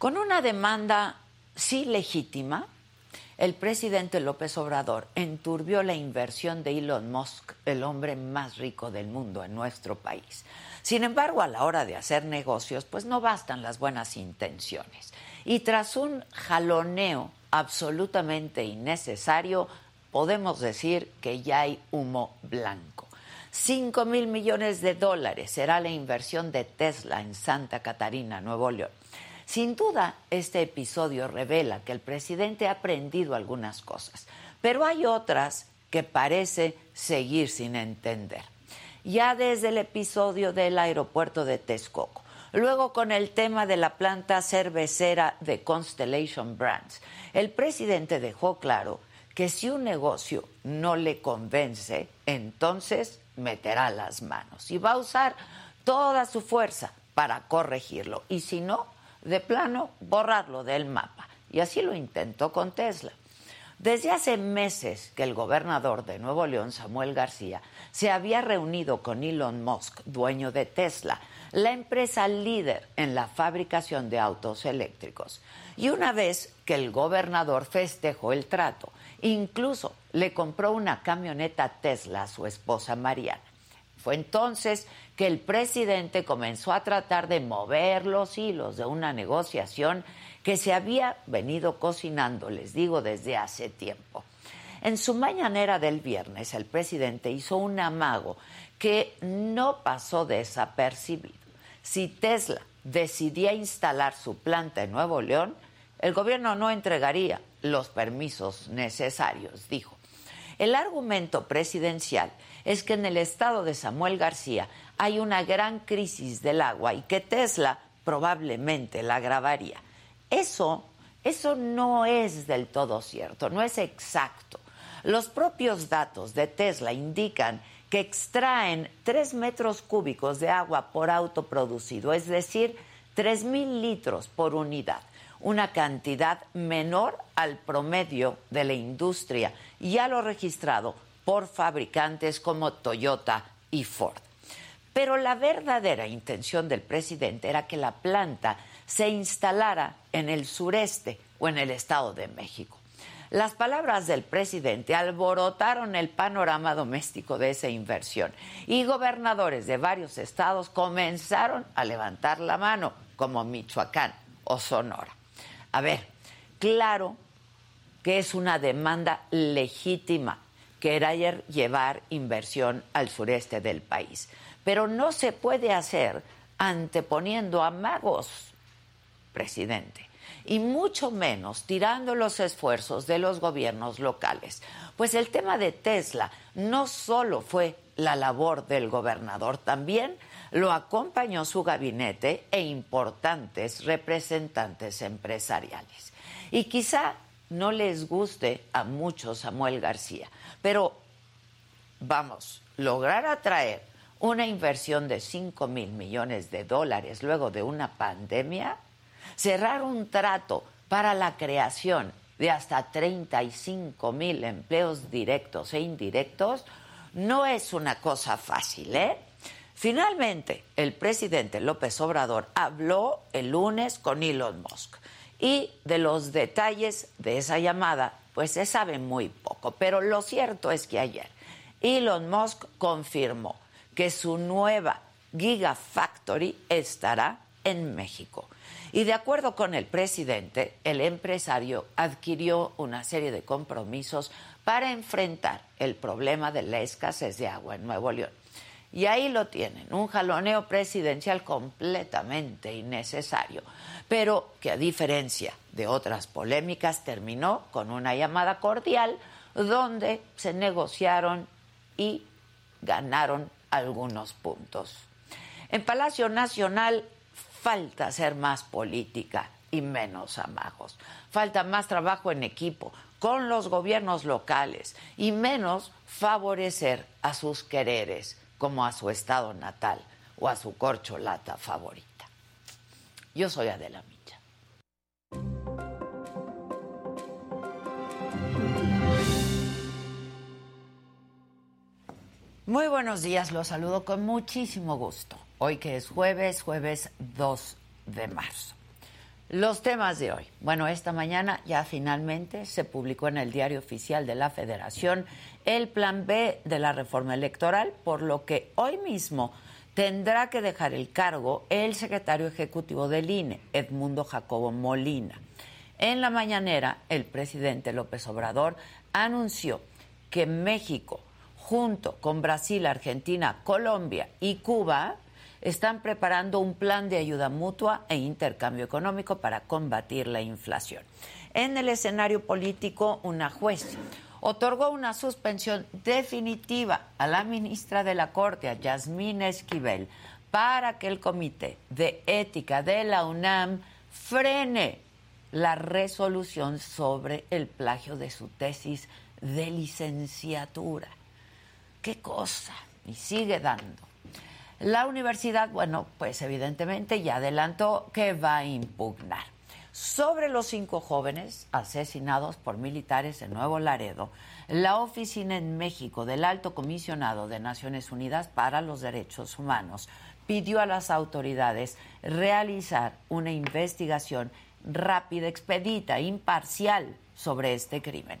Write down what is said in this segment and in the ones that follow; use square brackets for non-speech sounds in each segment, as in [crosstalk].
Con una demanda sí legítima, el presidente López Obrador enturbió la inversión de Elon Musk, el hombre más rico del mundo en nuestro país. Sin embargo, a la hora de hacer negocios, pues no bastan las buenas intenciones. Y tras un jaloneo absolutamente innecesario, podemos decir que ya hay humo blanco. 5 mil millones de dólares será la inversión de Tesla en Santa Catarina, Nuevo León. Sin duda, este episodio revela que el presidente ha aprendido algunas cosas, pero hay otras que parece seguir sin entender. Ya desde el episodio del aeropuerto de Texcoco, luego con el tema de la planta cervecera de Constellation Brands, el presidente dejó claro que si un negocio no le convence, entonces meterá las manos y va a usar toda su fuerza para corregirlo. Y si no, de plano borrarlo del mapa. Y así lo intentó con Tesla. Desde hace meses que el gobernador de Nuevo León, Samuel García, se había reunido con Elon Musk, dueño de Tesla, la empresa líder en la fabricación de autos eléctricos. Y una vez que el gobernador festejó el trato, incluso le compró una camioneta Tesla a su esposa Mariana. Fue entonces que el presidente comenzó a tratar de mover los hilos de una negociación que se había venido cocinando, les digo, desde hace tiempo. En su mañanera del viernes, el presidente hizo un amago que no pasó desapercibido. Si Tesla decidía instalar su planta en Nuevo León, el gobierno no entregaría los permisos necesarios, dijo. El argumento presidencial es que en el estado de Samuel García hay una gran crisis del agua y que Tesla probablemente la agravaría. Eso, eso no es del todo cierto, no es exacto. Los propios datos de Tesla indican que extraen 3 metros cúbicos de agua por auto producido, es decir, 3 mil litros por unidad, una cantidad menor al promedio de la industria, ya lo registrado por fabricantes como Toyota y Ford. Pero la verdadera intención del presidente era que la planta se instalara en el sureste o en el Estado de México. Las palabras del presidente alborotaron el panorama doméstico de esa inversión y gobernadores de varios estados comenzaron a levantar la mano, como Michoacán o Sonora. A ver, claro que es una demanda legítima querer llevar inversión al sureste del país. Pero no se puede hacer anteponiendo a magos, presidente, y mucho menos tirando los esfuerzos de los gobiernos locales. Pues el tema de Tesla no solo fue la labor del gobernador, también lo acompañó su gabinete e importantes representantes empresariales. Y quizá no les guste a muchos Samuel García, pero vamos, lograr atraer una inversión de 5 mil millones de dólares luego de una pandemia, cerrar un trato para la creación de hasta 35 mil empleos directos e indirectos, no es una cosa fácil, ¿eh? Finalmente, el presidente López Obrador habló el lunes con Elon Musk y de los detalles de esa llamada pues se sabe muy poco, pero lo cierto es que ayer Elon Musk confirmó que su nueva Gigafactory estará en México. Y de acuerdo con el presidente, el empresario adquirió una serie de compromisos para enfrentar el problema de la escasez de agua en Nuevo León. Y ahí lo tienen, un jaloneo presidencial completamente innecesario pero que a diferencia de otras polémicas terminó con una llamada cordial donde se negociaron y ganaron algunos puntos. En Palacio Nacional falta hacer más política y menos amagos. Falta más trabajo en equipo con los gobiernos locales y menos favorecer a sus quereres como a su estado natal o a su corcholata favorita. Yo soy Adela Micha. Muy buenos días, los saludo con muchísimo gusto. Hoy que es jueves, jueves 2 de marzo. Los temas de hoy. Bueno, esta mañana ya finalmente se publicó en el diario oficial de la Federación el plan B de la reforma electoral, por lo que hoy mismo tendrá que dejar el cargo el secretario ejecutivo del INE, Edmundo Jacobo Molina. En la mañanera, el presidente López Obrador anunció que México, junto con Brasil, Argentina, Colombia y Cuba, están preparando un plan de ayuda mutua e intercambio económico para combatir la inflación. En el escenario político, una juez otorgó una suspensión definitiva a la ministra de la Corte, a Yasmín Esquivel, para que el Comité de Ética de la UNAM frene la resolución sobre el plagio de su tesis de licenciatura. ¿Qué cosa? Y sigue dando. La universidad, bueno, pues evidentemente ya adelantó que va a impugnar. Sobre los cinco jóvenes asesinados por militares en Nuevo Laredo, la oficina en México del Alto Comisionado de Naciones Unidas para los Derechos Humanos pidió a las autoridades realizar una investigación rápida, expedita, imparcial sobre este crimen.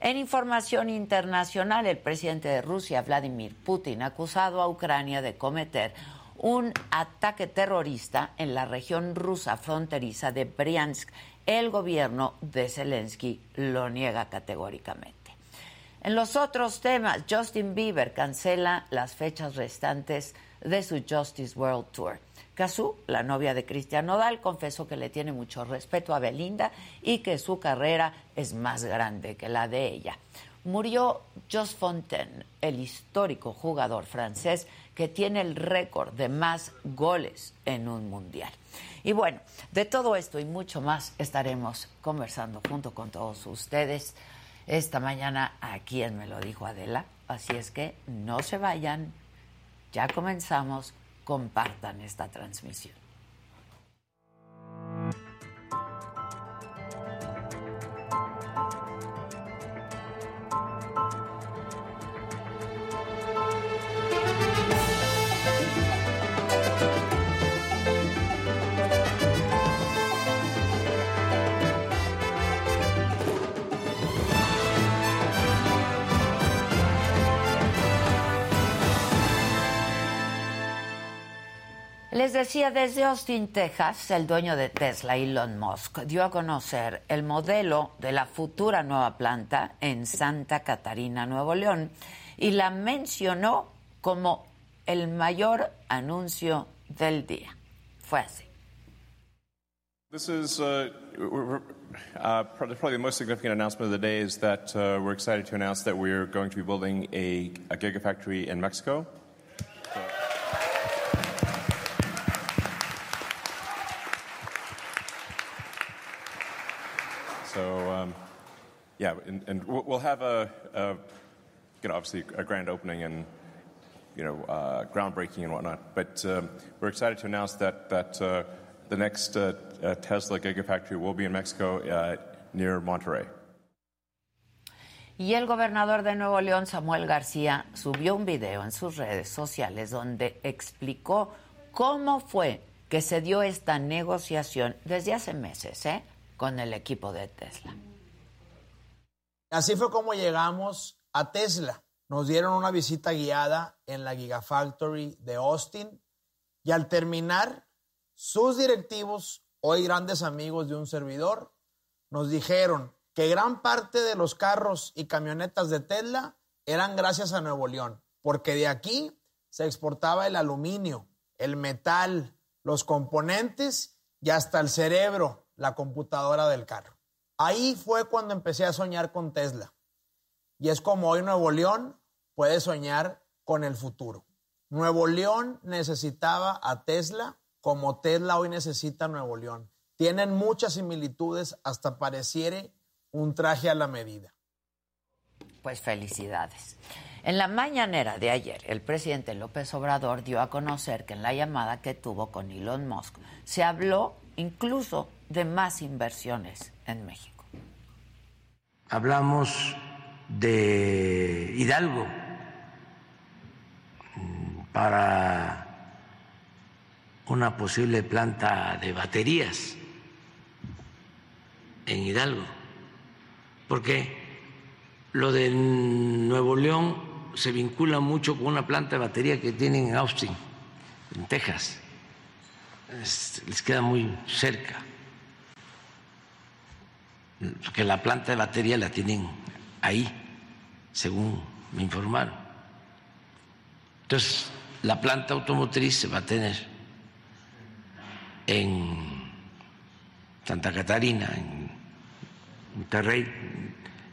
En información internacional, el presidente de Rusia, Vladimir Putin, ha acusado a Ucrania de cometer un ataque terrorista en la región rusa fronteriza de Briansk. El gobierno de Zelensky lo niega categóricamente. En los otros temas, Justin Bieber cancela las fechas restantes de su Justice World Tour. Cazú, la novia de Cristian Nodal, confesó que le tiene mucho respeto a Belinda y que su carrera es más grande que la de ella. Murió Jos Fontaine, el histórico jugador francés que tiene el récord de más goles en un mundial. Y bueno, de todo esto y mucho más estaremos conversando junto con todos ustedes esta mañana aquí en Me lo dijo Adela. Así es que no se vayan, ya comenzamos compartan esta transmisión. Les decía, desde Austin, Texas, el dueño de Tesla, Elon Musk, dio a conocer el modelo de la futura nueva planta en Santa Catarina, Nuevo León, y la mencionó como el mayor anuncio del día. Fue así. This is uh, uh, probably the most significant announcement of the day is that uh, we're excited to announce that we're going to be building a, a gigafactory in Mexico. Yeah, and, and, we'll have a, a, you know, obviously a grand opening and, you know, uh, groundbreaking and whatnot. But um, we're excited to announce that that uh, the next uh, uh Tesla Gigafactory will be in Mexico uh, near Monterrey. Y el gobernador de Nuevo León, Samuel García, subió un video en sus redes sociales donde explicó cómo fue que se dio esta negociación desde hace meses, ¿eh? con el equipo de Tesla. Así fue como llegamos a Tesla. Nos dieron una visita guiada en la Gigafactory de Austin y al terminar, sus directivos, hoy grandes amigos de un servidor, nos dijeron que gran parte de los carros y camionetas de Tesla eran gracias a Nuevo León, porque de aquí se exportaba el aluminio, el metal, los componentes y hasta el cerebro la computadora del carro. Ahí fue cuando empecé a soñar con Tesla. Y es como hoy Nuevo León puede soñar con el futuro. Nuevo León necesitaba a Tesla como Tesla hoy necesita a Nuevo León. Tienen muchas similitudes, hasta pareciere un traje a la medida. Pues felicidades. En la mañanera de ayer, el presidente López Obrador dio a conocer que en la llamada que tuvo con Elon Musk se habló incluso de más inversiones en México. Hablamos de Hidalgo para una posible planta de baterías en Hidalgo, porque lo de Nuevo León se vincula mucho con una planta de batería que tienen en Austin, en Texas. Les queda muy cerca, porque la planta de batería la tienen ahí, según me informaron. Entonces, la planta automotriz se va a tener en Santa Catarina, en Monterrey,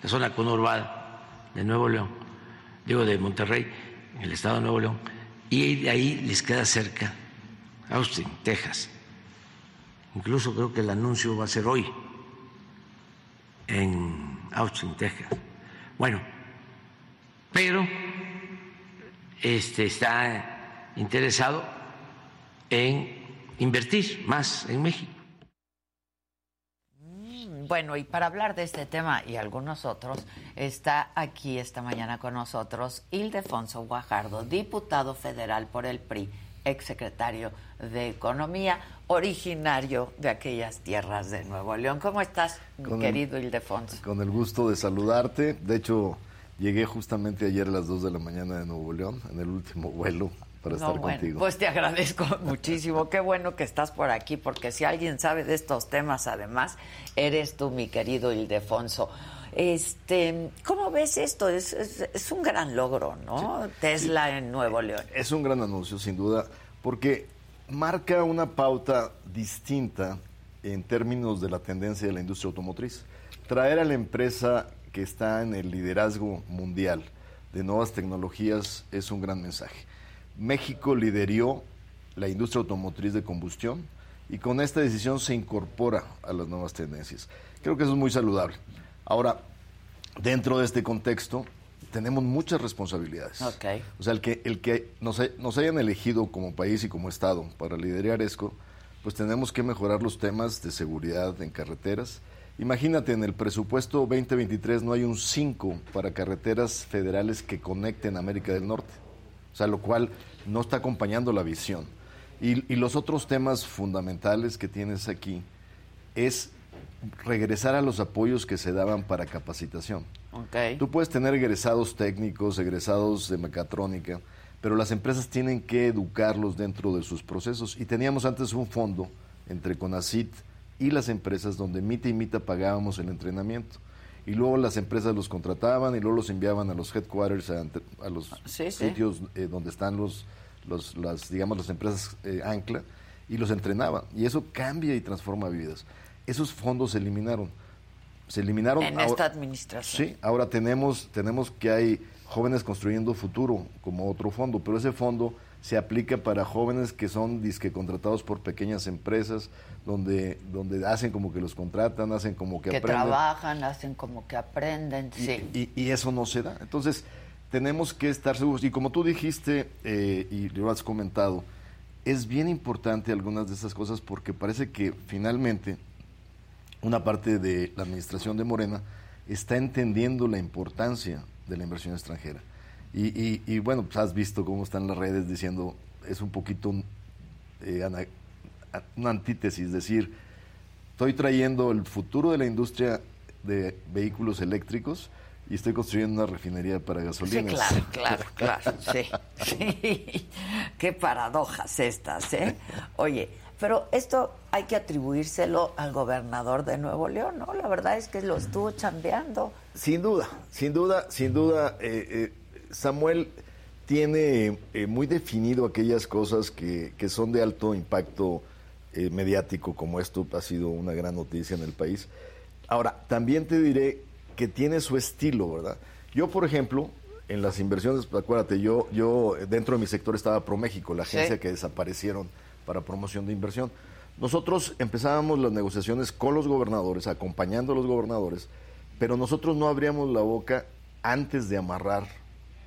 la zona conurbada de Nuevo León, digo de Monterrey, en el estado de Nuevo León, y de ahí les queda cerca Austin, Texas. Incluso creo que el anuncio va a ser hoy en Austin, Texas. Bueno, pero este está interesado en invertir más en México. Bueno, y para hablar de este tema y algunos otros, está aquí esta mañana con nosotros Ildefonso Guajardo, diputado federal por el PRI, exsecretario de Economía, originario de aquellas tierras de Nuevo León. ¿Cómo estás, querido Ildefonso? Con el gusto de saludarte. De hecho, llegué justamente ayer a las 2 de la mañana de Nuevo León, en el último vuelo estar contigo. Pues te agradezco [laughs] muchísimo. Qué bueno que estás por aquí, porque si alguien sabe de estos temas, además, eres tú, mi querido Ildefonso. Este, ¿Cómo ves esto? Es, es, un gran logro, ¿no? Tesla en Nuevo León. Es un gran anuncio, sin duda, porque marca una pauta distinta en términos de la tendencia de la industria automotriz. Traer a la empresa que está en el liderazgo mundial de nuevas tecnologías es un gran mensaje. México lideró la industria automotriz de combustión y con esta decisión se incorpora a las nuevas tendencias. Creo que eso es muy saludable. Ahora, dentro de este contexto, tenemos muchas responsabilidades. O sea, el que, el que nos, nos, hayan elegido como país y como Estado para liderar ESCO, pues tenemos que mejorar los temas de seguridad en carreteras. Imagínate, en el presupuesto 2023 no hay un 5 para carreteras federales que conecten América del Norte. O sea, lo cual no está acompañando la visión. Y, los otros temas fundamentales que tienes aquí es regresar a los apoyos que se daban para capacitación. Tú puedes tener egresados técnicos, egresados de mecatrónica, pero las empresas tienen que educarlos dentro de sus procesos. Y teníamos antes un fondo entre CONACIT y las empresas donde mita y mita pagábamos el entrenamiento y luego las empresas los contrataban y luego los enviaban a los headquarters, a, los sitios eh, donde están los, los, las, digamos, las empresas eh, ancla y los entrenaban. Y eso cambia y transforma vidas. Esos fondos se eliminaron. Se eliminaron. En esta administración. Sí, ahora tenemos, tenemos que hay jóvenes construyendo futuro como otro fondo, pero ese fondo se aplica para jóvenes que son disque contratados por pequeñas empresas, donde, donde hacen como que los contratan, hacen como que, que aprenden. trabajan, hacen como que aprenden, y, sí. Y, eso no se da. Entonces, tenemos que estar seguros. Y como tú dijiste eh, y lo has comentado, es bien importante algunas de esas cosas porque parece que finalmente una parte de la administración de Morena está entendiendo la importancia de la inversión extranjera. Y, bueno, pues has visto cómo están las redes diciendo, es un poquito eh, una antítesis, es decir, estoy trayendo el futuro de la industria de vehículos eléctricos y estoy construyendo una refinería para gasolina. Sí, claro, [laughs] claro, claro, sí, sí. [laughs] Qué paradojas estas, ¿eh? Oye, pero esto hay que atribuírselo al gobernador de Nuevo León, ¿no? La verdad es que lo estuvo chambeando. Sin duda, sin duda, sin duda. Eh, eh, Samuel tiene eh, muy definido aquellas cosas que, son de alto impacto eh, mediático, como esto ha sido una gran noticia en el país. Ahora, también te diré que tiene su estilo, ¿verdad? Yo, por ejemplo, en las inversiones, acuérdate, yo, yo dentro de mi sector estaba ProMéxico, la agencia que desaparecieron para promoción de inversión. Nosotros empezábamos las negociaciones con los gobernadores, acompañando a los gobernadores, pero nosotros no abríamos la boca antes de amarrar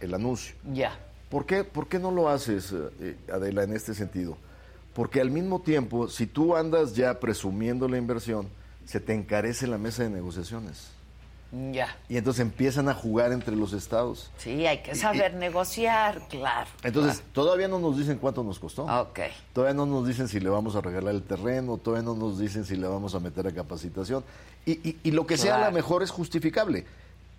el anuncio. Ya. ¿Por qué, ¿Por qué no lo haces, eh, Adela, en este sentido? Porque al mismo tiempo, si tú andas ya presumiendo la inversión, se te encarece la mesa de negociaciones. Ya. Y entonces empiezan a jugar entre los estados. Sí, hay que saber negociar, claro. Entonces, todavía no nos dicen cuánto nos costó. Ok. Todavía no nos dicen si le vamos a regalar el terreno, todavía no nos dicen si le vamos a meter a capacitación. Y, y- y lo que sea a lo mejor es justificable.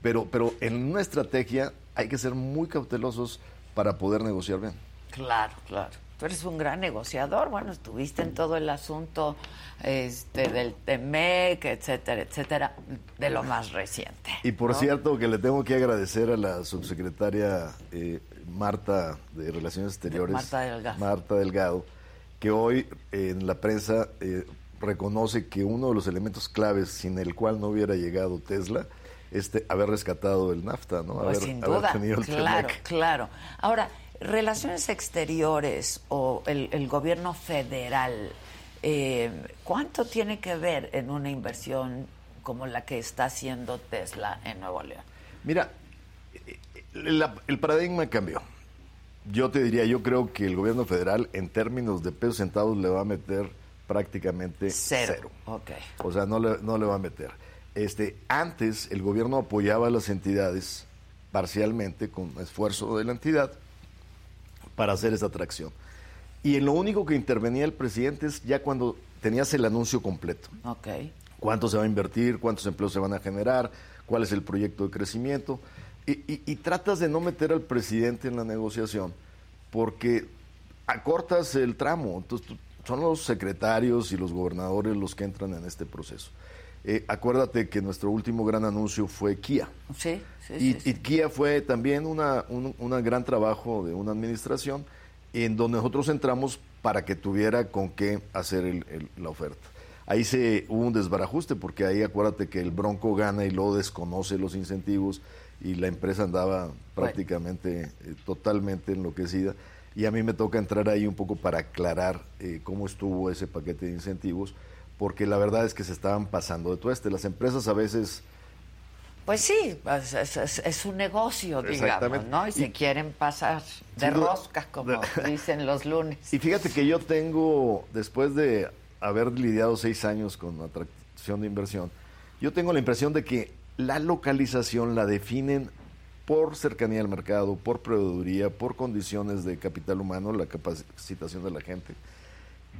Pero, pero en una estrategia hay que ser muy cautelosos para poder negociar bien. Claro, claro. Tú eres un gran negociador. Bueno, estuviste en todo el asunto este, del TEMEC, etcétera, etcétera, de lo más reciente. Y por ¿no? cierto, que le tengo que agradecer a la subsecretaria eh, Marta de Relaciones Exteriores, Marta Delgado. Marta Delgado, que hoy eh, en la prensa eh, reconoce que uno de los elementos claves sin el cual no hubiera llegado Tesla este haber rescatado el NAFTA, ¿no? Pues haber, sin haber duda, tenido el claro, TEMEC. claro. Ahora, relaciones exteriores o el, el gobierno federal, eh, ¿cuánto tiene que ver en una inversión como la que está haciendo Tesla en Nuevo León? Mira, eh, la- el paradigma cambió. Yo te diría, yo creo que el gobierno federal en términos de pesos centavos le va a meter prácticamente Cero. cero. Ok. O sea, no le, no le va a meter. Este, antes el gobierno apoyaba a las entidades parcialmente con esfuerzo de la entidad para hacer esa atracción. Y en lo único que intervenía el presidente es ya cuando tenías el anuncio completo. Ok. Cuánto se va a invertir, cuántos empleos se van a generar, cuál es el proyecto de crecimiento. Y, y- y tratas de no meter al presidente en la negociación porque acortas el tramo. Entonces, son los secretarios y los gobernadores los que entran en este proceso. Eh, acuérdate que nuestro último gran anuncio fue Kia. Sí, sí, Y, sí, sí. y Kia fue también una, un una gran trabajo de una administración en donde nosotros entramos para que tuviera con qué hacer el- el- la oferta. Ahí se hubo un desbarajuste porque ahí acuérdate que el Bronco gana y luego desconoce los incentivos y la empresa andaba prácticamente eh, totalmente enloquecida y a mí me toca entrar ahí un poco para aclarar eh, cómo estuvo ese paquete de incentivos porque la verdad es que se estaban pasando de tueste. Las empresas a veces Pues sí, es, es- un negocio, digamos. ¿no? Y se quién pasar de rosca, como [laughs] dicen los lunes. Y fíjate que yo tengo, después de haber lidiado seis años con atracción de inversión, yo tengo la impresión de que la localización la definen por cercanía al mercado, por proveeduría, por condiciones de capital humano, la capacitación de la gente.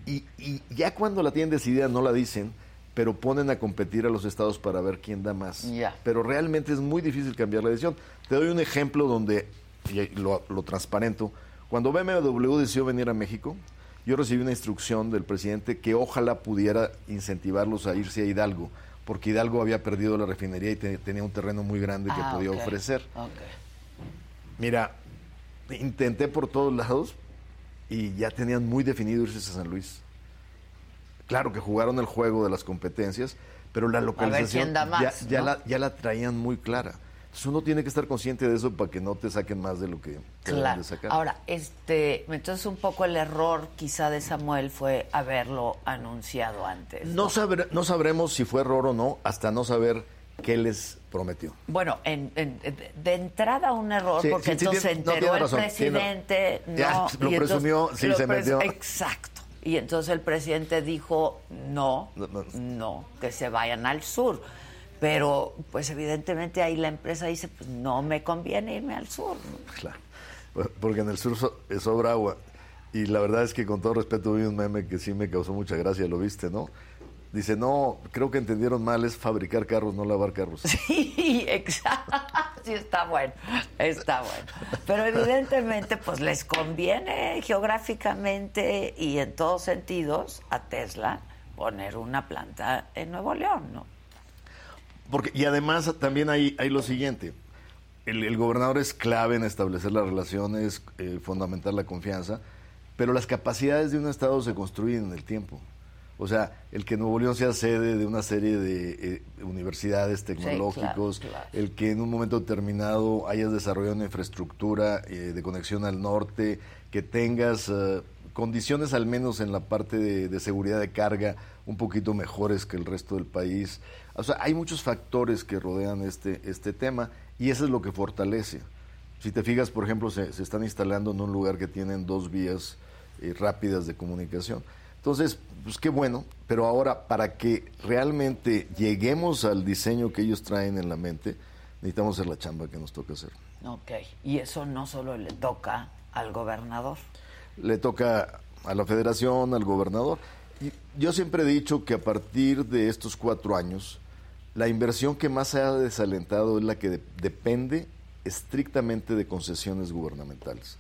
Y, y ya cuando la tienen decidida no la dicen, pero ponen a competir a los estados para ver quién da más. Pero realmente es muy difícil cambiar la decisión. Te doy un ejemplo donde, y lo, lo transparento, cuando BMW decidió venir a México, yo recibí una instrucción del presidente que ojalá pudiera incentivarlos a irse a Hidalgo, porque Hidalgo había perdido la refinería y te- tenía un terreno muy grande que Ah, podía ofrecer. Mira, intenté por todos lados y ya tenían muy definido irse a San Luis. Claro que jugaron el juego de las competencias, pero la localización más, ya, ya ¿no? la, ya la traían muy clara. Entonces uno tiene que estar consciente de eso para que no te saquen más de lo que te deben Claro. de sacar. Ahora, este, entonces un poco el error quizá de Samuel fue haberlo anunciado antes. no, sabre- no sabremos si fue error o no hasta no saber qué les prometió. Bueno, en- en- de- entrada un error, Sí, porque sí, sí, entonces no, se enteró el razón, presidente, Ya, no, lo y entonces presumió, sí, lo se pres- metió. Exacto. Y entonces el presidente dijo no, No, no. no, que se vayan al sur. Pero, pues evidentemente ahí la empresa dice, pues no me conviene irme al sur. Claro, porque en el sur so- sobra agua. Y la verdad es que con todo respeto vi un meme que sí me causó mucha gracia, lo viste, ¿no? Dice, no, creo que entendieron mal, es fabricar carros, no lavar carros. [laughs] Sí, exacto. [laughs] Sí, está bueno, está bueno. Pero evidentemente, pues les conviene geográficamente y en todos sentidos a Tesla poner una planta en Nuevo León, ¿no? Porque, y además también hay, hay lo siguiente, el, el gobernador es clave en establecer las relaciones, eh, fundamentar la confianza, pero las capacidades de un Estado se construyen en el tiempo. O sea, el que Nuevo León sea sede de una serie de eh, universidades tecnológicos, claro. el que en un momento determinado hayas desarrollado una infraestructura eh, de conexión al norte, que tengas eh, condiciones al menos en la parte de, de seguridad de carga un poquito mejores que el resto del país. O sea, hay muchos factores que rodean este, este tema y eso es lo que fortalece. Si te fijas, por ejemplo, se, se están instalando en un lugar que tienen dos vías rápidas de comunicación. Entonces, pues qué bueno, pero ahora para que realmente lleguemos al diseño que ellos traen en la mente, necesitamos hacer la chamba que nos toca hacer. Ok, y eso no solo le toca al gobernador. Le toca a la federación, al gobernador. Y yo siempre he dicho que a partir de estos cuatro años, la inversión que más se ha desalentado es la que depende estrictamente de concesiones gubernamentales.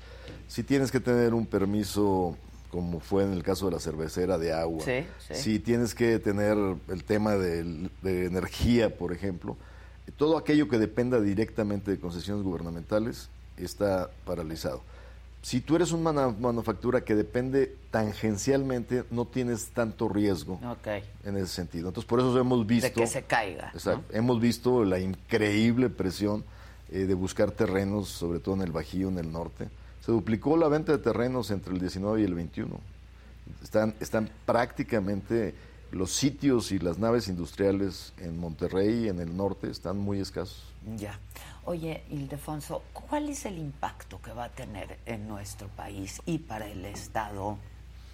Si tienes que tener un permiso, como fue en el caso de la cervecera de agua, si tienes que tener el tema de, de energía, por ejemplo, todo aquello que dependa directamente de concesiones gubernamentales está paralizado. Si tú eres una manufactura que depende tangencialmente, no tienes tanto riesgo en ese sentido. Entonces, por eso hemos visto... De que se caiga. Hemos visto la increíble presión eh, de buscar terrenos, sobre todo en el Bajío, en el norte. Se duplicó la venta de terrenos entre el 19 y el 21. Están, están prácticamente los sitios y las naves industriales en Monterrey, en el norte, están muy escasos. Ya. Oye, Ildefonso, ¿cuál es el impacto que va a tener en nuestro país y para el Estado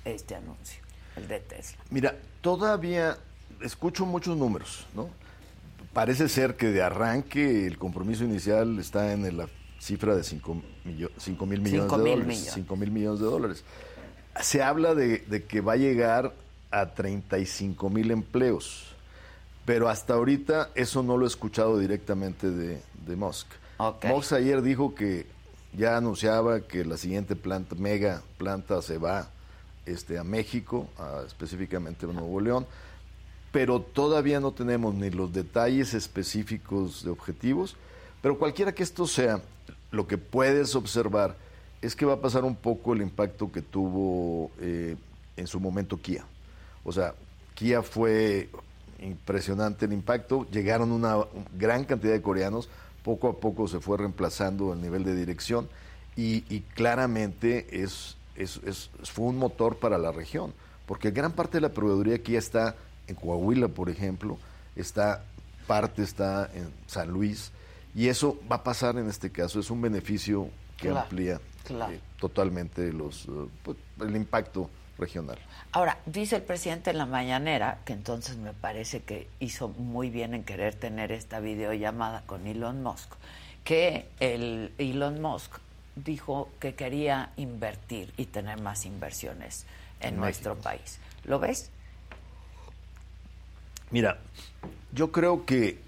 este anuncio, el de Tesla? Mira, todavía escucho muchos números, ¿no? Parece ser que de arranque el compromiso inicial está en la cifra de 5 mil millones de dólares. 5 mil millones de dólares. Se habla de, de que va a llegar a 35 mil empleos. Pero hasta ahorita eso no lo he escuchado directamente de, de Musk. Musk ayer dijo que ya anunciaba que la siguiente planta, mega planta, se va este, a México, específicamente a Nuevo León, pero todavía no tenemos ni los detalles específicos de objetivos, pero cualquiera que esto sea, lo que puedes observar es que va a pasar un poco el impacto que tuvo eh, en su momento Kia. O sea, Kia fue impresionante el impacto, llegaron una gran cantidad de coreanos, poco a poco se fue reemplazando el nivel de dirección y, claramente es, es, fue un motor para la región, porque gran parte de la proveeduría Kia está en Coahuila, por ejemplo, está parte está en San Luis, y eso va a pasar en este caso, es un beneficio que amplía eh, totalmente los, eh, pues, el impacto regional. Ahora, dice el presidente en la mañanera, que entonces me parece que hizo muy bien en querer tener esta videollamada con Elon Musk, que el Elon Musk dijo que quería invertir y tener más inversiones en, nuestro país. ¿Lo ves? Mira, yo creo que,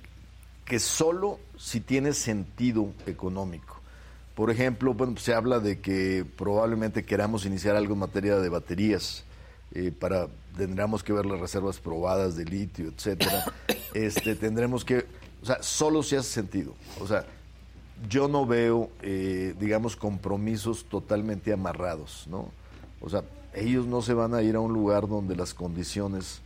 que solo si tiene sentido económico por ejemplo, bueno, se habla de que probablemente queramos iniciar algo en materia de baterías. Eh, para tendríamos que ver las reservas probadas de litio, etcétera. [coughs] Este, tendremos que, o sea, solo si hace sentido. O sea, yo no veo, eh, digamos, compromisos totalmente amarrados, ¿no? O sea, ellos no se van a ir a un lugar donde las condiciones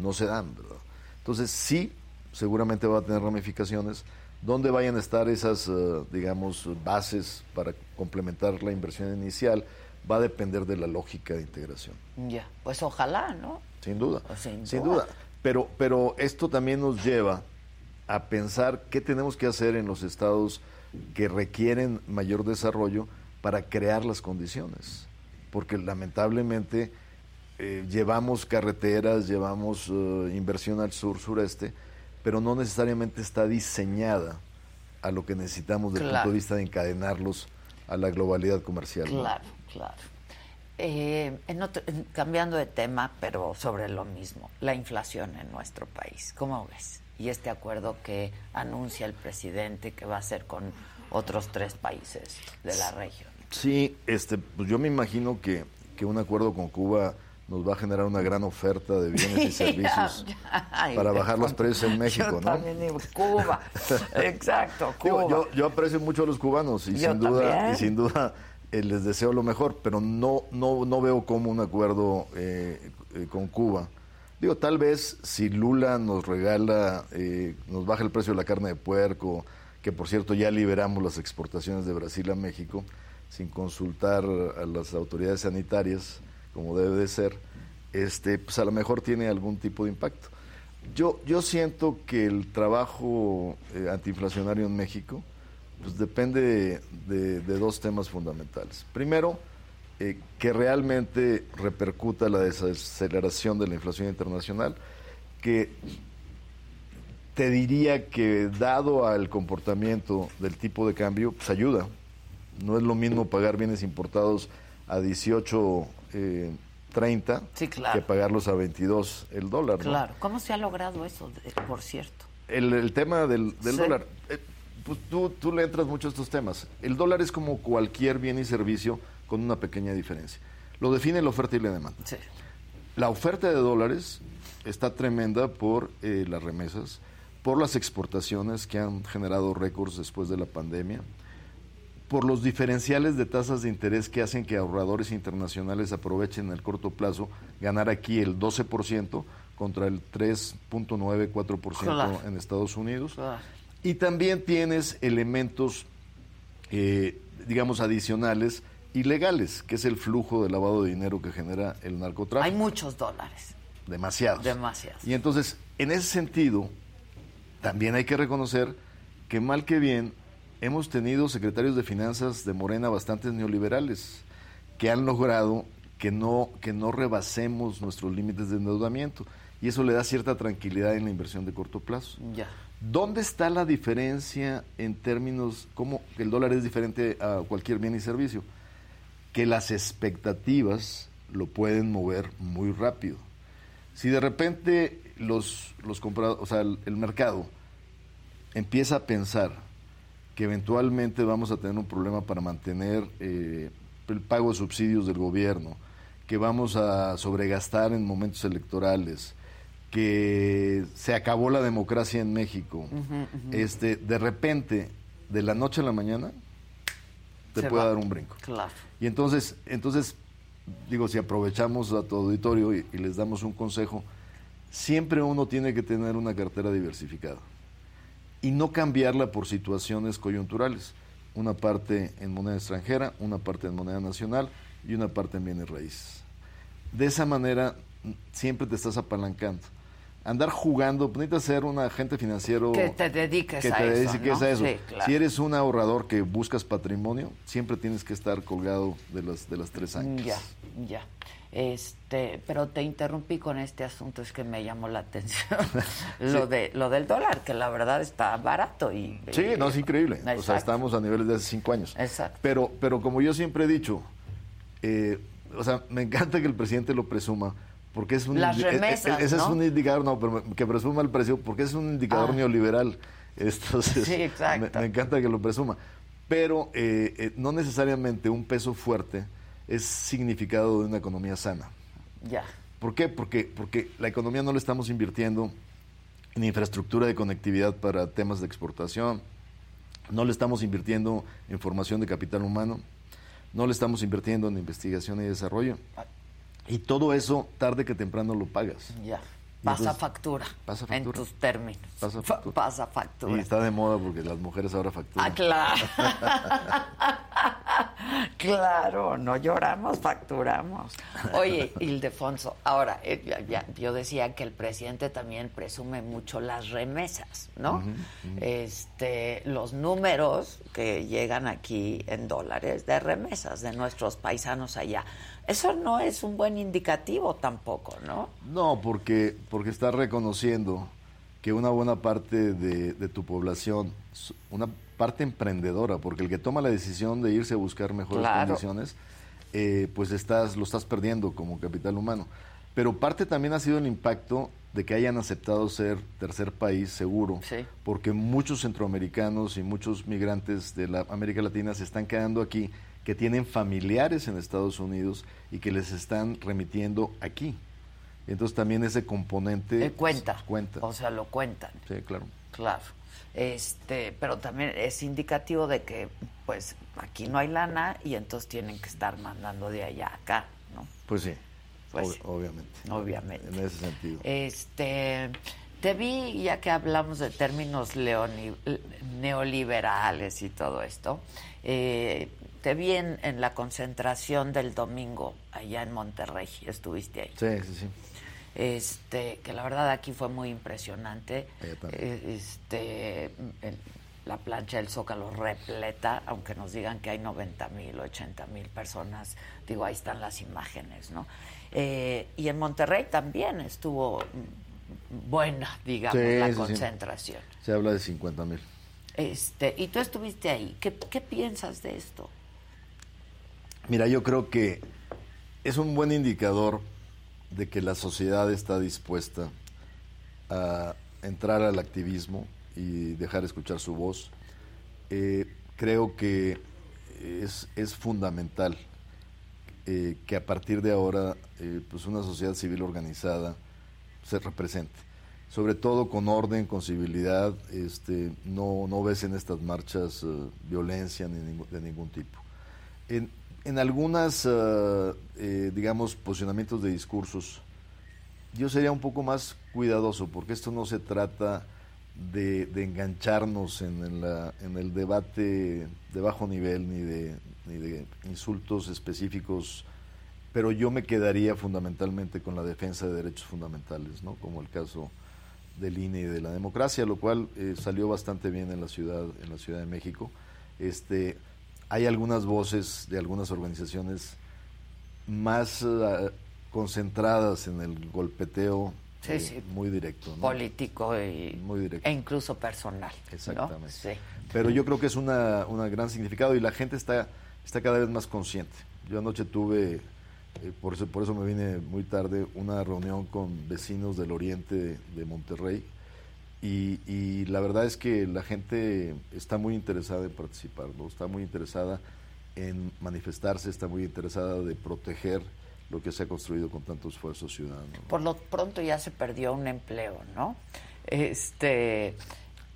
no se dan, ¿verdad? Entonces, sí, seguramente va a tener ramificaciones dónde vayan a estar esas, eh, digamos, bases para complementar la inversión inicial, va a depender de la lógica de integración. Ya, pues ojalá, ¿no? Sin duda, pues sin, duda. Pero, pero esto también nos lleva a pensar qué tenemos que hacer en los estados que requieren mayor desarrollo para crear las condiciones. Porque lamentablemente eh, llevamos carreteras, llevamos eh, inversión al sur, sureste, pero no necesariamente está diseñada a lo que necesitamos desde el punto de vista de encadenarlos a la globalidad comercial. Claro, claro. Eh, cambiando de tema, pero sobre lo mismo, la inflación en nuestro país, ¿cómo ves? Y este acuerdo que anuncia el presidente que va a ser con otros tres países de la región. Sí, este, pues yo me imagino que, que un acuerdo con Cuba nos va a generar una gran oferta de bienes y [laughs] servicios para bajar los precios en México, yo ¿no? También digo, Cuba, [laughs] exacto, Cuba. yo, yo, aprecio mucho a los cubanos y sin duda, y sin duda eh, les deseo lo mejor, pero no, no, no veo como un acuerdo eh, eh, con Cuba. Digo, tal vez si Lula nos regala, nos baja el precio de la carne de puerco, que por cierto ya liberamos las exportaciones de Brasil a México, sin consultar a las autoridades sanitarias, como debe de ser, este, pues a lo mejor tiene algún tipo de impacto. Yo, yo siento que el trabajo eh, antiinflacionario en México pues depende de, dos temas fundamentales. Primero, eh, que realmente repercuta la desaceleración de la inflación internacional, que te diría que dado al comportamiento del tipo de cambio, pues ayuda. No es lo mismo pagar bienes importados a 18, eh, 30 Sí, claro. que pagarlos a 22 el dólar. ¿no? Claro. ¿Cómo se ha logrado eso, por cierto? El, el tema del, del Sí. dólar, eh, pues tú, tú le entras mucho a estos temas. El dólar es como cualquier bien y servicio con una pequeña diferencia. Lo define la oferta y la demanda. Sí. La oferta de dólares está tremenda por eh, las remesas, por las exportaciones que han generado récords después de la pandemia, por los diferenciales de tasas de interés que hacen que ahorradores internacionales aprovechen en el corto plazo ganar aquí el 12% contra el 3.94% Claro. en Estados Unidos. Y también tienes elementos, eh, digamos, adicionales y legales, que es el flujo de lavado de dinero que genera el narcotráfico. Hay muchos dólares. Demasiados. Demasiados. Y entonces, en ese sentido, también hay que reconocer que mal que bien, hemos tenido secretarios de finanzas de Morena bastante neoliberales que han logrado que no, que no rebasemos nuestros límites de endeudamiento. Y eso le da cierta tranquilidad en la inversión de corto plazo. Ya. ¿Dónde está la diferencia en términos, cómo el dólar es diferente a cualquier bien y servicio? Que las expectativas lo pueden mover muy rápido. Si de repente los, los compradores, o sea, el, el mercado empieza a pensar que eventualmente vamos a tener un problema para mantener eh, el pago de subsidios del gobierno, que vamos a sobregastar en momentos electorales, que se acabó la democracia en México, este, de repente, de la noche a la mañana, te Se puede va. dar un brinco. Claro. Y entonces, entonces, digo, si aprovechamos a tu auditorio y, y les damos un consejo, siempre uno tiene que tener una cartera diversificada y no cambiarla por situaciones coyunturales. Una parte en moneda extranjera, una parte en moneda nacional y una parte en bienes raíces. De esa manera m- siempre te estás apalancando. Andar jugando, pues, necesitas ser un agente financiero Que te dediques que a te eso, dediques ¿no? a eso. Sí, claro. Si eres un ahorrador que buscas patrimonio, siempre tienes que estar colgado de las, de las tres años. Ya, ya. Este, pero te interrumpí con este asunto, es que me llamó la atención. [laughs] [laughs] lo de lo del dólar, que la verdad está barato y Sí, y- no, es increíble. O sea, estamos a niveles de hace cinco años. Exacto. Pero, pero como yo siempre he dicho, eh, o sea, me encanta que el presidente lo presuma, porque es un... Las eh, eh, remesas, Ese ¿no? es un indicador, no, pero que presuma el precio, porque es un indicador Ah. neoliberal. [laughs] Entonces, Sí, exacto. Me, me encanta que lo presuma. Pero eh, eh, no necesariamente un peso fuerte es significado de una economía sana. Ya. ¿Por qué? Porque, porque la economía no la estamos invirtiendo en infraestructura de conectividad para temas de exportación, no le estamos invirtiendo en formación de capital humano, no le estamos invirtiendo en investigación y desarrollo. Y todo eso, tarde que temprano, lo pagas. Ya. Pasa entonces- factura. pasa En factura. tus términos. Factura. Pasa factura. Y está de moda porque las mujeres ahora facturan. Ah, claro. [laughs] claro, no lloramos, facturamos. Oye, Ildefonso, ahora, eh, ya- ya- yo decía que el presidente también presume mucho las remesas, ¿no? Este, los números que llegan aquí en dólares de remesas de nuestros paisanos allá. Eso no es un buen indicativo tampoco, ¿no? No, porque, porque estás reconociendo que una buena parte de, de tu población, una parte emprendedora, porque el que toma la decisión de irse a buscar mejores Claro. condiciones, eh, pues estás, lo estás perdiendo como capital humano. Pero parte también ha sido el impacto de que hayan aceptado ser tercer país seguro, Sí. porque muchos centroamericanos y muchos migrantes de la América Latina se están quedando aquí, que tienen familiares en Estados Unidos y que les están remitiendo aquí. Entonces también ese componente Eh, cuenta. cuenta. O sea, lo cuentan. Sí, claro. Claro. Este, pero también es indicativo de que pues aquí no hay lana y entonces tienen que estar mandando de allá a acá, ¿no? Pues sí, Pues ob- sí. obviamente. Obviamente. En ese sentido. Este, te vi, ya que hablamos de términos leoni- neoliberales y todo esto, eh, te vi en, en la concentración del domingo allá en Monterrey, estuviste ahí. Sí, sí, sí. Este, que la verdad aquí fue muy impresionante. Eh, Este, el- la plancha del Zócalo repleta, aunque nos digan que hay 90 mil, 80 mil personas, digo, ahí están las imágenes, ¿no? Eh, y en Monterrey también estuvo buena, digamos, la concentración. Se habla de 50 mil. Este, y tú estuviste ahí. ¿Qué, ¿Qué piensas de esto? Mira, yo creo que es un buen indicador de que la sociedad está dispuesta a entrar al activismo y dejar escuchar su voz. Eh, creo que es, es fundamental eh, que a partir de ahora eh, pues una sociedad civil organizada se represente. Sobre todo con orden, con civilidad, este, no, no ves en estas marchas violencia ni de ningún tipo. En algunas, digamos, posicionamientos de discursos, yo sería un poco más cuidadoso, porque esto no se trata de, engancharnos en, en, el debate de bajo nivel ni de, ni de insultos específicos, pero yo me quedaría fundamentalmente con la defensa de derechos fundamentales, ¿no? como el caso del INE y de la democracia, lo cual eh, salió bastante bien en la ciudad, en la Ciudad de México. Este, hay algunas voces de algunas organizaciones más uh, concentradas en el golpeteo eh, muy directo. Político y, muy directo. e incluso personal. Exactamente. Pero yo creo que es una, una, gran significado y la gente está, está cada vez más consciente. Yo anoche tuve, eh, por, eso, por eso me vine muy tarde, una reunión con vecinos del oriente de, Monterrey y, y, la verdad es que la gente está muy interesada en participar, ¿no? está muy interesada en manifestarse, está muy interesada de proteger lo que se ha construido con tanto esfuerzo ciudadano. Por lo pronto ya se perdió un empleo, ¿no? Este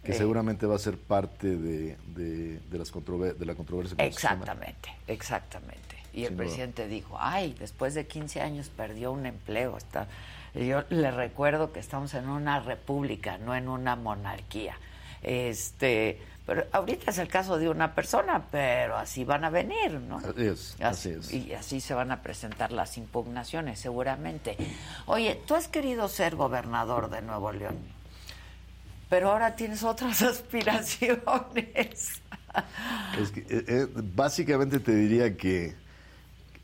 que eh, seguramente va a ser parte de, de, las de la controversia. Exactamente, exactamente. Y el presidente dijo, ay, después de 15 años perdió un empleo. Está... Yo le recuerdo que estamos en una república, no en una monarquía. Este, pero ahorita es el caso de una persona, pero así van a venir, ¿no? Así es, así, es. Y así se van a presentar las impugnaciones, seguramente. Oye, tú has querido ser gobernador de Nuevo León, pero ahora tienes otras [laughs] aspiraciones. Eh, eh, básicamente te diría que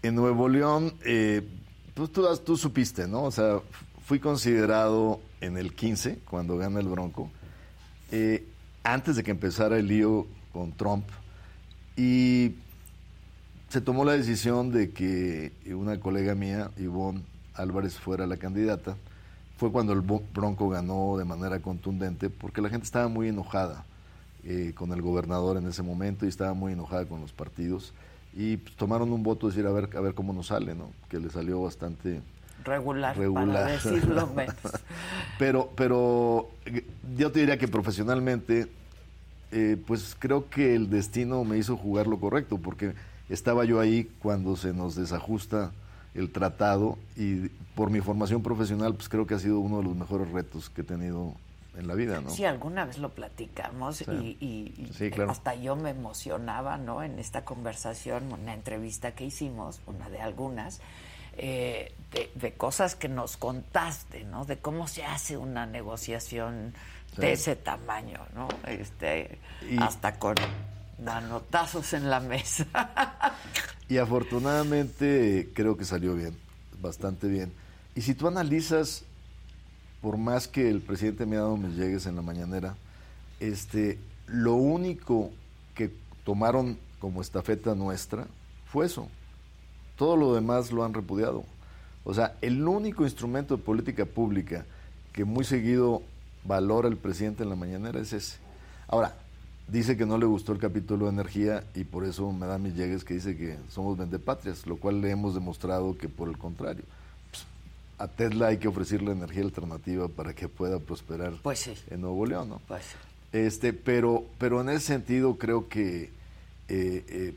en Nuevo León, eh, pues tú, tú supiste, ¿no? O sea, fui considerado en el 15, cuando gana el Bronco. Eh, antes de que empezara el lío con Trump y se tomó la decisión de que una colega mía, Ivonne Álvarez, fuera la candidata. Fue cuando el Bronco ganó de manera contundente porque la gente estaba muy enojada eh, con el gobernador en ese momento y estaba muy enojada con los partidos y pues, tomaron un voto de decir a ver a ver cómo nos sale, ¿no? Que le salió bastante regular, para decirlo [laughs] menos. pero, pero yo te diría que profesionalmente, eh, pues creo que el destino me hizo jugar lo correcto, porque estaba yo ahí cuando se nos desajusta el tratado y por mi formación profesional, pues creo que ha sido uno de los mejores retos que he tenido en la vida, ¿no? Sí, alguna vez lo platicamos y, hasta yo me emocionaba, ¿no? En esta conversación, una entrevista que hicimos, una de algunas, eh, de, cosas que nos contaste, ¿no? De cómo se hace una negociación de ese tamaño, ¿no? Este, hasta con manotazos en la mesa. [laughs] y afortunadamente creo que salió bien, bastante bien. Y si tú analizas, por más que el presidente me ha dado mis llegues en la mañanera, este, lo único que tomaron como estafeta nuestra fue eso. Todo lo demás lo han repudiado. O sea, el único instrumento de política pública que muy seguido valora el presidente en la mañanera es ese. Ahora, dice que no le gustó el capítulo de energía y por eso me da mis llegues que dice que somos vendepatrias, lo cual le hemos demostrado que por el contrario. A Tesla hay que ofrecerle energía alternativa para que pueda prosperar pues en Nuevo León, ¿no? Pues este, pero, pero en ese sentido creo que eh, eh,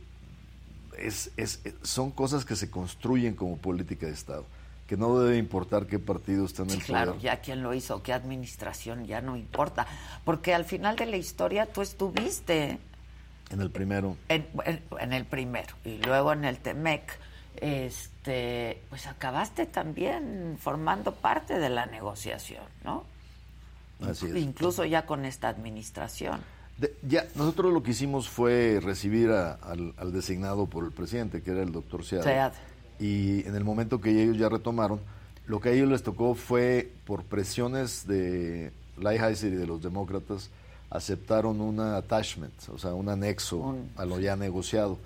es, es, son cosas que se construyen como política de Estado, que no debe importar qué partido está en el poder. Claro, ya quién lo hizo, qué administración, ya no importa, porque al final de la historia tú estuviste... En el primero. En, el primero, y luego en el TEMEC, este, pues acabaste también formando parte de la negociación, ¿no? Así es. Incluso ya con esta administración. ya, nosotros lo que hicimos fue recibir al, designado por el presidente, que era el doctor Sead. Y en el momento que ellos ya retomaron, lo que a ellos les tocó fue, por presiones de Lighthizer y de los demócratas, aceptaron un attachment, o sea, un anexo a lo ya negociado.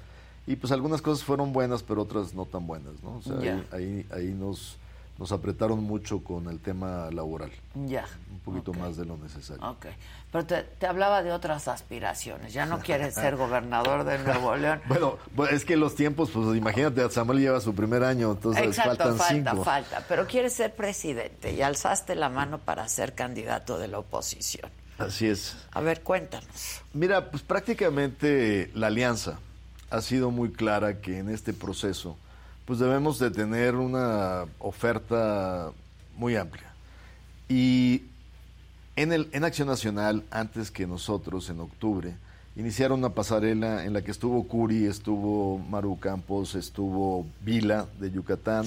Y pues algunas cosas fueron buenas, pero otras no tan buenas, ¿no? O sea, ahí, ahí, nos, nos apretaron mucho con el tema laboral. Ya. Un poquito más de lo necesario. Ok. Pero te, hablaba de otras aspiraciones. Ya no quieres ser gobernador de Nuevo [laughs] León. bueno, es que los tiempos, pues imagínate, Samuel lleva su primer año, entonces Exacto, faltan falta, cinco. falta. Pero quieres ser presidente y alzaste la mano para ser candidato de la oposición. Así es. A ver, cuéntanos. Mira, pues prácticamente la alianza ha sido muy clara que en este proceso pues debemos de tener una oferta muy amplia. Y en, el, en Acción Nacional, antes que nosotros, en octubre, iniciaron una pasarela en la que estuvo Curi, estuvo Maru Campos, estuvo Vila de Yucatán,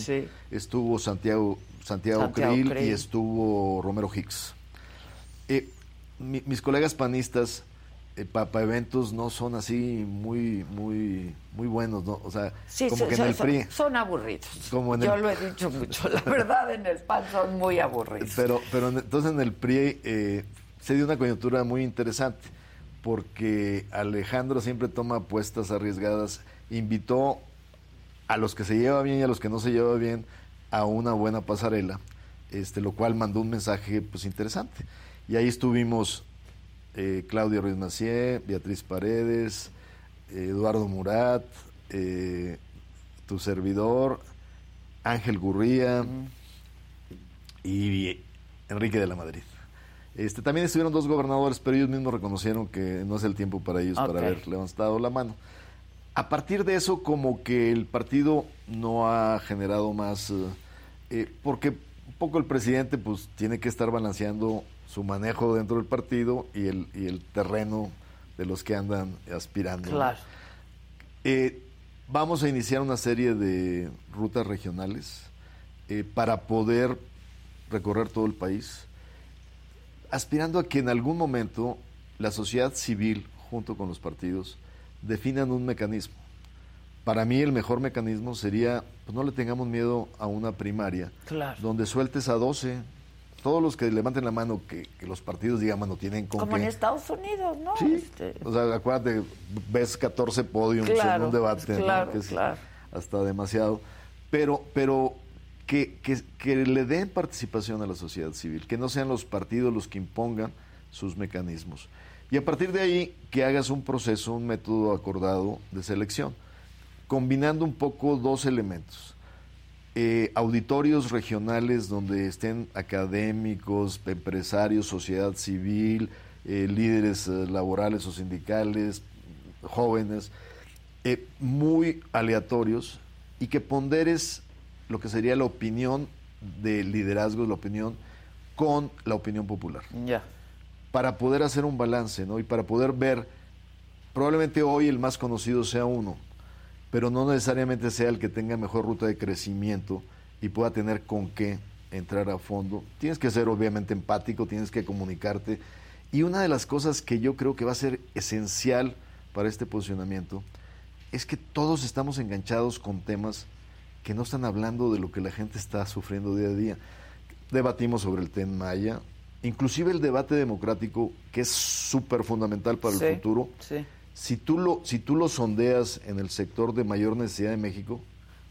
estuvo Santiago, Santiago, Krill, y estuvo Romero Hicks. Eh, mis colegas panistas eh, para eventos no son así muy muy muy buenos, ¿no? O sea, como que en el PRI son, aburridos. Yo lo he dicho mucho, la [laughs] verdad en el PAN son muy aburridos. Pero pero entonces en el PRI eh, se dio una coyuntura muy interesante porque Alejandro siempre toma apuestas arriesgadas, invitó a los que se lleva bien y a los que no se lleva bien a una buena pasarela, este lo cual mandó un mensaje pues interesante. Y ahí estuvimos eh, Claudia Ruiz Macié, Beatriz Paredes, Eduardo Murat, eh, tu servidor, Ángel Gurría y Enrique de la Madrid. Este, también estuvieron dos gobernadores, pero ellos mismos reconocieron que no es el tiempo para ellos para haber levantado la mano. A partir de eso, como que el partido no ha generado más, eh, porque un poco el presidente pues tiene que estar balanceando su manejo dentro del partido y el, y el terreno de los que andan aspirando. Claro. Eh, vamos a iniciar una serie de rutas regionales eh, para poder recorrer todo el país, aspirando a que en algún momento la sociedad civil, junto con los partidos, definan un mecanismo. Para mí el mejor mecanismo sería, pues no le tengamos miedo a una primaria, donde sueltes a 12, todos los que levanten la mano que, los partidos digan, mano, tienen con Como en Estados Unidos, ¿no? Sí. Este, o sea, acuérdate, ves 14 podiums en un debate, que es hasta demasiado. Pero, pero que, que, le den participación a la sociedad civil, que no sean los partidos los que impongan sus mecanismos. Y a partir de ahí, que hagas un proceso, un método acordado de selección, combinando un poco dos elementos eh, auditorios regionales donde estén académicos, empresarios, sociedad civil, eh, líderes eh, laborales o sindicales, jóvenes, muy aleatorios y que ponderes lo que sería la opinión de liderazgo, la opinión con la opinión popular. Ya. Para poder hacer un balance, ¿no? Y para poder ver, probablemente hoy el más conocido sea uno, pero no necesariamente sea el que tenga mejor ruta de crecimiento y pueda tener con qué entrar a fondo. Tienes que ser obviamente empático, tienes que comunicarte. Y una de las cosas que yo creo que va a ser esencial para este posicionamiento es que todos estamos enganchados con temas que no están hablando de lo que la gente está sufriendo día a día. Debatimos sobre el TEN Maya, inclusive el debate democrático, que es súper fundamental para el futuro. Sí si tú lo, si tú lo sondeas en el sector de mayor necesidad de México,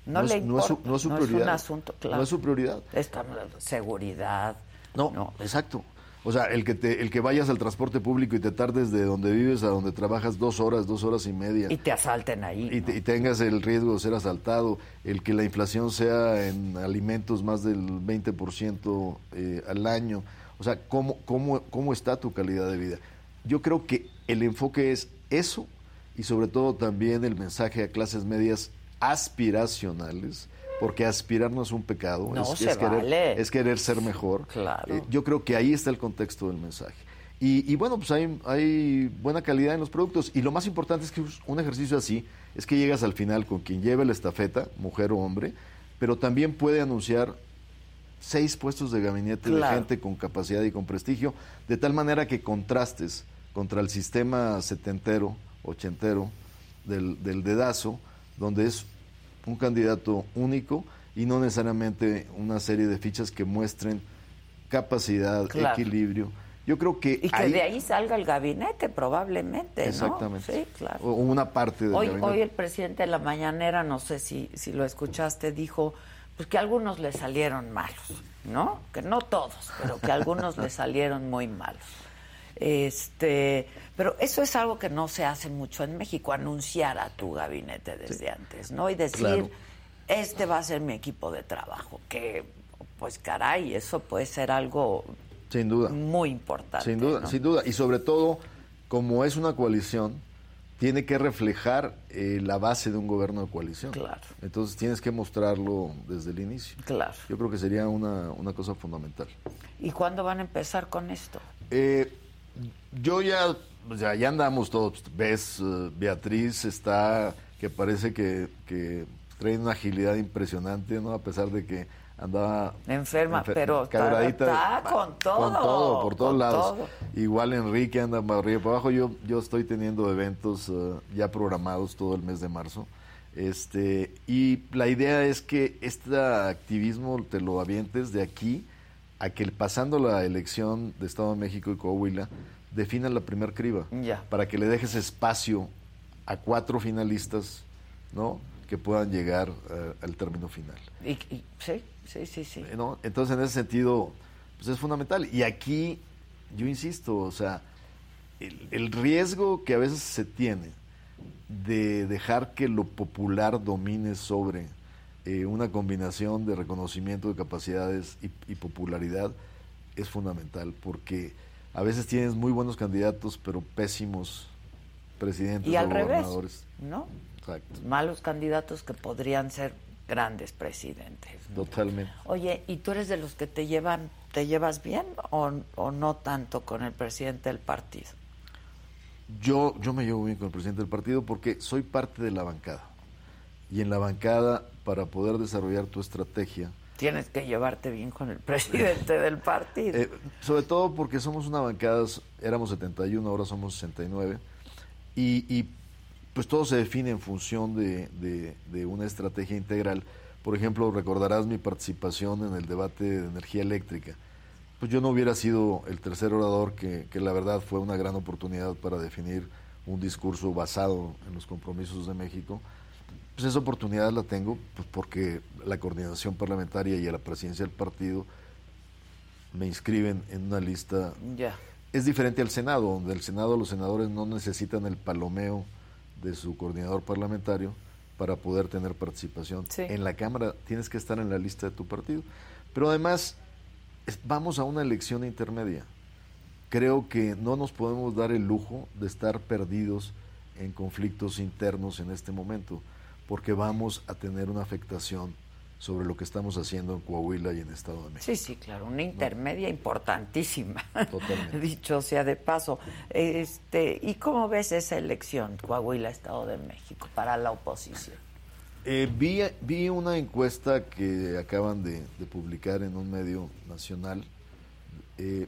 no, es, no, es, su, prioridad. un asunto, claro. No es su prioridad. seguridad. No, no, exacto. O sea, el que, te, el que vayas al transporte público y te tardes de donde vives a donde trabajas dos horas, dos horas y media. Y te asalten ahí. Y, tengas el riesgo de ser asaltado, el que la inflación sea en alimentos más del 20% eh, al año. O sea, ¿cómo, cómo, ¿cómo está tu calidad de vida? Yo creo que el enfoque es eso y sobre todo también el mensaje a clases medias aspiracionales, porque aspirar no es un pecado, es, querer, es, querer, ser mejor. Claro. Eh, yo creo que ahí está el contexto del mensaje. Y, bueno, pues hay, hay, buena calidad en los productos. Y lo más importante es que un ejercicio así es que llegas al final con quien lleve la estafeta, mujer o hombre, pero también puede anunciar seis puestos de gabinete de gente con capacidad y con prestigio, de tal manera que contrastes contra el sistema setentero, ochentero del, del dedazo, donde es un candidato único y no necesariamente una serie de fichas que muestren capacidad, Claro. equilibrio. Yo creo que, Y que ahí- de ahí salga el gabinete, probablemente, ¿no? Exactamente. Sí, claro. O una parte del Hoy, gabinete. hoy el presidente de la mañanera, no sé si, si lo escuchaste, dijo pues que a algunos le salieron malos, ¿no? Que no todos, pero que a algunos le salieron muy malos. Este, pero eso es algo que no se hace mucho en México, anunciar a tu gabinete desde antes, ¿no? Y decir, Claro. este va a ser mi equipo de trabajo, que pues caray, eso puede ser algo Sin duda. muy importante. Sin duda, ¿no? sin duda. Y sobre todo, como es una coalición, tiene que reflejar eh, la base de un gobierno de coalición. Claro. Entonces tienes que mostrarlo desde el inicio. Claro. Yo creo que sería una, una cosa fundamental. ¿Y cuándo van a empezar con esto? Eh, yo ya, ya andamos todos. Ves, eh, Beatriz está, que parece que, que trae una agilidad impresionante, ¿no? A pesar de que andaba... Enferma, pero está- con todo, Con todo, por todos lados. todo. Igual Enrique anda para arriba para abajo. Yo, yo estoy teniendo eventos eh, ya programados todo el mes de marzo. Este, y la idea es que este activismo te lo avientes de aquí a que pasando la elección de Estado de México y Coahuila definan la primer criba. Ya. Para que le dejes espacio a cuatro finalistas, ¿no? Que puedan llegar eh, al término final. Y, y- sí, sí, sí, sí. Eh, ¿no? Entonces, en ese sentido, pues es fundamental. Y aquí, yo insisto, o sea, el, el riesgo que a veces se tiene de dejar que lo popular domine sobre eh, una combinación de reconocimiento de capacidades y, y popularidad es fundamental, porque a veces tienes muy buenos candidatos, pero pésimos presidentes Y o al revés, gobernadores. ¿no? Exacto, Malos candidatos que podrían ser grandes presidentes. ¿no? totalmente. Oye, ¿y tú eres de los que te llevan, te llevas bien o, o no tanto con el presidente del partido? Yo, yo me llevo bien con el presidente del partido porque soy parte de la bancada. Y en la bancada, para poder desarrollar tu estrategia, Tienes que llevarte bien con el [laughs] presidente del partido. eh, sobre todo porque somos una bancada, éramos 71, ahora somos 69, y, y pues todo se define en función de, de- de una estrategia integral. Por ejemplo, recordarás mi participación en el debate de energía eléctrica. Pues yo no hubiera sido el tercer orador, que, que la verdad fue una gran oportunidad para definir un discurso basado en los compromisos de México. Pues esa oportunidad la tengo pues, porque la coordinación parlamentaria y a la presidencia del partido me inscriben en una lista. ya. Es diferente al Senado, donde el Senado los senadores no necesitan el palomeo de su coordinador parlamentario para poder tener participación. Sí. En la Cámara tienes que estar en la lista de tu partido. Pero además, vamos a una elección intermedia. Creo que no nos podemos dar el lujo de estar perdidos en conflictos internos en este momento, porque vamos a tener una afectación sobre lo que estamos haciendo en Coahuila y en Estado de México. Sí, sí, claro, una intermedia importantísima. Totalmente. [laughs] Dicho sea de paso. Este, ¿y cómo ves esa elección, Coahuila, Estado de México, para la oposición? Eh, vi, vi una encuesta que acaban de, de publicar en un medio nacional, eh,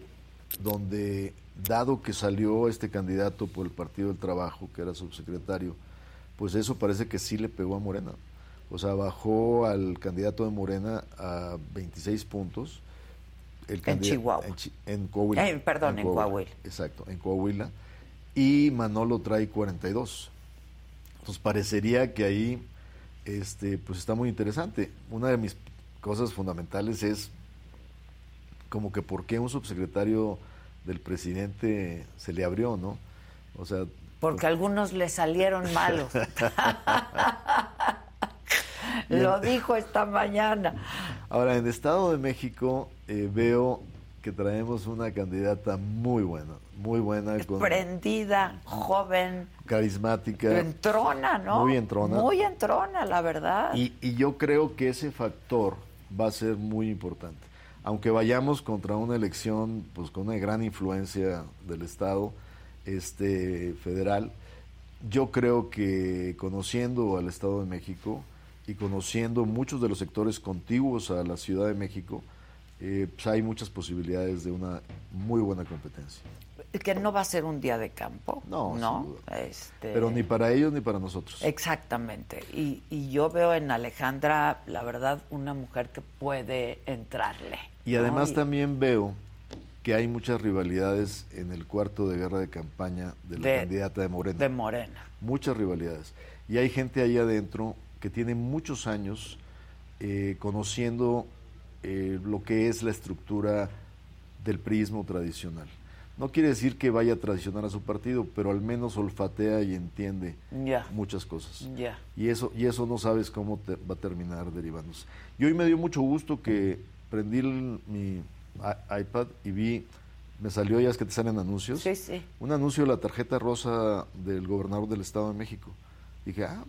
donde, dado que salió este candidato por el Partido del Trabajo, que era subsecretario, pues eso parece que sí le pegó a Morena. O sea, bajó al candidato de Morena a 26 puntos. El En Chihuahua. En, Chi- en Coahuila. Eh, perdón, en Coahuila. Exacto, en Coahuila. Y Manolo trae 42. Entonces parecería que ahí este, pues está muy interesante. Una de mis cosas fundamentales es como que por qué un subsecretario del presidente se le abrió, ¿no? O sea, Porque algunos le salieron malos. [laughs] Lo dijo esta mañana. ahora en Estado de México eh, veo que traemos una candidata muy buena, muy buena, con Prendida, joven, carismática. entrona, ¿no? Muy entrona. Muy entrona, la verdad. Y, y yo creo que ese factor va a ser muy importante. Aunque vayamos contra una elección pues con una gran influencia del Estado este, federal, yo creo que conociendo al Estado de México y conociendo muchos de los sectores contiguos a la Ciudad de México, eh, pues hay muchas posibilidades de una muy buena competencia. que no va a ser un día de campo. No, no. Este, Pero ni para ellos ni para nosotros. Exactamente. Y, y yo veo en Alejandra, la verdad, una mujer que puede entrarle. Y ¿no? además Y- también veo que hay muchas rivalidades en el cuarto de guerra de campaña de la De- candidata de Morena. de Morena. muchas rivalidades. Y hay gente ahí adentro que tiene muchos años eh, conociendo eh, lo que es la estructura del prismo tradicional. No quiere decir que vaya a traicionar a su partido, pero al menos olfatea y entiende muchas cosas. Ya. Y eso, y eso no sabes cómo te va a terminar derivándose. Y hoy me dio mucho gusto que prendí el- mi iPad y vi, me salió ya es que te salen anuncios. Sí, sí. Un anuncio de la tarjeta rosa del gobernador del Estado de México. Dije, ah,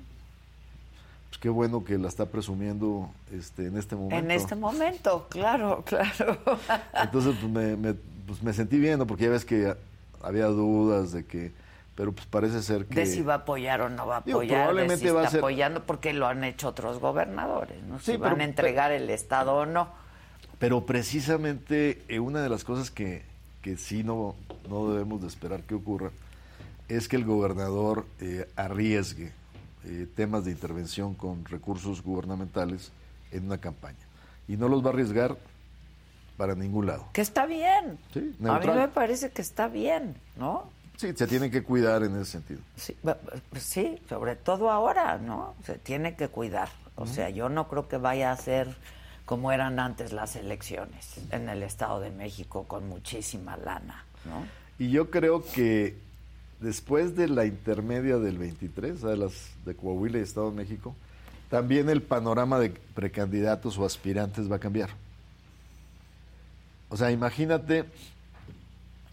pues qué bueno que la está presumiendo este, en este momento. En este momento, claro, [laughs] claro. Entonces pues, me, me- pues, me sentí bien, ¿no? porque ya ves que había dudas de que, pero pues parece ser que... De si va a apoyar o no va a Digo, apoyar, de probablemente si va a está ser- apoyando, porque lo han hecho otros gobernadores, ¿no? Sí, si van a entregar el Estado o no. Pero precisamente eh, una de las cosas que, que sí no, no debemos de esperar que ocurra es que el gobernador eh, arriesgue eh, temas de intervención con recursos gubernamentales en una campaña. Y no los va a arriesgar para ningún lado. Que está bien. Sí, a mí me parece que está bien, ¿no? Sí, se tienen que cuidar en ese sentido. Sí, ba- sí, sobre todo ahora, ¿no? Se tiene que cuidar. O sea, yo no creo que vaya a ser como eran antes las elecciones en el Estado de México con muchísima lana, ¿no? Y yo creo que después de la intermedia del 23, o sea, de las de Coahuila y Estado de México, también el panorama de precandidatos o aspirantes va a cambiar. O sea, imagínate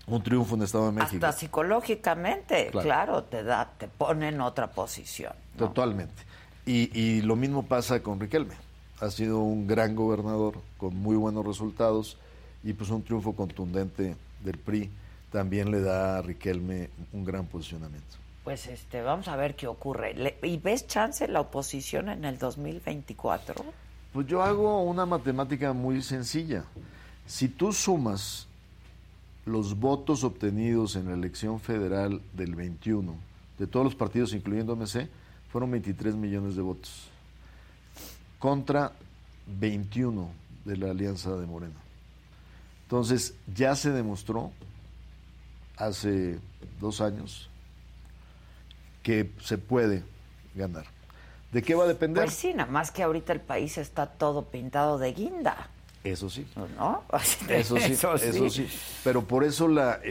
un triunfo en Estado de México. Hasta psicológicamente, Claro. claro, te da, te pone en otra posición. ¿no? Totalmente. Y, y lo mismo pasa con Riquelme. Ha sido un gran gobernador con muy buenos resultados y pues un triunfo contundente del PRI también le da a Riquelme un gran posicionamiento. Pues este, vamos a ver qué ocurre. Le- ¿Y ves chance la oposición en el 2024? Pues yo hago una matemática muy sencilla. Si tú sumas los votos obtenidos en la elección federal del 21, de todos los partidos, incluyendo MC, fueron 23 millones de votos, contra 21 de la Alianza de Morena. Entonces, ya se demostró hace dos años que se puede ganar. ¿De qué va a depender? Pues sí, nada más que ahorita el país está todo pintado de guinda, Eso sí. ¿no? [laughs] Eso sí, eso sí. Pero por eso la,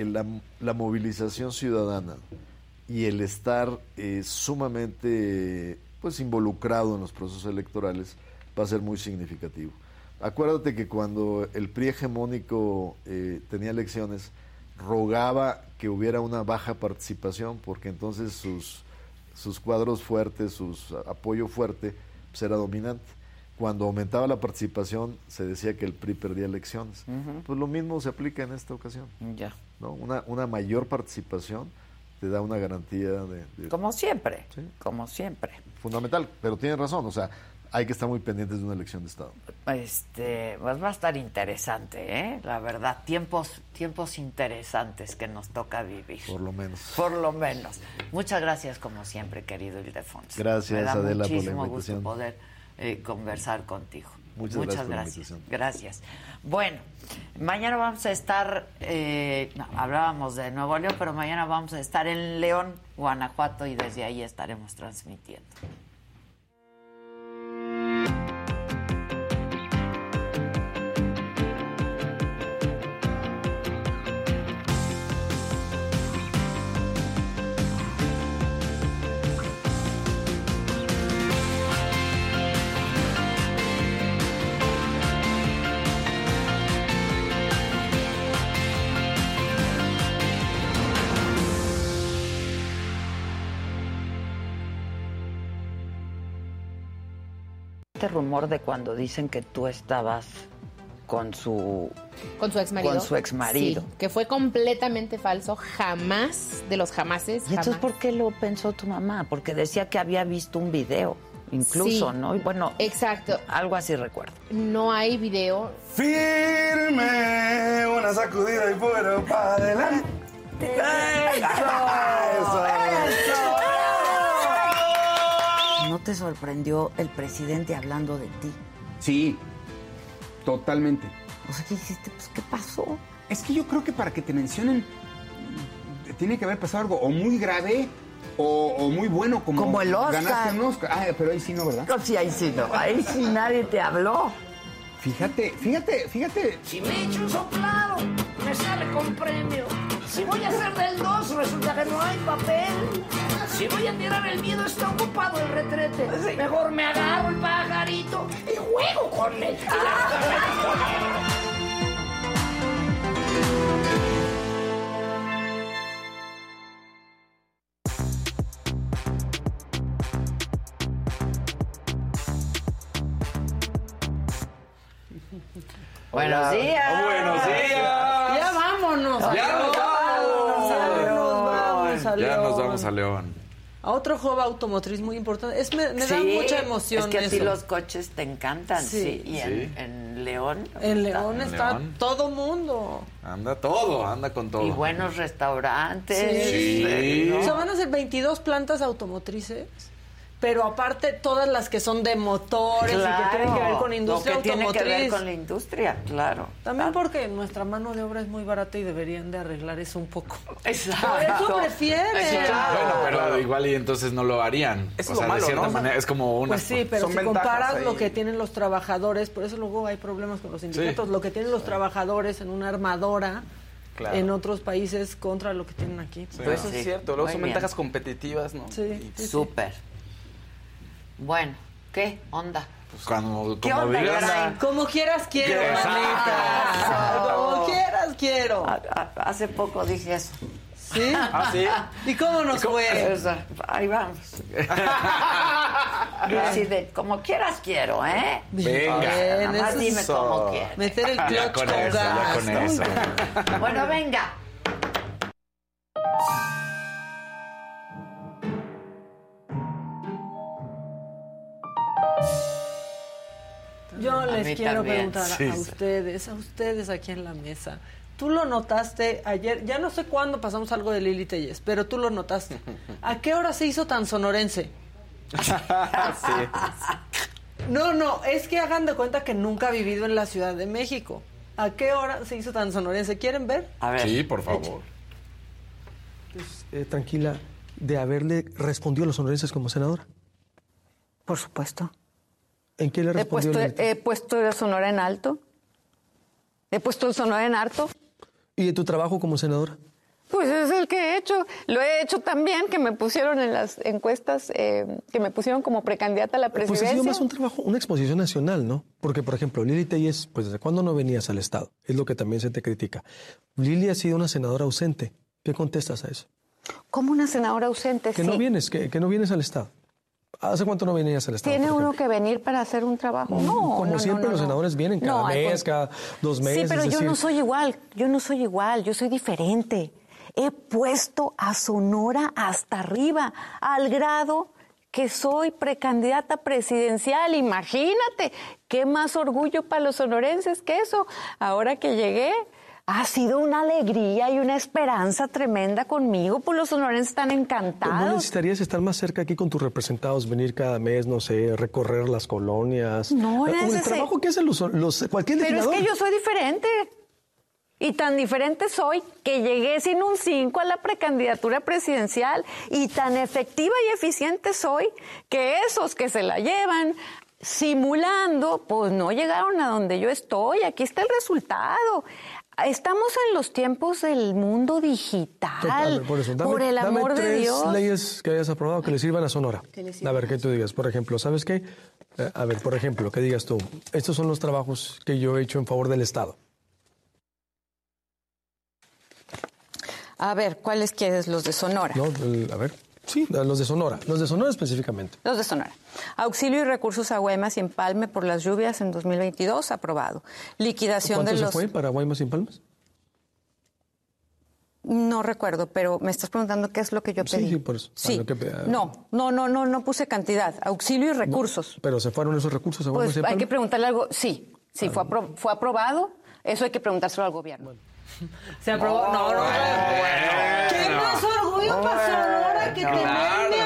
la movilización ciudadana y el estar eh, sumamente pues involucrado en los procesos electorales va a ser muy significativo. Acuérdate que cuando el PRI hegemónico eh, tenía elecciones, rogaba que hubiera una baja participación, porque entonces sus, sus cuadros fuertes, su apoyo fuerte, pues era dominante. Cuando aumentaba la participación, se decía que el PRI perdía elecciones. Pues lo mismo se aplica en esta ocasión. Ya. ¿no? Una, una mayor participación te da una garantía de, de- Como siempre, Sí. como siempre. fundamental. Pero tienes razón, o sea, hay que estar muy pendientes de una elección de Estado. Este, pues va a estar interesante, ¿eh? La verdad, tiempos, tiempos interesantes que nos toca vivir. Por lo menos. Por lo menos. Muchas gracias, como siempre, querido Ildefonso. Gracias, Me da Adela, por la muchísimo gusto poder eh, conversar contigo. Muchas Muchas gracias por gracias. Gracias. Bueno, mañana vamos a estar, eh, no, hablábamos de Nuevo León, pero mañana vamos a estar en León, Guanajuato, y desde ahí estaremos transmitiendo. Rumor de cuando dicen que tú estabas con su Con su ex marido. Con su exmarido. Sí, que fue completamente falso, jamás, de los jamases. ¿Y entonces por qué lo pensó tu mamá? Porque decía que había visto un video, incluso, Sí. ¿no? Y bueno, Exacto. algo así recuerdo. No hay video. Firme, una sacudida y fuera para adelante. ¿No te sorprendió el presidente hablando de ti? Sí, totalmente. O sea, ¿qué dijiste? Pues, ¿qué pasó? Es que yo creo que para que te mencionen tiene que haber pasado algo o muy grave o, o muy bueno como, Como el Oscar. ganaste un Oscar. Ah, pero ahí sí no, ¿verdad? No, sí, ahí sí no. Ahí sí nadie te habló. Fíjate, fíjate, fíjate. Si me echo un soplado, me sale con premio. Si voy a hacer del 2, resulta que no hay papel. Si voy a tirar el miedo, está ocupado el retrete. Mejor me agarro el pajarito y juego con él. [laughs] Buenos días. Buenos días. Ya vámonos. Ya nos vamos. A Ya nos León. vamos a León. A otro hub automotriz muy importante. Es, me, me da Sí, mucha emoción Es que a ti eso. los coches te encantan, sí. Sí. Y en, en León. En León En está León. todo mundo. Anda todo, anda con todo. Y buenos restaurantes. Sí. Sí. ¿no? O sea, van a ser 22 plantas automotrices, pero aparte todas las que son de motores y que tienen que ver con industria Lo que automotriz. tiene que ver con la industria, claro. También porque nuestra mano de obra es muy barata y deberían de arreglar eso un poco. Exacto. Por eso prefieren. Sí, claro. Bueno, pero igual y entonces no lo harían. Eso o es sea, malo, de cierta ¿no? manera es como una. Pues sí, pero Son si comparas ahí. lo que tienen los trabajadores, por eso luego hay problemas con los sindicatos, lo que tienen los trabajadores en una armadora Claro. en otros países contra lo que tienen aquí. Pues eso Sí. es cierto. Luego Muy son bien. ventajas competitivas, ¿no? Sí, Y- sí, sí. Súper. Bueno, ¿qué onda? Pues cuando, ¿Qué como onda, digas? Como quieras quiero, Exacto. Como quieras quiero. A- a- hace poco dije eso. ¿Sí? ¿Ah, sí? ¿Y cómo nos fue? Esa, Ahí vamos. [laughs] Así de, como quieras quiero, ¿eh? Venga. Bien, Nada más eso dime cómo quieres. Meter el Ya clutch con con eso, ya gas, con ¿no? eso. Bueno, venga. Yo les quiero también. preguntar Sí, a sí. ustedes, a ustedes aquí en la mesa. Tú lo notaste ayer, ya no sé cuándo pasamos algo de Lili Telles, pero tú lo notaste. [laughs] ¿A qué hora se hizo tan sonorense? [laughs] No, no, es que hagan de cuenta que nunca ha vivido en la Ciudad de México. ¿A qué hora se hizo tan sonorense? ¿Quieren ver? A ver. Sí, por favor. eh, tranquila de haberle respondido a los sonorenses como senadora? Por supuesto. ¿En qué le He respondió? puesto, el- he puesto el Sonora en alto. He puesto el Sonora en alto. ¿Y de tu trabajo como senadora? Pues es el que he hecho. Lo he hecho también, que me pusieron en las encuestas, eh, que me pusieron como precandidata a la Pues ha presidencia. sido más un trabajo, una exposición nacional, ¿no? Porque, por ejemplo, Lili Telles, pues ¿desde cuándo no venías al Estado? Es lo que también se te critica. Lili ha sido una senadora ausente. ¿Qué contestas a eso? Como una senadora ausente, Que sí. no vienes, que, que no vienes al Estado. ¿Hace cuánto no venías al Estado? ¿Tiene uno que venir para hacer un trabajo? No, Como no, no, siempre no, los senadores vienen cada mes, cada dos meses. Sí, pero yo no soy igual, yo no soy igual, yo soy diferente. He puesto a Sonora hasta arriba, al grado que soy precandidata presidencial. Imagínate, qué más orgullo para los sonorenses que eso. Ahora que llegué, ha sido una alegría y una esperanza tremenda conmigo, pues los sonorenses están ¿No encantados. necesitarías estar más cerca aquí con tus representados, venir cada mes, no sé, recorrer las colonias? No, es El ese- trabajo que hacen los, los- cualquier Pero es que yo soy diferente. Y tan diferente soy que llegué sin un 5 a la precandidatura presidencial. Y tan efectiva y eficiente soy que esos que se la llevan simulando, pues no llegaron a donde yo estoy. Aquí está el resultado. Estamos en los tiempos del mundo digital. Total, por eso, dame, el dame amor de tres Dios. leyes que hayas aprobado que le sirvan a Sonora. A ver, que tú digas, por ejemplo, ¿sabes qué? Eh, a ver, por ejemplo, que digas tú, estos son los trabajos que yo he hecho en favor del Estado. A ver, ¿cuáles quieres? Los de Sonora. ¿no? El- a ver, sí, los de Sonora, los de Sonora específicamente. Los de Sonora. Auxilio y recursos a Guaymas y Empalme por las lluvias en 2022, aprobado. Liquidación ¿Cuánto de se los... fue para Guaymas y Palmas? No recuerdo, pero me estás preguntando qué es lo que yo pedí. sí, por eso. Sí. Ah, lo que pe- ah. No, no, no, no, no puse cantidad. Auxilio y recursos. Pero se fueron esos recursos a Guaymas Pues y hay que preguntarle algo. Sí, sí, fue, apro- fue aprobado. Eso hay que preguntárselo al gobierno. Se aprobó. No, no, no. ¿Qué más orgullo Sonora que Claro.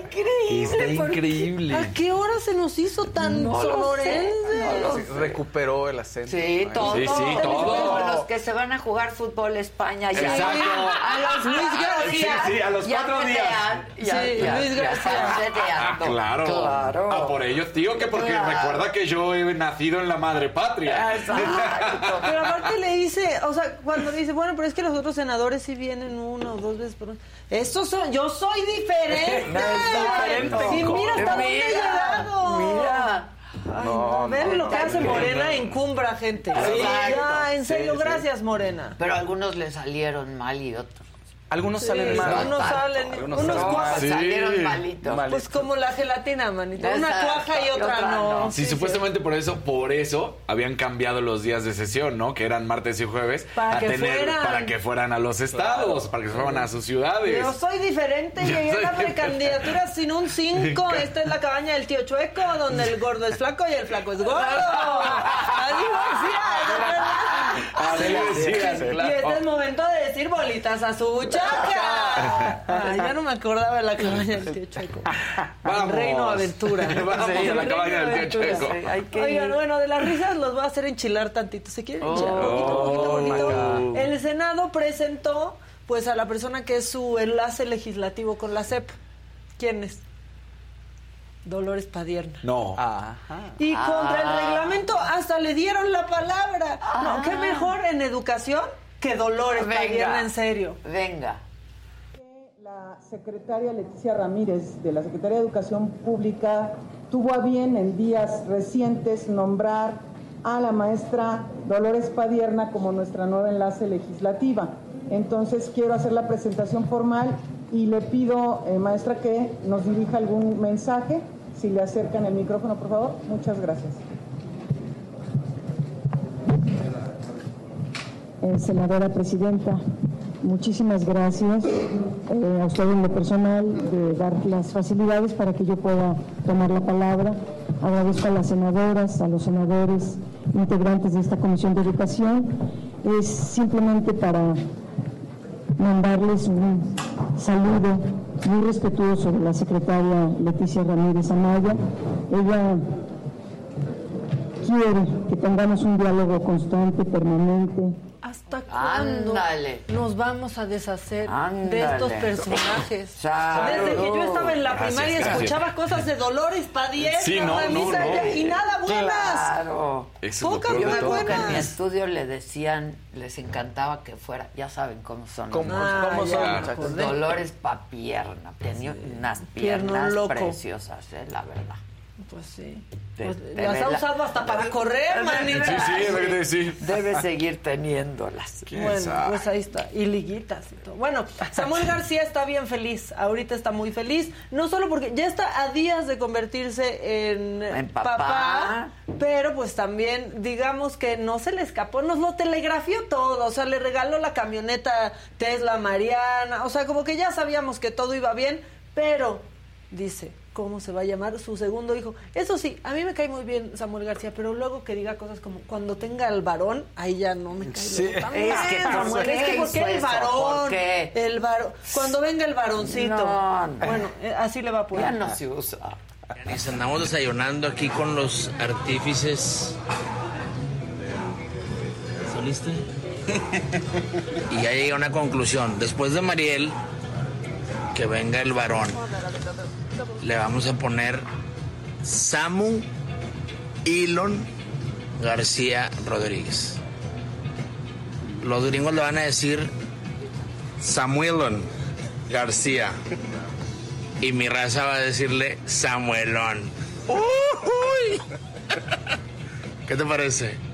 Increíble. Está increíble. ¿A qué hora se nos hizo tan No sonorense? Sí, Recuperó el acento. Sí, todo. Sí, sí, todo. Como los que se van a jugar fútbol España ya. Exacto. A los Luis García. Sí, sí, a los cuatro días. Ya, Sí, ya, Luis García. Ah, claro. Claro. Ah, por ello, tío, que porque Claro. recuerda que yo he nacido en la madre patria. Exacto. Pero aparte le dice, o sea, cuando dice, bueno, pero es que los otros senadores sí vienen una o dos veces por Estos son, yo soy diferente. [laughs] diferente. Y mira hasta dónde he llegado. Mira. Ay, no, ven lo que hace Morena encumbra gente. Exacto. Ya, en serio, Sí, sí. gracias, Morena. Pero algunos le salieron mal y otros. Algunos Sí, salen mal. unos tanto. salen, Algunos unos salen cuajas. Sí. salieron malitos. Mal. Pues como la gelatina, manita. Una Exacto, cuaja y otra, no. Sí, supuestamente por eso, por eso habían cambiado los días de sesión, ¿no? Que eran martes y jueves Para a que tener fueran. para que fueran a los estados, para que fueran a sus ciudades. Yo soy diferente, llegué a la precandidatura sin un 5. Esta es la cabaña del tío Chueco, donde el gordo es flaco y el flaco es gordo. [laughs] ¿de verdad? Así decían, Y claro. este es el momento de decir bolitas a su buchaca. Ay, ya no me acordaba de la cabaña del tío Chueco. Vamos. Reino Aventura. [laughs] Vamos Sí, a la cabaña del tío. Sí, que Oigan, bueno, de las risas los voy a hacer enchilar tantito. ¿Se quieren enchilar? Oh, poquito, poquito. El Senado presentó pues a la persona que es su enlace legislativo con la CEP. ¿Quién es? Dolores Padierna. No. Y contra Ah. el reglamento hasta le dieron la palabra. No, qué mejor en educación que Dolores Padierna, en serio. Venga. La secretaria Leticia Ramírez de la Secretaría de Educación Pública tuvo a bien en días recientes nombrar a la maestra Dolores Padierna como nuestra nueva enlace legislativa. Entonces quiero hacer la presentación formal y le pido, eh, maestra, que nos dirija algún mensaje. Si le acercan el micrófono, por favor. Muchas gracias. Eh, senadora presidenta, muchísimas gracias eh, a usted en lo personal de dar las facilidades para que yo pueda tomar la palabra. Agradezco a las senadoras, a los senadores integrantes de esta Comisión de Educación. Es simplemente para mandarles un saludo muy respetuoso de la secretaria Leticia Ramírez Amaya. Ella quiere que tengamos un diálogo constante, permanente, ¿Hasta cuándo Ándale. nos vamos a deshacer de estos personajes? Salud. Desde que yo estaba en la Gracias, primaria gracias. escuchaba cosas de Dolores Padierna, Sí, no, de no, Misa no. y nada buenas. Claro. Pocas Yo que en mi buenas. estudio le decían, les encantaba que fuera, ya saben cómo son. los ¿Cómo- niños. cómo son, muchachos? Dolores Papierna, tenía unas piernas preciosas, eh, la verdad. Pues sí. Te- Pues te las ha la- usado hasta para correr, manita. Sí, sí, es lo que te decía. Debe seguir teniéndolas. ¿Quién Bueno, sabe? pues ahí está. Y liguitas y todo. Bueno, Samuel [laughs] García está bien feliz. Ahorita está muy feliz. No solo porque ya está a días de convertirse en, En papá. pero pues también, digamos que no se le escapó, nos lo telegrafió todo. O sea, le regaló la camioneta Tesla Mariana. O sea, como que ya sabíamos que todo iba bien, pero dice. ¿Cómo se va a llamar su segundo hijo? Eso sí, a mí me cae muy bien Samuel García, pero luego que diga cosas como cuando tenga el varón, ahí ya no me cae Sí. tan Es que, bien, ¿por Samuel, qué es que ¿por hizo qué el varón? ¿Por qué? El varón. Cuando venga el varoncito. No, no. Bueno, eh, así le va a poner. Ya no se usa. Nos andamos desayunando aquí con los artífices. ¿Soliste? [laughs] y ya llegué a una conclusión. Después de Mariel, que venga el varón. Le vamos a poner Samu Elon García Rodríguez. Los gringos le van a decir Samuelon García. Y mi raza va a decirle Samuelón. ¡Uy! ¿Qué te parece?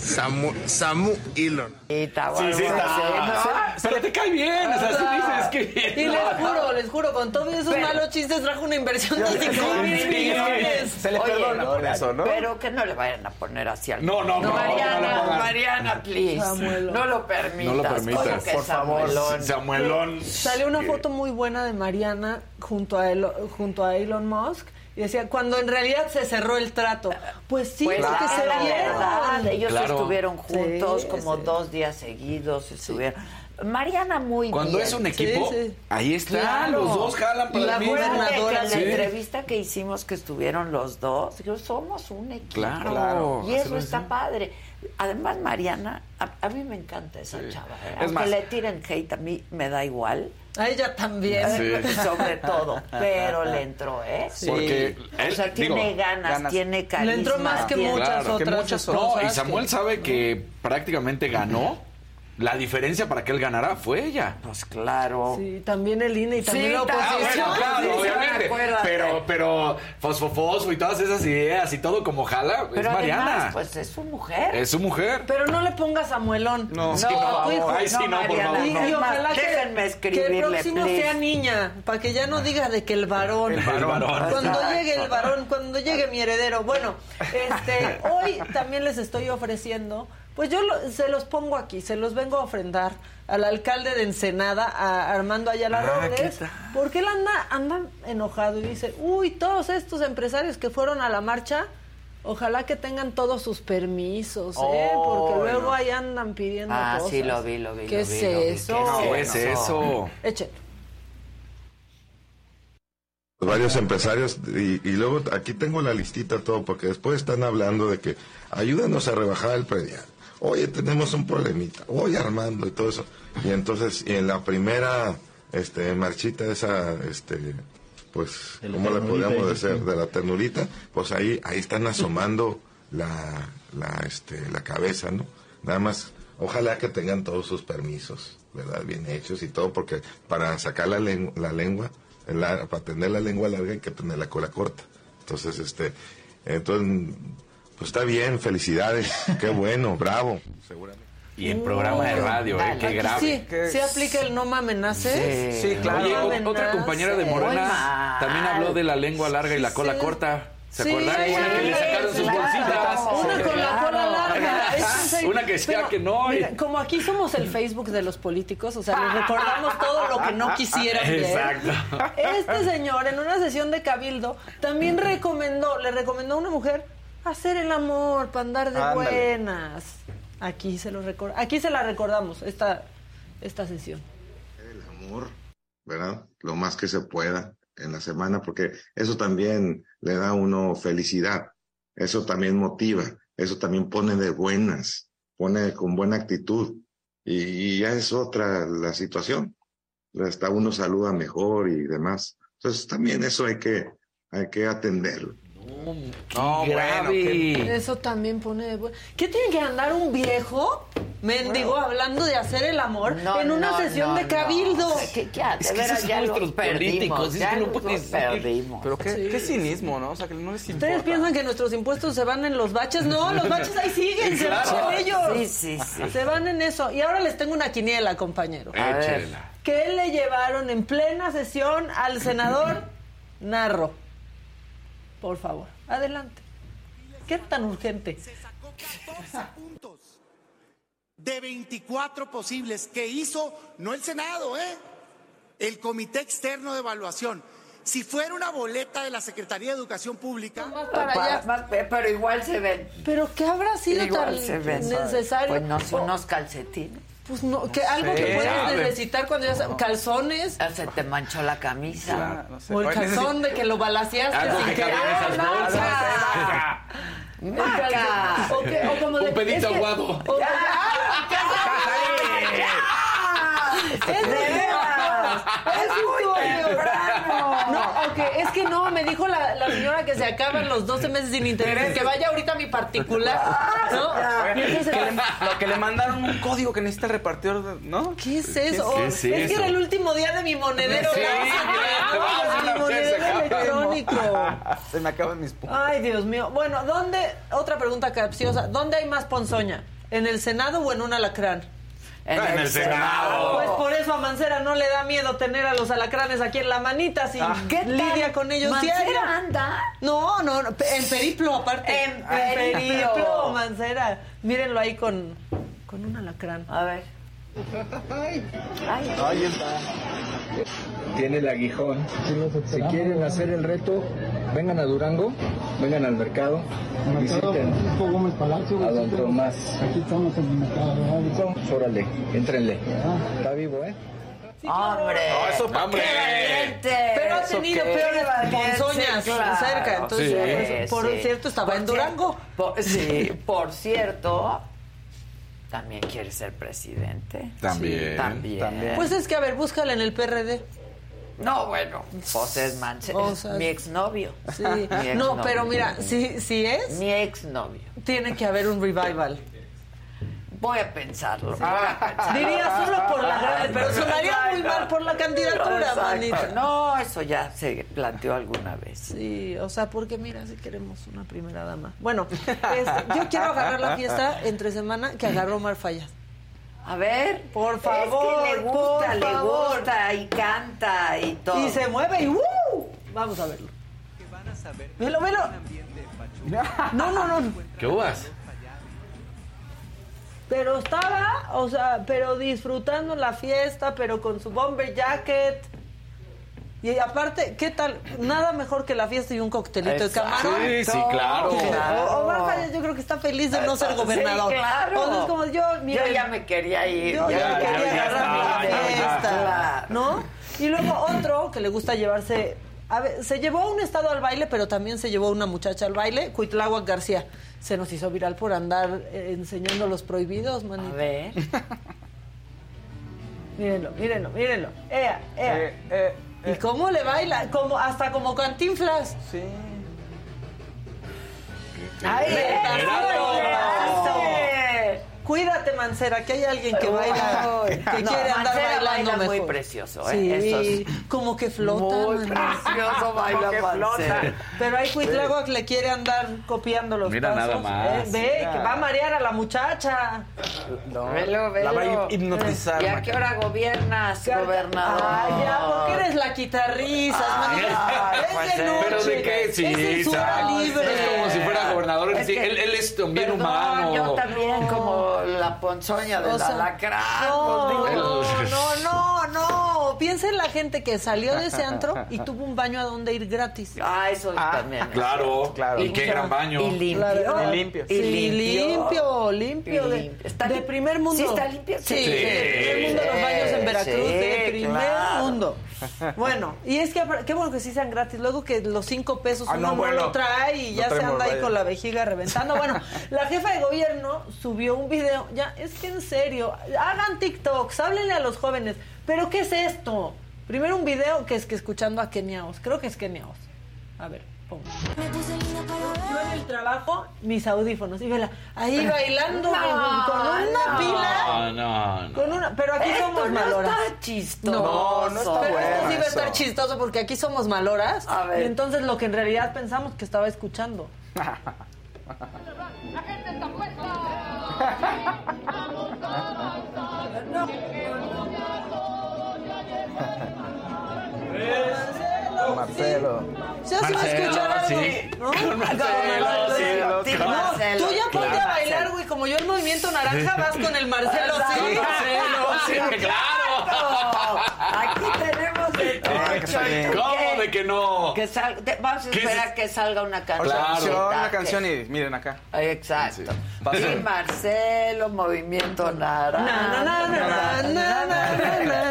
Samu, Samu Elon. Y está Sí, bueno. sí, está. Pero te cae bien, o sea, sí dices que Y les juro, les juro, con todos esos Pero- malos chistes trajo una inversión de 5 mil millones. Se le Oye, perdona por eso, ¿no? Pero que no le vayan a poner así al. No, no, no, Mariana. Mariana, please. Samuelón. No lo permitas. No lo permitas. ¿Cómo que Por favor. Samuelón? Samuelón. Salió una foto muy buena de Mariana junto a, Elo- junto a Elon Musk. Y decía, cuando en realidad se cerró el trato. Pues sí, Pues la se verdad, ellos Claro. estuvieron juntos Sí, como sí. dos días seguidos. Estuvieron. Mariana muy Cuando bien. es un equipo, sí. ahí está, Claro. los dos jalan para la el en la Sí. entrevista que hicimos que estuvieron los dos, somos un equipo. Claro, claro. Y eso está así. padre. Además, Mariana, a, a mí me encanta esa chava. ¿eh? Es Aunque más- le tiren hate, a mí me da igual. A ella también. Sí. [laughs] Sobre todo. Pero le entró, ¿eh? Porque O sea, tiene digo, ganas, ganas. tiene carisma. Le entró más que tiene- muchas Claro, que otras muchas cosas. No, y Samuel que- sabe que prácticamente ganó. La diferencia para que él ganara fue ella. Pues claro. Sí, también el INE y también Sí, la también. Ah, oposición. bueno, claro, sí, sí, obviamente. Pero, pero Fosfofosfo y todas esas ideas y todo como jala, Pero es Mariana. además, pues es su mujer. Es su mujer. Pero no le pongas Samuelón. No, Sí, no, a tu hijo. Ay, sí, no, por favor, no. y ojalá que, Déjenme que escribirle, el próximo please. sea niña, para que ya no diga de que el varón. El varón. Cuando Exacto. llegue el varón, cuando llegue mi heredero. Bueno, este, [laughs] hoy también les estoy ofreciendo, pues yo lo- se los pongo aquí, se los vengo a ofrendar al alcalde de Ensenada, a Armando Ayala Ah, ¿qué Robles, porque él anda, anda enojado y dice, uy, todos estos empresarios que fueron a la marcha, ojalá que tengan todos sus permisos, ¿eh? Oh, porque luego no. ahí andan pidiendo Ah, cosas. sí, lo vi, lo vi, ¿Qué lo es vi, lo vi. eso? ¿Qué ¿Qué es eso? Échelo. varios empresarios y, y luego aquí tengo la listita todo porque después están hablando de que ayúdanos a rebajar el predial. Oye, tenemos un problemita. Oye, Armando y todo eso. Y entonces, y en la primera este marchita esa este pues De la ¿cómo le ternurita, podríamos decir? De la ternurita, pues ahí ahí están asomando [laughs] la la este la cabeza, ¿no? Nada más ojalá que tengan todos sus permisos, ¿verdad? Bien hechos y todo porque para sacar la lengua, la lengua la- para tener la lengua larga hay que tener la cola corta. Entonces, este, entonces, pues está bien, felicidades, qué [laughs] bueno, bravo. Seguramente. Y en programa de radio, ¿eh? Qué grave. Sí, sí aplica el no me amenaces. Sí, claro. Oye, No otra compañera de Morena también habló de la lengua larga y la cola Sí. corta. ¿Se Sí, acuerdan? Una que le sacaron sus claro. bolsitas. Una con la cola larga. [laughs] Una que decía Pero, que no. mira, como aquí somos el Facebook de los políticos, o sea, les recordamos todo lo que no quisieran ver. Exacto. Este señor, en una sesión de Cabildo, también recomendó, le recomendó a una mujer hacer el amor para andar de Ándale. buenas. Aquí se lo record- aquí se la recordamos, esta, esta sesión. El amor, ¿verdad? Lo más que se pueda en la semana, porque eso también le da a uno felicidad, eso también motiva, eso también pone de buenas, pone con buena actitud, y, y ya es otra la situación. Hasta uno saluda mejor y demás. Entonces también eso hay que, hay que atenderlo. No, bueno, qué- Eso también pone de ¿Qué tiene que andar un viejo mendigo hablando de hacer el amor No, en una no, sesión no, de cabildo? ya, de Es que veras, esos ya son los políticos, es ya que no los perdimos. Pero qué, Sí. qué cinismo, ¿no? O sea, que no les importa. ¿Ustedes piensan que nuestros impuestos se van en los baches? No, los baches ahí siguen, se van Claro. con ellos. Sí, sí, sí. Se van en eso. Y ahora les tengo una quiniela, compañero. A ver. ¿Qué le llevaron en plena sesión al senador Narro? Por favor, adelante. ¿Qué tan urgente? Se sacó 14 puntos de 24 posibles que hizo no el Senado, ¿eh? El Comité Externo de Evaluación. Si fuera una boleta de la Secretaría de Educación Pública, Más para Pa- allá. más- pero igual se ven. ¿Pero qué habrá sido Igual tan se ven. necesario? Pues no son unos calcetines. Pues no, que algo sé, que puedes sabe. necesitar cuando ya calzones Se te manchó la camisa. Ah, no sé. o el Oye, calzón de que lo balaseaste sin que querer. ¡Maca! Calzón- O, que- o como Un de- pedito es que- aguado. o- ¡Ah! ¡Es ¡De veras! ¡Es muy temprano! Es que no, me dijo la, la señora que se acaban los 12 meses sin interés, que vaya ahorita a mi particular, ¿no? Que le- lo que le mandaron un código que necesita el repartidor, ¿no? ¿Qué es eso? ¿Qué es es que eso? era el último día de mi monedero. Sí, mi monedero electrónico. Se me acaban mis puntos. Ay, Dios mío. Bueno, ¿dónde? Otra pregunta capciosa. ¿Dónde hay más ponzoña? ¿En el Senado o en un alacrán? En, En el Senado. Pues por eso a Mancera no le da miedo tener a los alacranes aquí en la manita si ¿Qué tal? lidia con ellos ¿Mancera diario. anda? No, no, no, en periplo aparte. En periplo. periplo, Mancera. Mírenlo ahí con, con un alacrán. A ver. Ahí está. Tiene el aguijón. Si quieren hacer el reto, vengan a Durango, vengan al mercado, visiten a Don Tomás. Aquí estamos en el mercado. Órale, entrenle. Está vivo, ¿eh? ¡Hombre! No, eso pa' ¡Qué hombre. Pero ha ¿Eso tenido qué? peores ponzoñas claro. cerca. Entonces, Sí, por sí. cierto, estaba Por en cierto- Durango. por- sí, por cierto, también quiere ser presidente. También. Sí, también. Pues es que, a ver, búscala en el PRD. No, bueno, pues es Manche- O es sea, mi exnovio. Sí. Mi exnovio. No, pero mira, si, si es, Mi exnovio. tiene que haber un revival. Voy a pensarlo. voy a pensarlo. Diría solo por la grande, pero sonaría muy mal por la candidatura, Exacto. manita. No, eso ya se planteó alguna vez. Sí, o sea, porque mira, si queremos una primera dama. Bueno, este, yo quiero agarrar la fiesta entre semana que agarró Omar Fallas. A ver, Por favor, es que le gusta, por le favor. gusta y canta y todo. Y se mueve y ¡uh! Vamos a verlo. Velo, velo. No, no, no. ¿Qué uvas? Pero estaba, o sea, pero disfrutando la fiesta, pero con su bomber jacket. Y aparte, ¿qué tal? Nada mejor que la fiesta y un coctelito de camarón. Sí, sí, claro. O- Omar Fallas yo creo que está feliz de no ser gobernador. Sí, claro. O sea, es como yo, mira, yo ya me quería ir. Yo ya, ya, ya, quería ya agarrar ya, fiesta, claro. ¿no? Y luego otro que le gusta llevarse... A ver, se llevó un estado al baile, pero también se llevó una muchacha al baile, Cuitláhuac García. Se nos hizo viral por andar eh, enseñando los prohibidos, manito. A ver. [laughs] Mírenlo, mírenlo, mírenlo. Ea, ea. Eh, eh, ¿Y cómo le baila? Como, hasta como cantinflas. sí. ¡Ay, ¡Ay, Cuídate, Mancera, que hay alguien que baila, [laughs] que No, quiere andar Mancera bailando baila mejor. muy precioso, ¿eh? Sí, Eso sí. como que flota. Muy precioso [laughs] baila que Mancera. Pero ahí Cuitláhuac le quiere andar copiando los Mira pasos. nada más. Eh, ve, que va a marear a la muchacha. No, Velo, velo. La va a hipnotizar. ¿Y a qué hora gobiernas, gobernador? Ay, ya, porque eres la guitarrizas, manita. Ay, Es pues, de noche. ¿Pero de qué? Sí, es libre. No es como si fuera gobernador. Es sí, que- él, él es también Perdón, humano. Yo también, como [laughs] la ponzoña del O sea, alacrán. No, [laughs] no, no, no. Piensa en la gente que salió de ese antro y [laughs] tuvo un baño a donde ir gratis. Ah, eso también. Claro, Claro. Y qué gran baño. Y limpio. Claro. Y limpio. Sí, limpio, limpio. Y de, limpio. Está de primer mundo. ¿Sí está limpio? Sí, Sí. de primer mundo los baños en Veracruz, Sí, de primer claro. mundo. [laughs] Bueno, y es que qué bueno que sí sean gratis. Luego que los cinco pesos Ah, uno no, bueno. lo trae y No ya se anda ahí vaya. con la vejiga reventando. Bueno, la jefa de gobierno subió un video. Ya, es que en serio, hagan TikToks, háblenle a los jóvenes. ¿Pero qué es esto? Primero un video que es que escuchando a Keniaos. Creo que es Keniaos. A ver, pongo. Yo en el trabajo, mis audífonos. Y vela, ahí [laughs] bailando No, con una no. pila. No, no, no. Con una, pero aquí Esto somos no maloras. está chistoso. No, no está pero esto bueno sí va a estar chistoso porque aquí somos maloras. A ver. Y entonces lo que en realidad pensamos que estaba escuchando. [laughs] [laughs] Marcelo. ¿Se hace Marcelo, escuchar algo? sí. ¿No? Con Marcelo, Con sí, Marcelo. sí, No, Marcelo, tú ya ponte claro. a bailar, güey. Como yo el movimiento naranja, vas con el Marcelo, sí. Marcelo, sí, [laughs] claro. Aquí tenemos de todo. ¿Cómo de que no? Que sal- te- vamos a ¿Qué es esperar eso? que salga una canción. Claro. una canción y miren acá. Exacto. Pasa. Y Marcelo, Movimiento Naranja.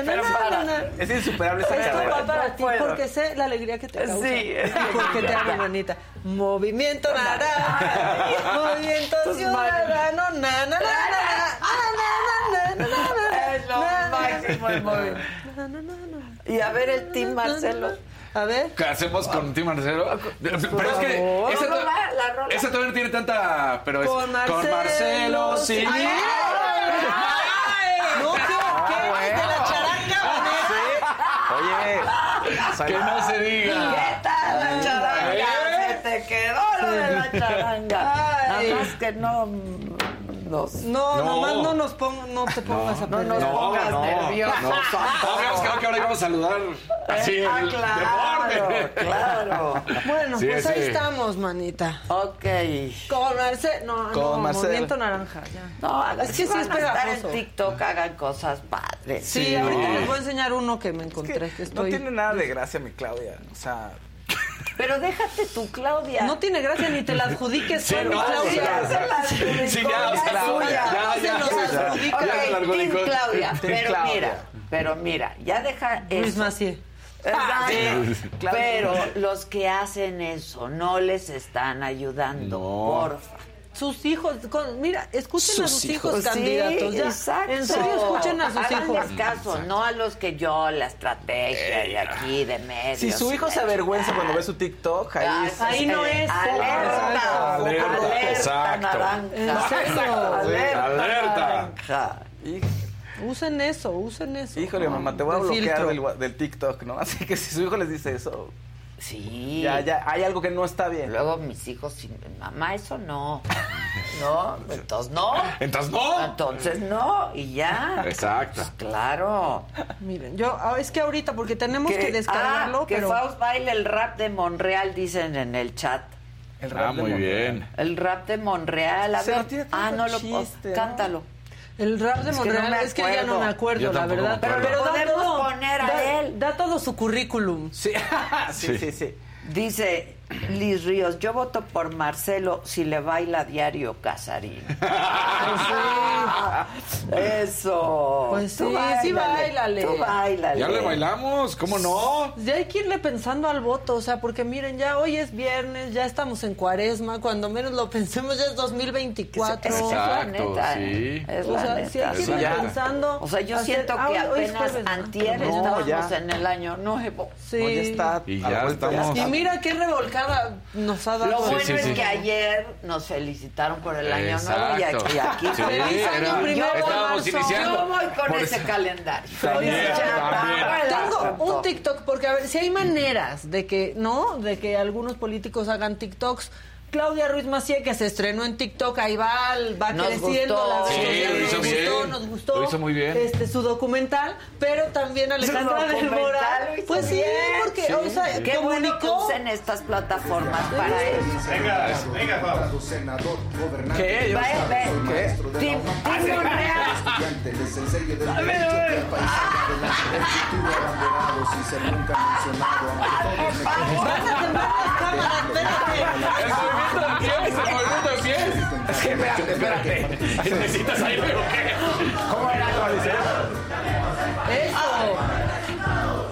Pero para. Es insuperable esa Esto va para ti puedo. porque sé la alegría que te causa. Sí. Porque te amo, manita. Movimiento naranja. Movimiento ciudadano. Na, na, na, na, na, na, na, na, na, Es lo movimiento. na, na, na, na. Y a ver el Team Marcelo. A ver. ¿Qué hacemos con Tim Marcelo? Pero es que esa, La rola, la rola. esa todavía no tiene tanta. Pero es Con Marcelo, con Marcelo, sí. Ay, No, ¿qué? ¿Qué? De la charanga, Oye, Que no se ¿Qué diga. tal la charanga? ¿Eh? Se te quedó lo de la charanga. Ay. Nada más que no No, No. nomás no nos pong- no te pongas a no perder. nos pongas nerviosos. No, habíamos quedado que ahora íbamos a saludar así Ah, claro, deporte. claro. Bueno, Sí, pues ahí estamos, manita. Ok. Con Marcelo. No, Con no, Marcelo. movimiento naranja, ya. No, Es que sí es pegajoso. en TikTok, hagan cosas padres. Sí, Sí. ahorita les voy a enseñar uno que me encontré. que No estoy... tiene nada de gracia mi Claudia. O sea, Pero déjate tú, Claudia. No tiene gracia ni te la adjudiques Sí, tú, mi no, Claudia. sí, ya se la adjudicó, Sí, ya, ya es Claudia, suya. ya, No se ya, nos ya. adjudica. Ya. Claudia. Team Pero Claudia. mira, pero mira, ya deja Luis eso. Macié. Exacto. Claro. Pero los que hacen eso no les están ayudando, No. porfa. Sus hijos, con- mira, escuchen a Sus sus hijos, Pues candidatos. sí, exacto. En serio, escuchen a sus Háganles hijos. caso, no a los que yo, la estrategia de aquí, de medios. si su hijo se avergüenza cuando ve su TikTok, ahí es- Ahí no es. Alerta, Alerta, alerta, exacto. naranja. ¿En serio? Alerta, Alerta. naranja. Usen eso, usen eso. Híjole, mamá, te voy a De bloquear del, del TikTok, ¿no? [laughs] Así que si su hijo les dice eso, Sí. ya, ya, hay algo que no está bien. Luego mis hijos, sí, mamá, eso no. [laughs] No, entonces no. Entonces no. Entonces no, y ya. Exacto. Claro. Miren, yo, ah, es que ahorita, porque tenemos que, descargarlo, ah, que pero... Faust baile el rap de Monreal, dicen en el chat. El Ah, rap de muy Monreal. bien. El rap de Monreal, a Se ver. ah, no lo cántalo. El rap de Es que Monreal, no es que ya no me acuerdo, Yo la verdad. acuerdo. Pero da podemos todo- poner a da- él. Da todo su currículum. Sí, [laughs] sí, sí, sí. Dice Liz Ríos, yo voto por Marcelo si le baila diario Casarín. [laughs] [laughs] Eso. Pues Tú sí, sí, báilale. Tú bailale. Ya le bailamos, ¿cómo no? Ya hay que irle pensando al voto, o sea, porque miren, ya hoy es viernes, ya estamos en cuaresma, cuando menos lo pensemos ya es 2024. Es la Exacto, neta, sí. ¿eh? Es O la sea, neta. sí hay que Sí, irle ya. pensando. O sea, yo hacer- siento ah, que hoy es apenas ¿no? antier No, estábamos ya. en el año nuevo. Sí. No, ya está. Y la ya estamos- Y mira qué nos ha dado. Lo bueno sí, es sí. que ayer nos felicitaron por el año Exacto. nuevo y aquí, y aquí Sí, Feliz año era- primero de marzo. iniciando. yo voy con Por ese eso- calendario. También, también. Tengo un TikTok, porque a ver, si hay maneras de que, ¿no? De que algunos políticos hagan TikToks. Claudia Ruiz Macié, que se estrenó en TikTok, ahí va, va Nos creciendo gustó. la Sí, versión, lo hizo nos bien. gustó, nos gustó. Lo hizo muy bien. Este, su documental, pero también Alejandra del Moral. Pues sí, bien. porque, Sí. o sea, Qué bueno que comunicó. usen estas plataformas para eso. ¿Qué? Yo- Ve, ve. ¿Qué? Tim, Tim Monreal. Van a temblar las cámaras, espérate. El movimiento de pies, el movimiento de pies. Es que espérate, espérate. Necesitas ahí, pero qué. ¿Cómo era? ¿Cómo dice? Eso.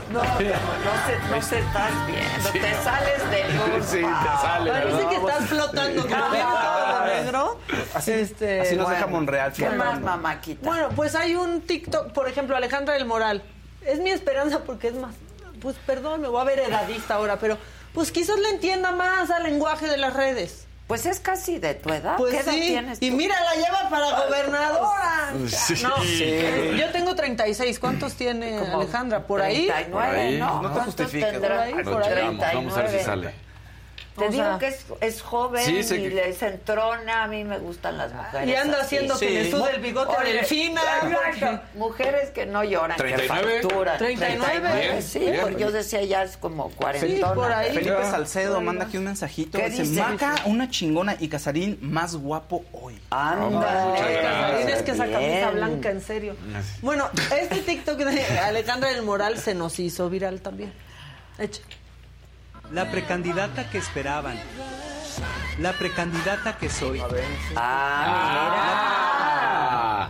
No, no, se, no se estás viendo, te sales de luz. Sí, te sale. Parece ¿verdad? que estás flotando. Como ven todo de negro. Así, Este, así nos deja bueno. Monreal. ¿Qué más, mamáquita? Bueno, pues hay un TikTok, por ejemplo, Alejandra del Moral. Es mi esperanza porque es más, pues perdón, me voy a ver edadista ahora, pero pues quizás le entienda más al lenguaje de las redes. Pues es casi de tu edad. Pues ¿Qué edad sí, tienes y tú? mira, la lleva para gobernadora. Sí. No, Sí. yo tengo 36. ¿Cuántos tiene Como Alejandra? ¿Por ahí? 39, Por ahí. ¿no? No te ¿Cuántos justifiques. Por ahí, por ahí. Vamos a ver si 39. sale. Te O digo sea- que es, es joven Sí, y que- les entrona. A mí me gustan las mujeres. Y anda así. haciendo que Sí. le el bigote a Delfina. exacto. Mujeres que no lloran, 39. que facturan. 39. Bien, sí, bien. porque yo decía ya es como cuarentona. por ahí. Felipe. Salcedo manda aquí un mensajito. ¿Qué Dice? Maca, una chingona y Casarín más guapo hoy. Ándale. Muchas gracias. Tienes que esa camisa blanca, en serio. Bueno, este TikTok de Alejandra del Moral se nos hizo viral también. Echa. La precandidata que esperaban. La precandidata que soy. Ah, Ah.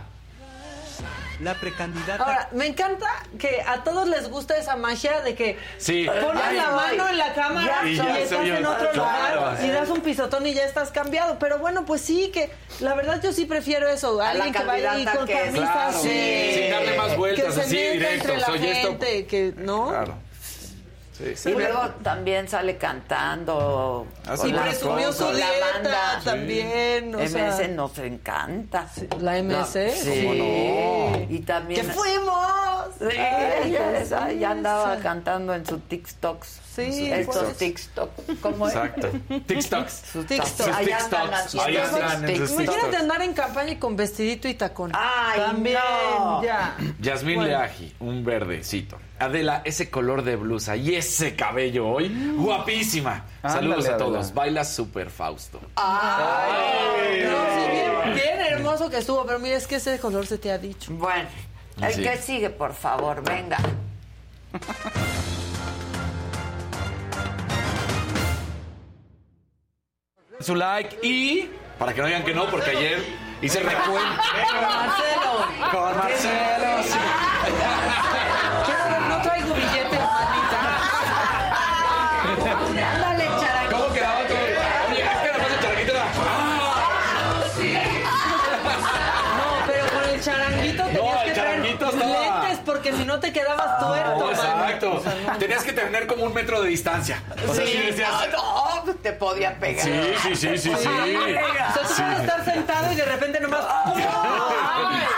La precandidata. Ahora, me encanta que a todos les gusta esa magia de que Sí. pones Ay, la ay. mano en la cámara Ya y, soy estás en otro Claro, lugar sí. y das un pisotón y ya estás cambiado. Pero bueno, pues sí, que la verdad yo sí prefiero eso. A Alguien que vaya ahí candidata con que Claro. así. Sin darle más vueltas, que se así, directo. entre la Soy esto. gente, que, ¿no? Claro. Sí. Y luego también sale cantando. Así con Y la- presumió su con la dieta banda. también. O sea, MS nos encanta. la MS. Sí. ¿Cómo no? Y también. ¡Que fuimos! Sí, ella, esa, ya andaba cantando en sus TikToks. Sí, estos. TikToks. ¿Cómo es? Exacto. TikToks. Sus TikToks. Ahí Sus andan TikToks. Imagínate andar en campaña y con vestidito y tacón. Ay, También, no. ya. Yasmín Bueno. Leaji, un verdecito. Adela, ese color de blusa y ese cabello hoy, guapísima. Saludos a todos. Adela. Baila súper Fausto. Ay, no, sí, bien, bien hermoso que estuvo, pero mira, es que ese color se te ha dicho. Bueno, el Sí. que sigue, por favor, venga. Su like y para que no digan que no, porque ayer hice recuento. Marcelo. Con Marcelo, sí. Ándale, porque si no te quedabas tuerto. No, exacto. O sea, no. Tenías que tener como un metro de distancia. O sea, Sí, sí decías. no, no, te podía pegar. Sí, sí, sí, sí, sí. O sea, tú puedes estar sentado y de repente nomás. [laughs]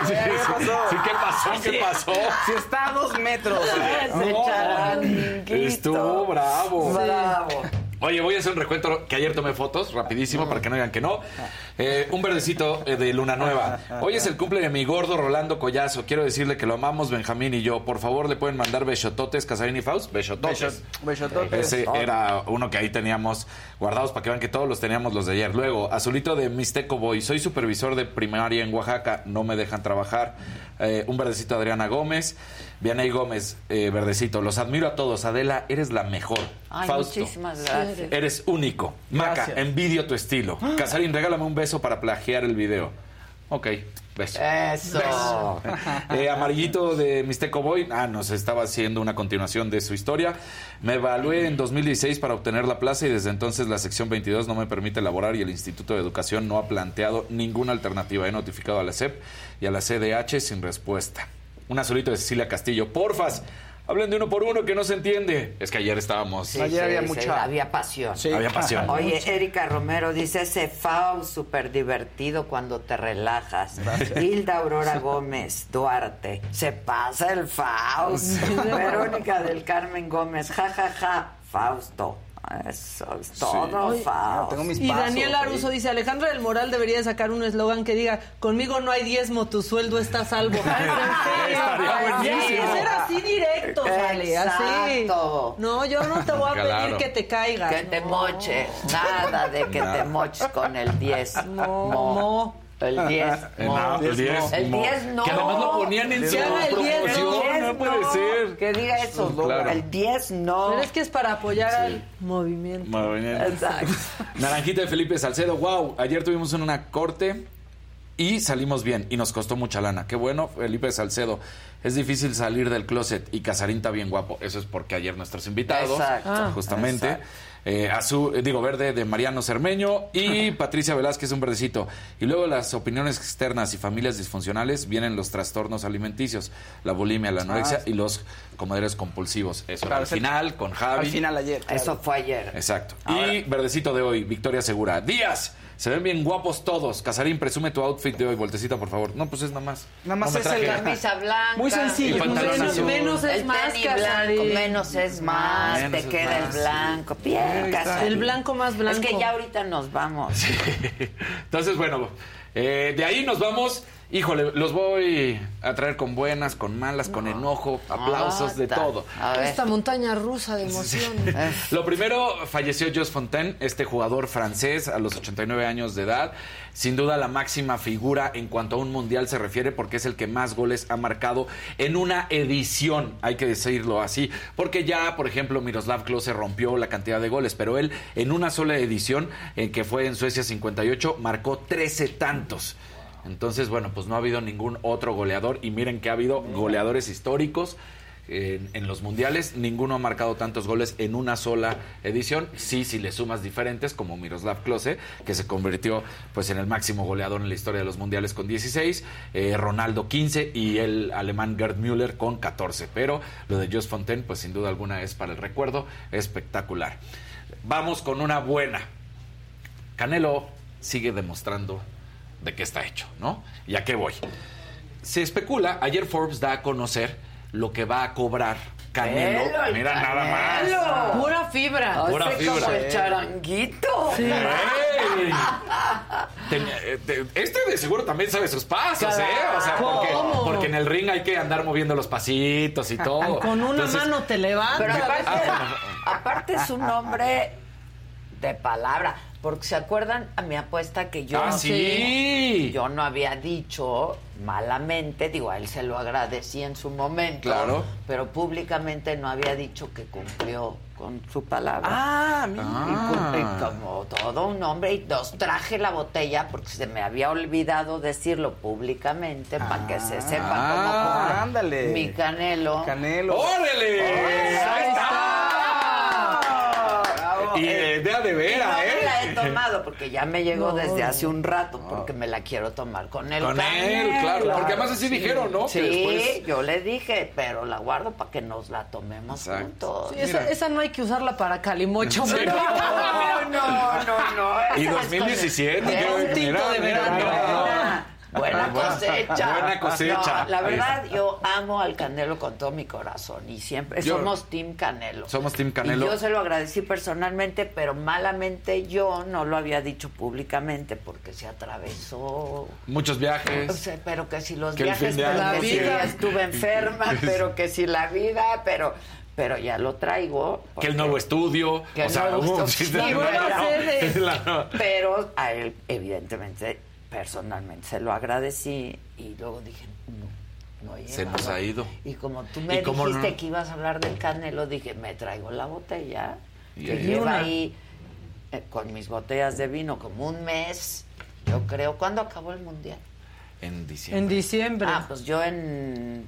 Sí, sí, sí, ¿qué pasó? ¿Qué pasó? Si está a dos metros. [laughs] Estuvo bravo. Bravo. Oye, voy a hacer un recuento que ayer tomé fotos, rapidísimo, para que no digan que no. Eh, un verdecito eh, de Luna Nueva. Hoy es el cumple de mi gordo Rolando Collazo. Quiero decirle que lo amamos Benjamín y yo. Por favor, le pueden mandar besototes, Casarín y Faust. Besototes. Besototes. Ese era uno que ahí teníamos guardados para que vean que todos los teníamos los de ayer. Luego, Azulito de Mixteco Boy. Soy supervisor de primaria en Oaxaca. No me dejan trabajar. Eh, un verdecito Adriana Gómez. Vianey Gómez, eh, verdecito. Los admiro a todos. Adela, eres la mejor. Ay, Fausto. muchísimas gracias. Eres único. Maca, Gracias. envidio tu estilo. [gasps] Casarín, regálame un beso para plagiar el video. Ok, beso. Eso. Eh, amarillito de Mixteco Boy, ah, nos estaba haciendo una continuación de su historia. Me evalué en 2016 para obtener la plaza y desde entonces la sección 22 no me permite elaborar y el Instituto de Educación no ha planteado ninguna alternativa. He notificado a la SEP y a la CDH sin respuesta. Un azulito de Cecilia Castillo. Porfas, hablen de uno por uno que no se entiende. Es que ayer estábamos... Sí, Ayer sí, había sí, mucha- Había pasión. Sí. Había pasión. Oye, Erika Romero dice ese Faust súper divertido cuando te relajas. Hilda Aurora Gómez Duarte, se pasa el Faust. Verónica del Carmen Gómez, ja, ja, ja, Fausto. Eso es todo, Faust. tengo mis Y pasos, Daniel Aruso sí. dice, Alejandra del Moral debería de sacar un eslogan que diga, conmigo no hay diezmo, tu sueldo está a salvo. [laughs] Tienes que buenísimo. ser así directo, sale, así. No, yo no te voy a Claro. pedir que te caigas. Que te moches. Nada de que te moches con el 10. No, no. El 10. Eh, mo. no, el 10. El mo. 10 no. Que además lo ponían en su haga el 10, promoción. No puede ser. Que diga eso. Claro. El 10 no. Pero es que es para apoyar al movimiento. Movimiento. Exacto. Naranjita de Felipe Salcedo, wow, ayer tuvimos una corte y salimos bien y nos costó mucha lana. Qué bueno, Felipe Salcedo. Es difícil salir del closet y Casarín está bien guapo. Eso es porque ayer nuestros invitados, Exacto. Ah, justamente, exacto. Eh, azul, eh, digo verde de Mariano Cermeño y Patricia Velázquez, un verdecito. Y luego las opiniones externas y familias disfuncionales vienen los trastornos alimenticios, la bulimia, la anorexia Ah, y los comederos compulsivos. Eso Claro, al final con Javi. Al final ayer. claro. Eso fue ayer. Exacto. Y verdecito de hoy, Victoria Segura. Díaz, se ven bien guapos todos. Casarín, presume tu outfit de hoy, voltecita, por favor. No, pues es nada más. Nada más No es el- Camisa [laughs] blanca. Muy sencillo. Pantalón Menos, azul. menos es el más, tenis blanco, menos es más, Menos te es queda más. el blanco. Bien. Casarín. El blanco más blanco. Es que ya ahorita nos vamos. [laughs] Entonces, bueno, eh, de ahí nos vamos. Híjole, los voy a traer con buenas, con malas, con enojo, aplausos, de Ah, todo. A ver. Esta montaña rusa de emociones. Lo primero, falleció Jos Fontaine, este jugador francés a los 89 años de edad. Sin duda la máxima figura en cuanto a un mundial se refiere porque es el que más goles ha marcado en una edición, hay que decirlo así. Porque ya, por ejemplo, Miroslav Klose rompió la cantidad de goles, pero él en una sola edición, en que fue en Suecia 58, marcó 13 tantos. Entonces, bueno, pues no ha habido ningún otro goleador y miren que ha habido goleadores históricos en, en los mundiales. Ninguno ha marcado tantos goles en una sola edición. Sí, si le sumas diferentes, como Miroslav Klose, que se convirtió pues en el máximo goleador en la historia de los mundiales con 16, eh, Ronaldo 15 y el alemán Gerd Müller con 14. Pero lo de Jos Fontaine, pues sin duda alguna es para el recuerdo espectacular. Vamos con una buena. Canelo sigue demostrando de qué está hecho, ¿no? ¿Y a qué voy? Se especula, ayer Forbes da a conocer lo que va a cobrar Canelo. El Mira nada más. Canelo. Pura fibra. Pura Hace fibra. como el charanguito. Sí. ¡Ey! Tenía- eh, te- Este de seguro también sabe sus pasos, ¿eh? O sea, porque, ¿Cómo? porque en el ring hay que andar moviendo los pasitos y todo. Con una Entonces, mano te levantas. Pero aparte, aparte es un hombre de palabra. Porque se acuerdan a mi apuesta que yo, Ah, sí. yo no había dicho malamente, digo, a él se lo agradecí en su momento, Claro. pero públicamente no había dicho que cumplió con su palabra. Ah, mira. cum- y como todo un hombre, y nos traje la botella porque se me había olvidado decirlo públicamente para que se sepa Ah, cómo ándale. mi canelo. Canelo. ¡Órale! ¡Ahí está! Y eh, de a de Y no vera, me la he ¿eh? tomado porque ya me llegó No. desde hace un rato porque me la quiero tomar con él. Con él, claro, porque además así dijeron, ¿no? Sí, Que después- yo le dije, pero la guardo para que nos la tomemos Exacto. juntos. Sí, esa, esa no hay que usarla para calimocho. [laughs] No, no, no, no. Y Esas 2017, cosas- qué un tinto de verano. Buena cosecha. buena cosecha. No, la verdad, yo amo al Canelo con todo mi corazón y siempre Yo- somos Team Canelo. Somos Team Canelo. Y yo se lo agradecí personalmente, pero malamente yo no lo había dicho públicamente porque se atravesó. Muchos O viajes. sea, pero que si los Que viajes, pero que si ya estuve [laughs] enferma, pero que si la vida, pero pero ya lo traigo. Que el nuevo estudio. Que o el sea, nuevo [laughs] uh, estudio. sí, [laughs] la-. Pero a él, evidentemente, personalmente se lo agradecí y luego dije, no, no he Se nos ha ido. Y como tú me ¿Y cómo dijiste no? que ibas a hablar del canelo, dije, me traigo la botella. Y que ahí lleva una. ahí eh, con mis botellas de vino como un mes, yo creo. ¿Cuándo acabó el mundial? En diciembre. En diciembre. Ah, pues yo en...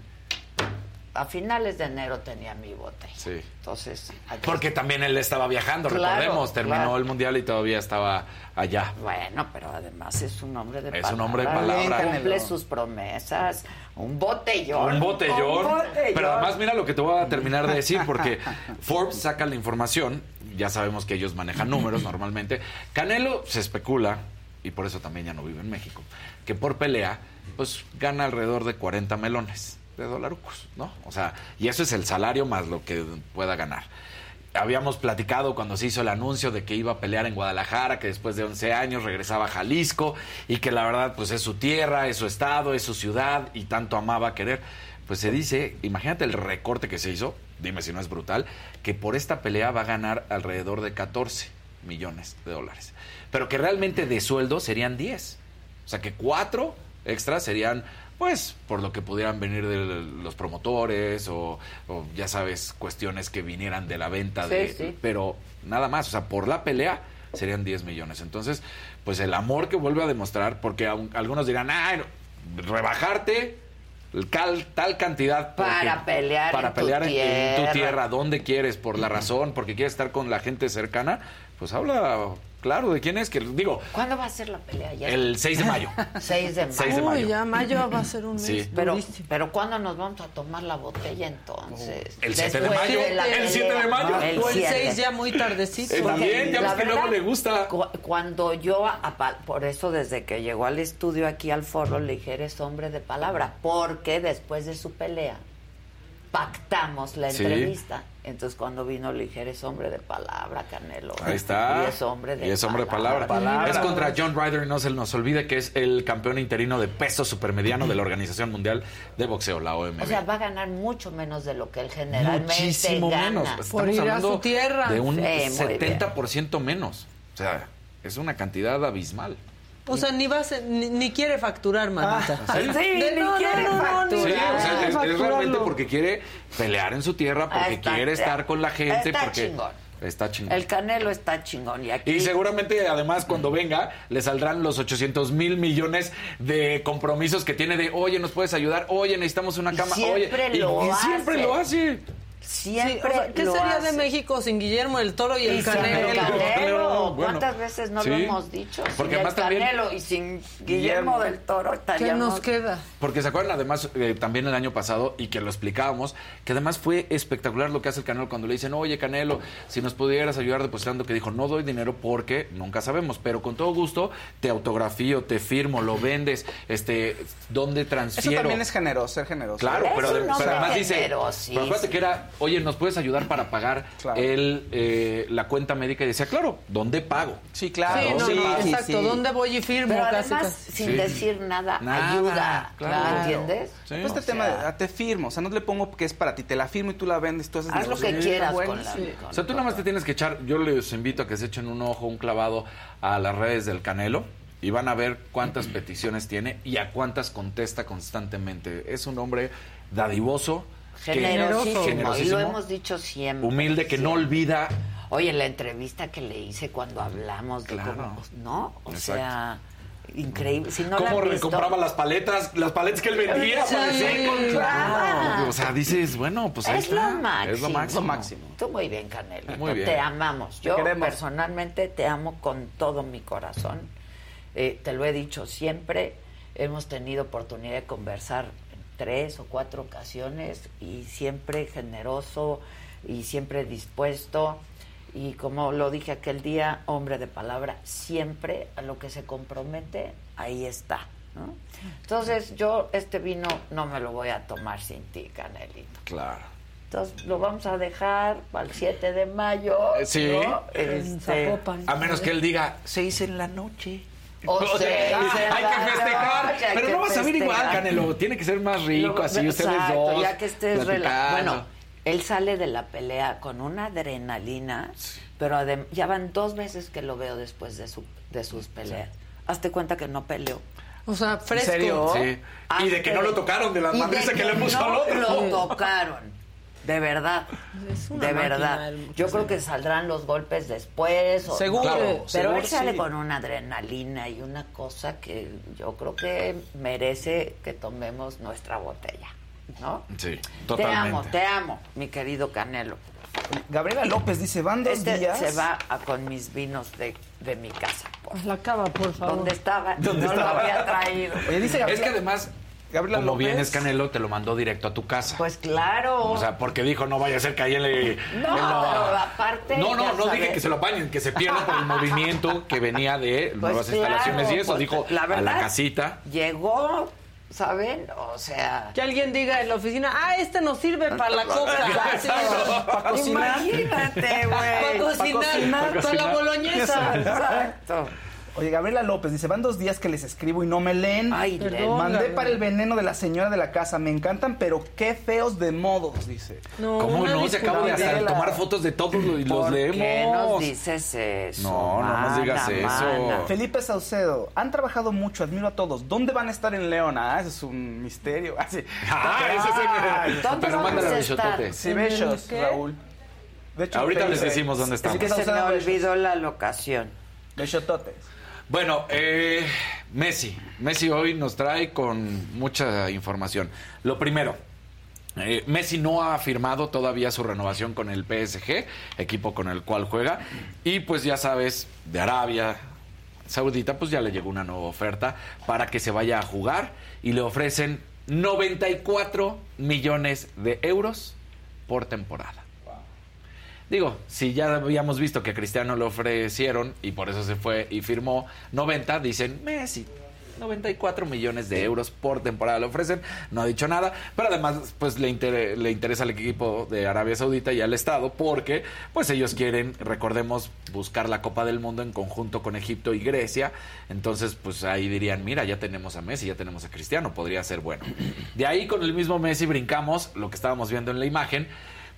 A finales de enero tenía mi botella. Sí. Entonces, aquí- Porque también él estaba viajando, Claro, recordemos. Terminó claro. el mundial y todavía estaba allá. Bueno, pero además es un hombre de Es palabra. un hombre de palabra. Cumple sus promesas. Un botellón. Un botellón. Un botellón. Pero además, mira lo que te voy a terminar de decir, porque [laughs] Forbes saca la información. Ya sabemos que ellos manejan números normalmente. Canelo se especula, y por eso también ya no vive en México, que por pelea, pues gana alrededor de 40 melones de dolarucos, ¿no? O sea, y eso es el salario más lo que pueda ganar. Habíamos platicado cuando se hizo el anuncio de que iba a pelear en Guadalajara, que después de 11 años regresaba a Jalisco y que la verdad pues es su tierra, es su estado, es su ciudad y tanto amaba querer. Pues se dice, imagínate el recorte que se hizo, dime si no es brutal, que por esta pelea va a ganar alrededor de 14 millones de dólares. Pero que realmente de sueldo serían 10. O sea que 4 extras serían, pues, por lo que pudieran venir de los promotores o, o, ya sabes, cuestiones que vinieran de la venta Sí, de... sí. Pero nada más, o sea, por la pelea serían 10 millones. Entonces, pues el amor que vuelve a demostrar, porque aun- algunos dirán, ah, rebajarte cal- tal cantidad porque- Para pelear para en tu pelear en- en tu tierra. tierra, donde quieres, por la razón, porque quieres estar con la gente cercana, pues habla claro de quién es, que digo, ¿Cuándo va a ser la pelea ya? el 6 de mayo. [laughs] 6 de mayo. 6 de Uy, mayo. ya mayo va a ser un mes. Sí. Pero, pero ¿cuándo nos vamos a tomar la botella entonces? El 7 de mayo. la El 7 de mayo. o el 7. 6 ya muy tardecito. Eh, también, ya ves que luego le gusta. cu- Cuando yo, por eso desde que llegó al estudio aquí al foro, le dije, eres hombre de palabra, porque después de su pelea pactamos la Sí. entrevista. Entonces cuando vino le dije, eres hombre de palabra, Canelo. Ahí está. Y es hombre de Y es hombre de palabra. palabra. Es contra John Ryder y no se nos olvide que es el campeón interino de peso supermediano de la Organización Mundial de Boxeo, la OMB. O sea, va a ganar mucho menos de lo que él generalmente Muchísimo gana. menos. Por Estamos ir a hablando su tierra. de un Sí, muy bien. 70% menos. O sea, es una cantidad abismal. O sea, ni, va a ser- ni, ni quiere facturar, manita. ¿sí? Sí, De- ni no, no, quiere no, no, facturar. Sí, o sea, es- realmente porque quiere pelear en su tierra, porque Está- quiere estar con la gente, está porque chingón. está chingón. El Canelo está chingón. Y aquí Y seguramente, además, cuando venga, le saldrán los 800 mil millones de compromisos que tiene de, oye, ¿nos puedes ayudar? Oye, necesitamos una Y cama. siempre oye, y- siempre lo hace. Siempre Sí, o sea, ¿Qué lo sería hace. de México sin Guillermo el Toro y el Y Canelo? el Canelo. Bueno, ¿Cuántas veces no sí. lo hemos dicho? Porque sin además el también- Canelo y sin Guillermo del Toro ¿Qué estaríamos... nos queda? Porque se acuerdan además eh, también el año pasado y que lo explicábamos, que además fue espectacular lo que hace el Canelo cuando le dicen, oye Canelo, si nos pudieras ayudar depositando, que dijo, no doy dinero porque nunca sabemos, pero con todo gusto te autografío, te firmo, lo vendes, este, ¿dónde Eso transfiero? también es generoso, ser generoso. Claro, pero, pero además dice, pero acuérdate que era, oye, ¿nos puedes ayudar para pagar el, eh, la cuenta médica? Y decía, claro, ¿dónde pago? Sí, claro. Sí, no, sí, no, sí, exacto. sí. ¿Dónde voy y firmo? Pero Casi, además, casi. sin Sí. decir nada, Nada, ayuda. claro. ¿Me entiendes? Sí. Pues este O tema sea, de, ah, te firmo, o sea, no le pongo que es para ti, te la firmo y tú la vendes, tú haces Haz lo que quieras bueno. con la... Sí. con O sea, tú nada más te tienes que echar, yo les invito a que se echen un ojo, un clavado a las redes del Canelo y van a ver cuántas peticiones tiene y a cuántas contesta constantemente. Es un hombre dadivoso, Generosísimo, y lo hemos dicho siempre. humilde, que no olvida. Oye, la entrevista que le hice cuando hablamos de Claro. cómo... ¿No? O Exacto. sea, increíble. Si no la cómo recompraba las paletas, las paletas que él vendía. Sí, parecía con- claro. O sea, dices, bueno, pues ahí es, está. lo máximo. Es lo máximo. máximo. Tú muy bien, Canelo. Muy bien. Te amamos. Yo personalmente te amo con todo mi corazón. Eh, te lo he dicho siempre. Hemos tenido oportunidad de conversar tres o cuatro ocasiones y siempre generoso y siempre dispuesto. Y como lo dije aquel día, hombre de palabra, siempre a lo que se compromete, ahí está. ¿no? Entonces yo este vino no me lo voy a tomar sin ti, Canelito. Claro. Entonces lo vamos a dejar para el 7 de mayo. Eh, sí. ¿no? En Este. A menos que él diga, seis en la noche. O [laughs] O sea, hay que festejar. noche, hay pero que no vas a ver igual. Canelo. Tiene que ser más rico, así ustedes dos. Ya que estés. Bueno, él sale de la pelea con una adrenalina, pero adem- ya van dos veces que lo veo después de, su, de sus peleas. Hazte cuenta que no peleó. O sea, fresco. serio? Sí. Y de que no lo tocaron, de la Y madriza de que le puso no al otro. lo tocaron. De verdad. Es una De verdad. Yo creo que saldrán los golpes después. o- Seguro, Claro, Pero seguro, él sale sí. con una adrenalina y una cosa que yo creo que merece que tomemos nuestra botella. ¿No? Sí, Te totalmente. amo, te amo, mi querido Canelo. Gabriela López dice, van dos Este días. se va a con mis vinos de, de mi casa. por- La cava, por favor. ¿Dónde estaba? ¿Dónde no estaba? lo había traído. Oye, dice Es Gabriela, que además, Gabriela como López. vienes Canelo, te lo mandó directo a tu casa. Pues claro. O sea, porque dijo, no vaya a ser que ahí le... No, él pero aparte, No, no, no sabes. dije que se lo apañen, que se pierda por el movimiento que venía de nuevas claro, instalaciones y eso. pues, dijo la a la casita. Llegó, ¿saben? O sea... Que alguien diga en la oficina, ah, este nos sirve para la coca. Para cocinar. Imagínate, güey. Para cocinar, para la boloñesa. Exacto. Oye, Gabriela López dice, van dos días que les escribo y no me leen. Ay, Perdón, Mandé Gabriela. para el veneno de la señora de la casa. Me encantan, pero qué feos de modos, dice. No, ¿Cómo no? Se acaba de Gabriela. tomar fotos de todos y los ¿Por leemos. qué nos dices eso? No, no nos digas mana, eso. mana? Felipe Saucedo, han trabajado mucho, admiro a todos. ¿Dónde van a estar en León? Ah, ese es un misterio. [laughs] Ah, sí. Ah, ese es el... ¿dónde Pero vamos mándale a estar? Sí, ¿En el besos, qué? Raúl. De hecho, Ahorita les decimos dónde estamos. Felipe Se me olvidó la locación. Besototes. Bueno, eh, Messi. Messi hoy nos trae con mucha información. Lo primero, eh, Messi no ha firmado todavía su renovación con el PSG, equipo con el cual juega. Y pues ya sabes, de Arabia Saudita, pues ya le llegó una nueva oferta para que se vaya a jugar y le ofrecen 94 millones de euros por temporada. Digo, si ya habíamos visto que a Cristiano le ofrecieron y por eso se fue y firmó 90, dicen Messi. 94 millones de euros por temporada le ofrecen, no ha dicho nada, pero además pues le, inter- le interesa al equipo de Arabia Saudita y al Estado porque pues ellos quieren, recordemos, buscar la Copa del Mundo en conjunto con Egipto y Grecia, entonces pues ahí dirían, mira, ya tenemos a Messi, ya tenemos a Cristiano, podría ser bueno. De ahí con el mismo Messi brincamos, lo que estábamos viendo en la imagen,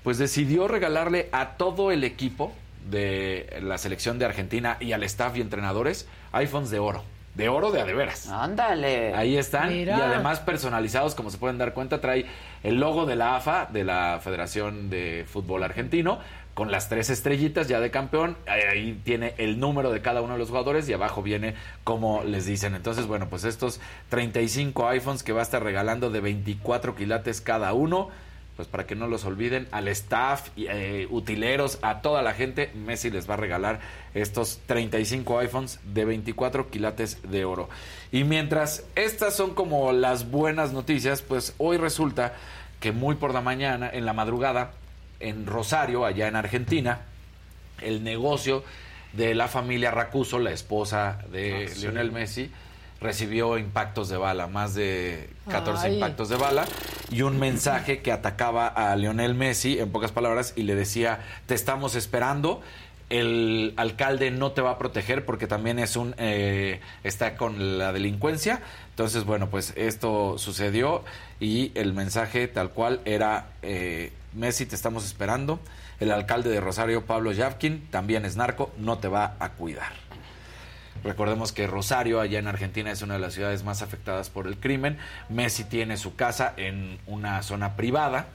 pues decidió regalarle a todo el equipo de la selección de Argentina y al staff y entrenadores iPhones de oro. De oro de a de veras. Ándale. Ahí están. Mira. Y además personalizados, como se pueden dar cuenta, trae el logo de la AFA, de la Federación de Fútbol Argentino, con las tres estrellitas ya de campeón. Ahí, ahí tiene el número de cada uno de los jugadores y abajo viene como les dicen. Entonces, bueno, pues estos 35 iPhones que va a estar regalando de 24 quilates cada uno. Pues para que no los olviden, al staff, eh, utileros, a toda la gente, Messi les va a regalar estos 35 iPhones de 24 quilates de oro. Y mientras estas son como las buenas noticias, pues hoy resulta que muy por la mañana, en la madrugada, en Rosario, allá en Argentina, el negocio de la familia Racuso, la esposa de Ah, sí. Lionel Messi, recibió impactos de bala, más de 14 Ay. impactos de bala, y un mensaje que atacaba a Lionel Messi, en pocas palabras, y le decía, te estamos esperando, el alcalde no te va a proteger porque también es un eh, está con la delincuencia entonces bueno pues esto sucedió y el mensaje tal cual era eh, Messi te estamos esperando el alcalde de Rosario Pablo Yavkin también es narco no te va a cuidar Recordemos que Rosario, allá en Argentina, es una de las ciudades más afectadas por el crimen. Messi tiene su casa en una zona privada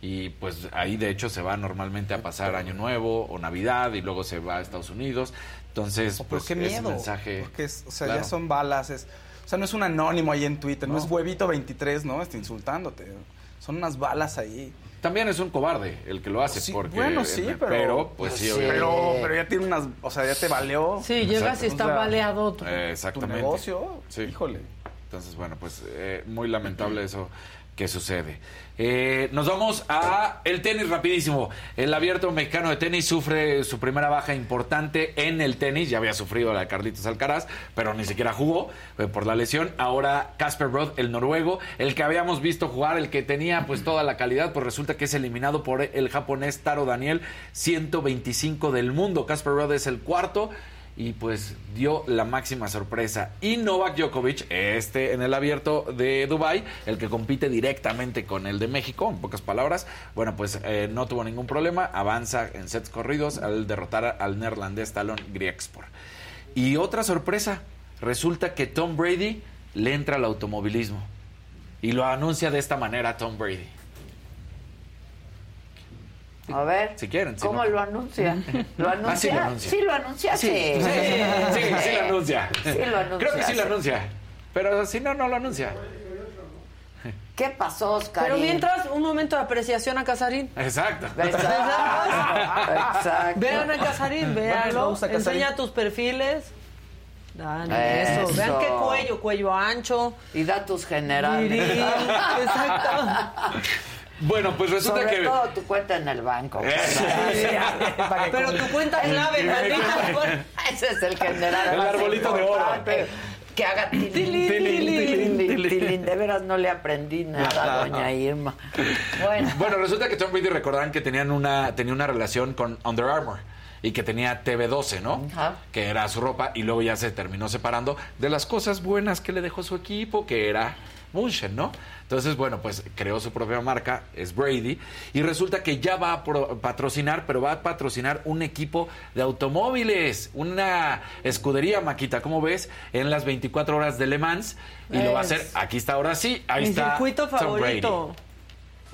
y pues ahí de hecho se va normalmente a pasar Año Nuevo o Navidad y luego se va a Estados Unidos. Entonces, Pero pues qué miedo. mensaje... Porque es- o sea, claro. ya son balas. Es, o sea, no es un anónimo ahí en Twitter, no, No. es huevito 23, ¿no? Está insultándote. Son unas balas ahí. También es un cobarde el que lo hace, Sí, porque... bueno, sí, pero. Pero, pues sí. Pero, pero ya tiene unas. O sea, ya te valió. Sí, llegas y está O sea, baleado tu, Eh, exactamente. Tu negocio, Sí. híjole. Entonces, bueno, pues eh, muy lamentable eso que sucede. Eh, nos vamos a el tenis rapidísimo. El abierto mexicano de tenis sufre su primera baja importante en el tenis. Ya había sufrido la Carlitos Alcaraz, pero ni siquiera jugó eh, por la lesión. Ahora Casper Ruud, el noruego, el que habíamos visto jugar, el que tenía pues toda la calidad, pues resulta que es eliminado por el japonés Taro Daniel, 125 del mundo. Casper Ruud es el cuarto y pues dio la máxima sorpresa. Y Novak Djokovic, este en el abierto de Dubai, el que compite directamente con el de México, en pocas palabras, bueno, pues eh, no tuvo ningún problema, avanza en sets corridos al derrotar al neerlandés Talon Griekspor. Y otra sorpresa, resulta que Tom Brady le entra al automovilismo y lo anuncia de esta manera Tom Brady. A ver. Si quieren. si ¿Cómo no. lo anuncia? ¿Lo anuncia? Ah, sí lo anuncia. Sí, lo anuncia, sí. Sí, sí, sí, sí lo [laughs] anuncia. Sí lo anuncia. Creo que sí lo anuncia. Pero si no, no lo anuncia. ¿Qué pasó, Oscar? Pero mientras, un momento de apreciación a Casarín. Exacto. Exacto. Vean a Casarín, véanlo. Vamos a Casarín. Enseña tus perfiles. Dan Eso. eso. Vean qué cuello, cuello ancho. Y datos generales. Viril. [laughs] Exacto. Bueno, pues resulta Sobre que. todo tu cuenta en el banco. [laughs] [laughs] Pero tu cuenta clave, maldita. [laughs] Ese es el general. El más arbolito de oro. Que haga tilín, Tilín, tilín, tilín, tilín, tilín. De veras no le aprendí nada, doña Irma. Bueno, Bueno, resulta que Tom Brady recordarán que tenían una, tenía una relación con Under Armour y que tenía TV12, ¿no? Ajá. Que era su ropa y luego ya se terminó separando de las cosas buenas que le dejó su equipo, que era Munchen, ¿no? Entonces, bueno, pues creó su propia marca, es Brady, y resulta que ya va a pro- patrocinar, pero va a patrocinar un equipo de automóviles, una escudería, Maquita, ¿cómo ves? En las 24 horas de Le Mans, y lo va a hacer, Es aquí está ahora sí, ahí Mi está circuito Tom Brady.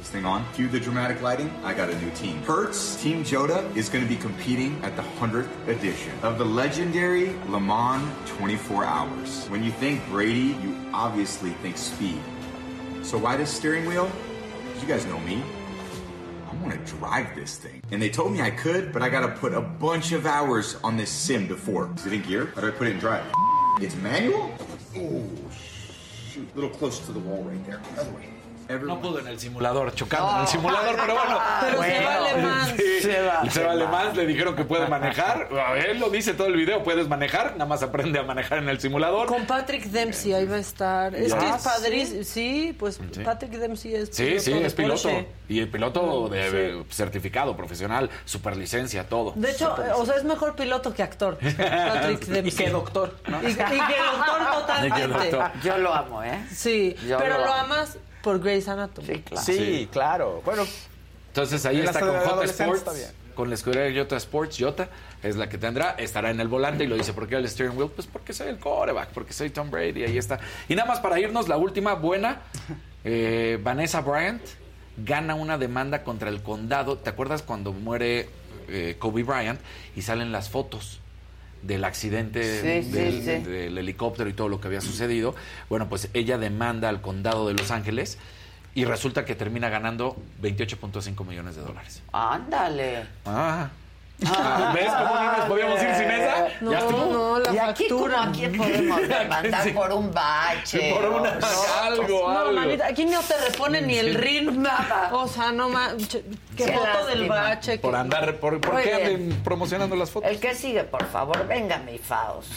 This thing on. Cue the dramatic lighting. I got a new team. Hertz Team Joda is going to be competing at the 100th edition of the legendary Le Mans 24 Hours. When you think Brady, you obviously think speed. So why this steering wheel? you guys know me. I want to drive this thing. And they told me I could, but I got to put a bunch of hours on this sim before. Is it in gear? How do I put it in drive? It's manual? Oh, shoot. A little close to the wall right there. Other way. No pudo en el simulador, chocando en el simulador, pero bueno. [laughs] Pero se vale más. sí, Se va- se vale más, le dijeron que puede manejar. Él lo dice todo el video, puedes manejar, nada más aprende a manejar en el simulador. Con Patrick Dempsey ahí va a estar. Es que es padrísimo. Sí, pues Sí. Patrick Dempsey es Sí, piloto sí, de es piloto. Porsche. Y el piloto de certificado, profesional, superlicencia, todo. De hecho, o sea, es mejor piloto que actor. Patrick [laughs] Dempsey. Y que doctor, ¿no? Y, y que doctor [laughs] totalmente. Yo lo amo, ¿eh? Sí, Yo pero lo lo amo. amas por Grey's Anatomy. Sí, claro. Sí, claro. Bueno, Entonces ahí está con J Sports, está con la escudería Jota Sports, Jota es la que tendrá, estará en el volante y lo dice, ¿por qué el steering wheel? Pues porque soy el coreback, porque soy Tom Brady, ahí está. Y nada más para irnos, la última buena, eh, Vanessa Bryant gana una demanda contra el condado. ¿Te acuerdas cuando muere eh, Kobe Bryant y salen las fotos? Del accidente Sí, sí, del, sí. del helicóptero y todo lo que había sucedido. Bueno, pues ella demanda al condado de Los Ángeles y resulta que termina ganando 28.5 millones de dólares. Ándale. Ah. [laughs] ¿Ves cómo ni nos podíamos ir sin esa? No, Ya estuvo. no, la ¿Y aquí factura. como a quién podemos [laughs] demandar Sí. por un bache? Por una- o- algo, No, algo. manita, aquí no te repone ni el rin, [laughs] nada. O sea, no más. Qué foto del bache. Por que- andar, por, ¿por qué anden promocionando las fotos? El que sigue, por favor, venga, mi Faust.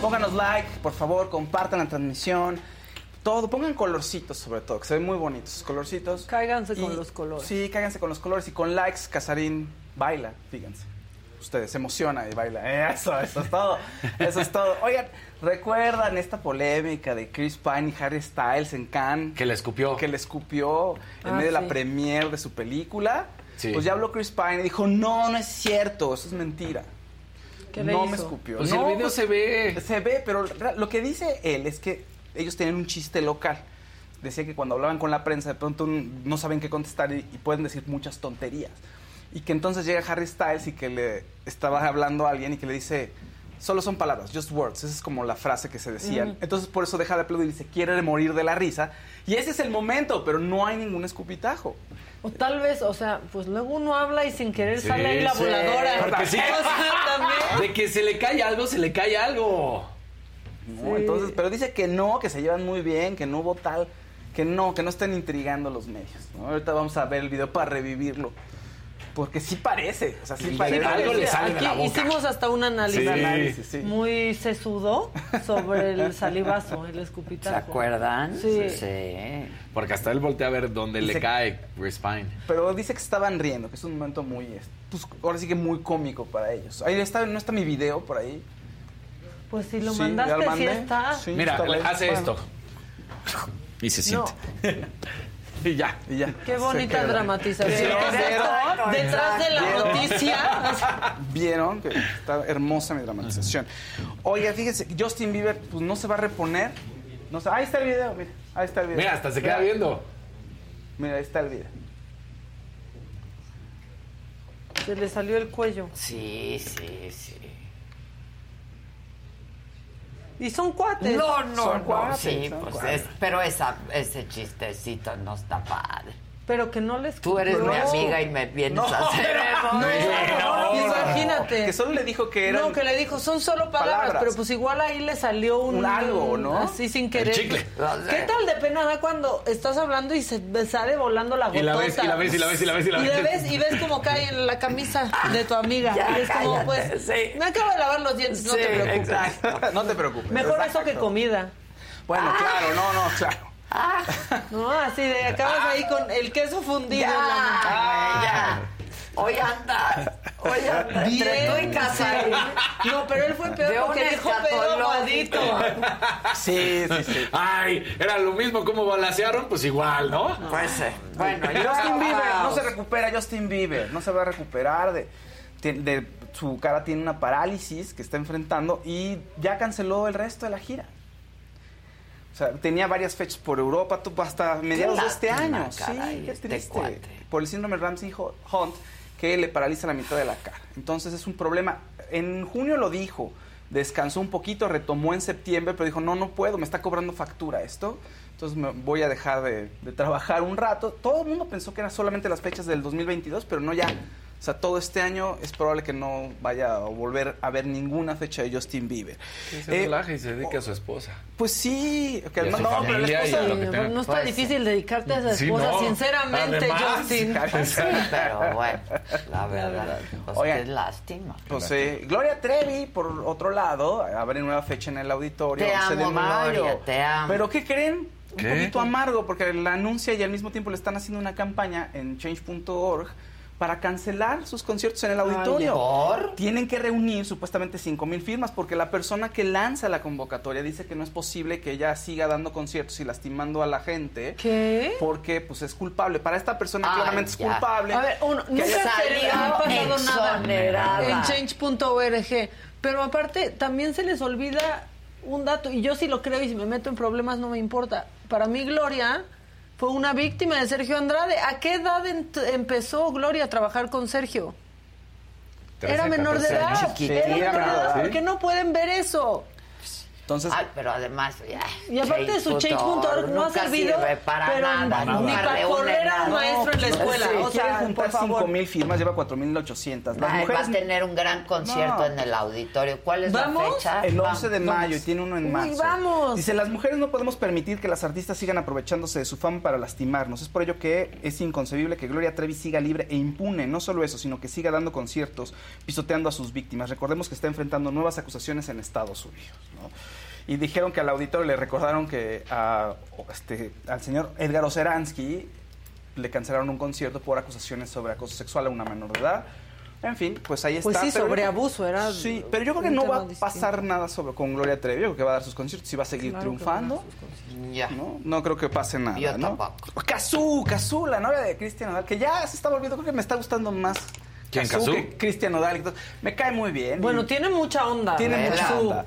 Pónganos like, por favor, compartan la transmisión. Todo, pongan colorcitos sobre todo, que se ven muy bonitos esos colorcitos. Cáiganse con los colores. Sí, cáiganse con los colores y con likes, Casarín baila, fíjense. Ustedes se emociona y baila. Eso, eso es todo. Eso es todo. Oigan, ¿recuerdan esta polémica de Chris Pine y Harry Styles en Cannes? Que le escupió. Que le escupió en Ah, medio de la premiere de su película. Sí. Pues ya habló Chris Pine y dijo, no, no es cierto, eso es mentira. ¿Qué le no hizo? me escupió. Pues no, el video se ve. Se ve, pero lo que dice él es que ellos tienen un chiste local. Decía que cuando hablaban con la prensa de pronto no saben qué contestar y, y pueden decir muchas tonterías. Y que entonces llega Harry Styles y que le estaba hablando a alguien y que le dice, solo son palabras, just words. Esa es como la frase que se decían. Entonces por eso deja de aplaudir y se quiere morir de la risa. Y ese es el momento, pero no hay ningún escupitajo. O tal vez, o sea, pues luego uno habla y sin querer Sí, sale ahí la sí. voladora. Porque [laughs] sí. O sea, también. De que se le cae algo, se le cae algo. ¿No? Entonces, pero dice que no, que se llevan muy bien, que no hubo tal, que no, que no estén intrigando los medios. ¿no? Ahorita vamos a ver el video para revivirlo. Porque sí parece, o sea, sí Sí, parece. algo le sale de Aquí la boca. hicimos hasta un análisis, Sí. análisis, sí. muy sesudo sobre el salivazo, el escupitajo. ¿Se acuerdan? Sí. Sí. Porque hasta él voltea a ver dónde le cae Chris Pine. Pero dice que estaban riendo, que es un momento muy, es- pues, ahora sí que muy cómico para ellos. Ahí está, no está mi video por ahí. Pues si lo Sí, mandaste, lo sí está. Sí, Mira, está hace Bueno, esto. Y se No. siente. [laughs] y ya. Y ya. Qué Se bonita dramatización. ¿Vieron? Detrás de la ¿Vieron? noticia. [laughs] Vieron que está hermosa mi dramatización. Oiga, fíjese, Justin Bieber pues no se va a reponer. No sé, ahí está el video, mira, ahí está el video. Mira, hasta se queda Mira. viendo. Mira, ahí está el video. Se le salió el cuello. Sí, sí, sí. Y son cuates. No, no, Son no. cuates, sí, son pues cuates. es- pero esa, ese chistecito no está padre. Pero que no les Tú eres mi amiga y me vienes No, a hacer eso. No, no, Que solo le dijo que eran No, que le dijo, son solo palabras, palabras. pero pues igual ahí le salió un... Un algo, ¿no? Así sin querer. chicle. ¿Qué tal de pena da cuando estás hablando y se sale volando la Y gotota? la ves, y la ves, y la ves, y la ves, y la Y ves. ves, y ves como cae en la camisa de tu amiga. Ya, y es como, cállate, pues, sí. me acabo de lavar los dientes, no te preocupes. exacto. No te preocupes. Mejor eso que comida. Bueno, claro, no, no, claro. No, así de acabas ahí con el queso fundido. en la mano. Ya, ya. Hoy anda, hoy anda [laughs] entre tú y Casarín. No, pero él fue De peor un porque dijo pedo aguadito. Sí, sí, sí. Ay, era lo mismo como balasearon, pues igual, ¿no? Pues eh, bueno, Justin Bieber no se recupera, Justin Bieber no se va a recuperar de, de- de- su cara tiene una parálisis que está enfrentando y ya canceló el resto de la gira. O sea, tenía varias fechas por Europa tú- hasta mediados de este lástima, año. caray, sí, qué este triste. Por el síndrome Ramsey Hunt que le paraliza la mitad de la cara. Entonces es un problema. En junio lo dijo, descansó un poquito, retomó en septiembre, pero dijo, no, no puedo, me está cobrando factura esto. Entonces me voy a dejar de, de trabajar un rato. Todo el mundo pensó que eran solamente las fechas del 2022, pero no ya. O sea, todo este año es probable que no vaya a volver a ver ninguna fecha de Justin Bieber. Que se Eh, relaje y se dedique a su esposa. Pues sí, que además su no, pero la esposa... tenga. no está difícil dedicarte a esa Sí, esposa, no. sinceramente, Además, Justin. [laughs] Sí, [laughs] pero bueno, la verdad, pues Oigan. qué lástima. Pues eh, Gloria Trevi, por otro lado, abre nueva fecha en el auditorio, Te 11 de amo, mayo. Gloria, te amo. Pero ¿qué creen? Un ¿Qué? poquito amargo, porque la anuncia y al mismo tiempo le están haciendo una campaña en change.org para cancelar sus conciertos en el auditorio. ¿por? Tienen que reunir supuestamente 5 mil firmas porque la persona que lanza la convocatoria dice que no es posible que ella siga dando conciertos y lastimando a la gente. ¿Qué? Porque pues es culpable. Para esta persona Ay, claramente ya. es culpable. A ver, uno, Que nunca haya- se le ha pasado exonerada. nada en change.org. Pero aparte, también se les olvida un dato, y yo sí lo creo y si me meto en problemas no me importa. Para mí, Gloria fue una víctima de Sergio Andrade. ¿A qué edad empezó Gloria a trabajar con Sergio? Era menor de edad. Era menor de edad. ¿Por qué no pueden ver eso? Entonces, Ay, pero además, ya, Y aparte de su change.org no ha servido sirve para pero nada, ni para correr a un nada. maestro en la escuela. Sí, o sea, juntar por favor. 5 mil firmas, lleva 4.800. Las Ay, mujeres va a tener un gran concierto No. en el auditorio. ¿Cuál es ¿Vamos? la fecha? El Va- 11 de vamos. mayo y tiene uno en Uy, marzo. vamos. Dice, las mujeres no podemos permitir que las artistas sigan aprovechándose de su fama para lastimarnos. Es por ello que es inconcebible que Gloria Trevi siga libre e impune. No solo eso, sino que siga dando conciertos, pisoteando a sus víctimas. Recordemos que está enfrentando nuevas acusaciones en Estados Unidos. ¿no? Y dijeron que al auditorio le recordaron que a, este, al señor Edgar Oceransky le cancelaron un concierto por acusaciones sobre acoso sexual a una menor de edad. En fin, pues ahí Pues está. sí, pero- sobre abuso era. Sí, pero yo creo que no va a distinto. pasar nada sobre, con Gloria Trevi, yo creo que va a dar sus conciertos y va a seguir Claro triunfando. Ya. ¿no? no creo que pase nada, Yo ¿no? tampoco. Cazú, Cazú, la novia de Cristian Nodal, que ya se está volviendo, creo que me está gustando más. ¿Quién, Cazú? que Cristian Nodal. Entonces, me cae muy bien. Bueno, y tiene mucha onda. tiene ¿verdad? mucha Su- onda.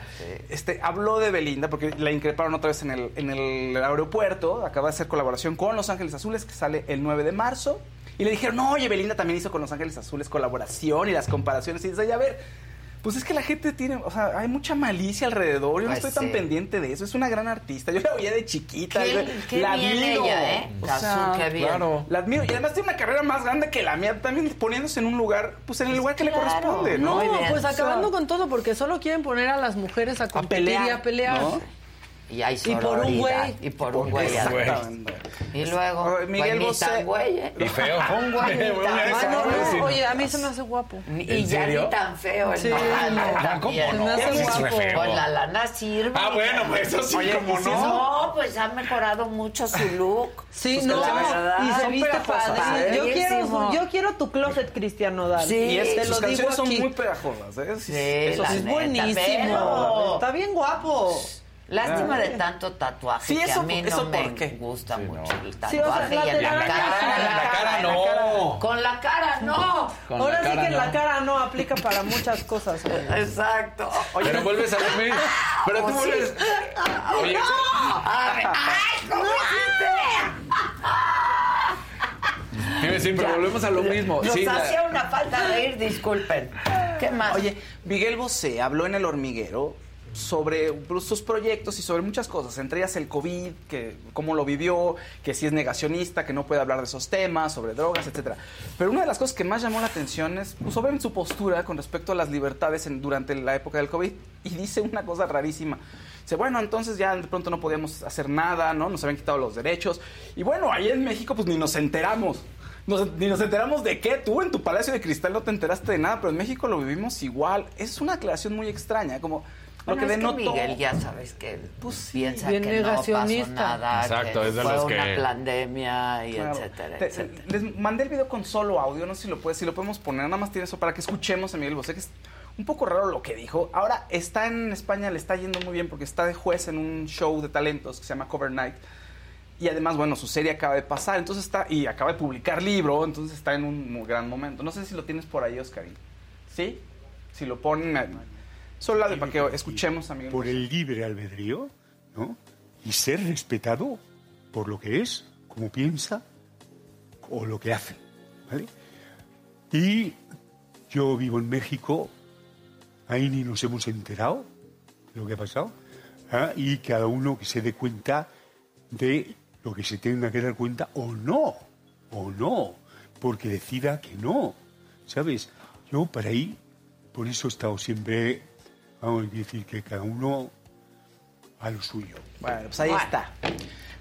Este, habló de Belinda porque la increparon otra vez en el, en el aeropuerto. Acaba de hacer colaboración con Los Ángeles Azules, que sale el 9 de marzo. Y le dijeron, no, oye, Belinda también hizo con Los Ángeles Azules colaboración y las comparaciones. Y dice, "Oye, a ver, pues es que la gente tiene, o sea, hay mucha malicia alrededor. Yo no Pues estoy tan pendiente de eso. Es una gran artista. Yo la oía de chiquita. Qué- yo- qué la bien admiro. ella, ¿eh? O Cazú, sea, qué bien. Claro. La admiro. Y además tiene una carrera más grande que la mía, también poniéndose en un lugar, pues en el lugar que le corresponde, ¿no? No, bien. pues acabando con todo, porque solo quieren poner a las mujeres a competir pelear, y a pelear. ¿no? Y hay Y por un sororidad, güey. Y por un güey. Y luego, Miguel pues, Bosé. güey, ¿eh? Y feo. [laughs] Un güey ni [laughs] tan Ah, feo. no, no, oye, a mí se me hace guapo. Ni- ¿En Y ya serio? ni tan feo el Sí, no. también. ¿Cómo no? Se me hace guapo. Con la lana sirve. Ah, bueno, pues eso sí, Oye, como pues no. No, pues ha mejorado mucho su look. Sí, Pues, no, la verdad. y se Son viste padre. ¿eh? Yo quiero, yo quiero tu closet, Cristian Nodal. Sí, Y es, te sus lo digo canciones son muy pegajosas, ¿eh? Sí, eso. Es buenísimo. Está bien guapo. Lástima de tanto tatuaje Sí, que eso- a mí no eso me gusta mucho el Sí, o sea, tatuaje la y en la telaraña cara. sí, la cara no. Con la cara no. Con Ahora la sí cara que la no. cara no aplica para muchas cosas. [laughs] Exacto. Pero vuelves a lo mismo. [laughs] Pero tú Pues sí. vuelves. Oye, [laughs] A ver, ¡Ay, cómo dime siempre, volvemos a lo mismo. Nos Sí, la- hacía una falta reír, disculpen. ¿Qué más? Oye, Miguel Bosé habló en El Hormiguero sobre sus proyectos y sobre muchas cosas, entre ellas el COVID, que cómo lo vivió, que si es negacionista, que no puede hablar de esos temas, sobre drogas, etcétera. Pero una de las cosas que más llamó la atención es pues, sobre su postura con respecto a las libertades durante la época del COVID y dice una cosa rarísima. Dice, bueno, entonces ya de pronto no podíamos hacer nada, ¿no? Nos habían quitado los derechos. Y bueno, ahí en México pues ni nos enteramos. Ni nos enteramos de qué. Tú en tu Palacio de Cristal no te enteraste de nada, pero en México lo vivimos igual. Es una aclaración muy extraña, como lo Bueno, que es que. Miguel ya sabes que Pues piensa bien que no pasó negacionista. nada, Exacto, que es de fue los una que- pandemia y Claro. etcétera, Te- etcétera. Les mandé el video con solo audio, no sé si lo, puedes, si lo podemos poner, nada más tiene eso para que escuchemos a Miguel Bosé, que es un poco raro lo que dijo. Ahora está en España, le está yendo muy bien porque está de juez en un show de talentos que se llama Cover Night. Y además, bueno, su serie acaba de pasar, entonces está, y acaba de publicar libro, entonces está en un muy gran momento. No sé si lo tienes por ahí, Oscarín. ¿Sí? Si lo ponen, solo audio para que escuchemos a Miguel por Bosé. el libre albedrío, ¿no? Y ser respetado por lo que es, como piensa o lo que hace, ¿vale? Y yo vivo en México, ahí ni nos hemos enterado de lo que ha pasado, ¿ah? y cada uno que se dé cuenta de lo que se tenga que dar cuenta o no, o no, porque decida que no, ¿sabes? Yo para ahí, por eso he estado siempre, vamos a decir que cada uno a lo suyo. Bueno, pues ahí Bueno. está.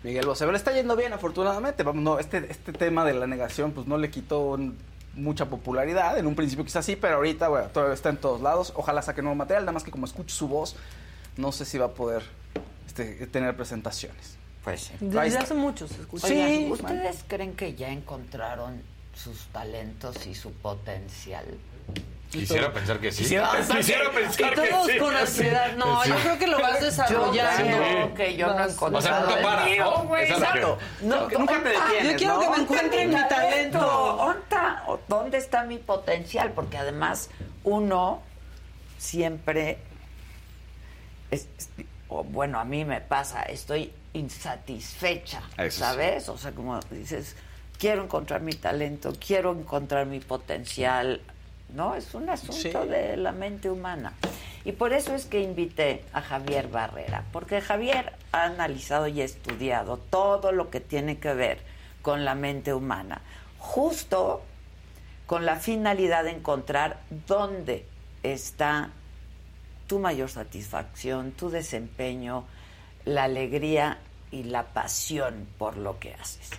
Miguel Bosé. Pero le está yendo bien, afortunadamente. Vamos, no, este, este tema de la negación, pues no le quitó mucha popularidad. En un principio quizás sí, pero ahorita, bueno, todavía está en todos lados. Ojalá saque nuevo material, nada más que como escucho su voz, no sé si va a poder este, tener presentaciones. Pues sí. Desde está. hace mucho se escucha. Sí, ¿ustedes creen que ya encontraron sus talentos y su potencial? Quisiera pensar que sí. Quisiera pensar Quisiera que- pensar Y todos que sí. con ansiedad. No, yo creo que lo vas desarrollando. que yo no encontrado O sea, nunca para, mío, ¿no? Exacto. No, nunca te ¿dónde- detienes, Yo quiero ¿no? que me ¿Dónde está encuentren mi talento. ¿Dónde está- ¿Dónde está mi potencial? Porque además uno siempre, es- es- o bueno, a mí me pasa, estoy insatisfecha, Eso sí. ¿sabes? O sea, como dices, quiero encontrar mi talento, quiero encontrar mi potencial, ¿no? Es un asunto Sí. de la mente humana. Y por eso es que invité a Javier Barrera, porque Javier ha analizado y estudiado todo lo que tiene que ver con la mente humana, justo con la finalidad de encontrar dónde está tu mayor satisfacción, tu desempeño, la alegría y la pasión por lo que haces.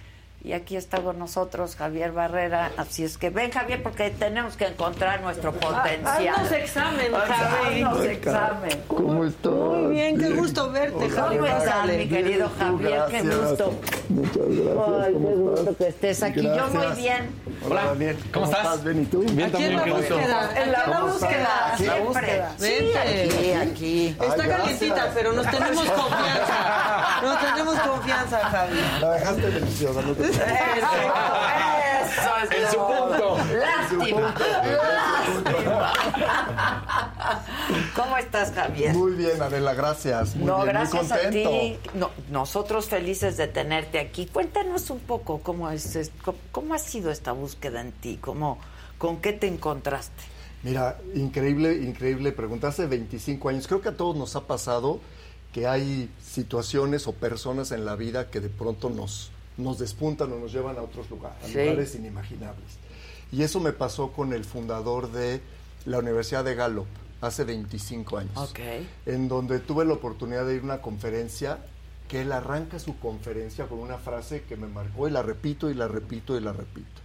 Y aquí está con nosotros Javier Barrera, así es que ven Javier porque tenemos que encontrar nuestro potencial. Haznos examen, Haznos Javi. examen. ¿Cómo estás? Muy bien, qué gusto verte, Javi. ¿Cómo estás, mi querido Javier? Qué Gracias. gusto. Muchas gracias. Ay, ¿Cómo qué gusto estás? que estés aquí. Yo muy Gracias. bien. Hola, Daniel. ¿Cómo estás? Bien, ¿y tú? Bien Aquí en la búsqueda, En la búsqueda, en la siempre. búsqueda. Sí, Vente. aquí, aquí. Está Ay, gracias. calientita, pero nos tenemos confianza. Nos tenemos confianza, Javi. La dejaste deliciosa, no te [laughs] Eso, eso es En su punto. Lástima, lástima. ¿Cómo estás, Javier? Muy bien, Adela, gracias. Muy no, bien, gracias muy contento. a ti. No, nosotros felices de tenerte aquí. Cuéntanos un poco cómo es, es- cómo, cómo ha sido esta búsqueda en ti, cómo, con qué te encontraste. Mira, increíble, increíble pregunta. Hace 25 años, creo que a todos nos ha pasado que hay situaciones o personas en la vida que de pronto nos, nos despuntan o nos llevan a otros lugares, a Sí. lugares inimaginables. Y eso me pasó con el fundador de la Universidad de Gallup hace 25 años. Ok. En donde tuve la oportunidad de ir a una conferencia que él arranca su conferencia con una frase que me marcó y la repito y la repito y la repito.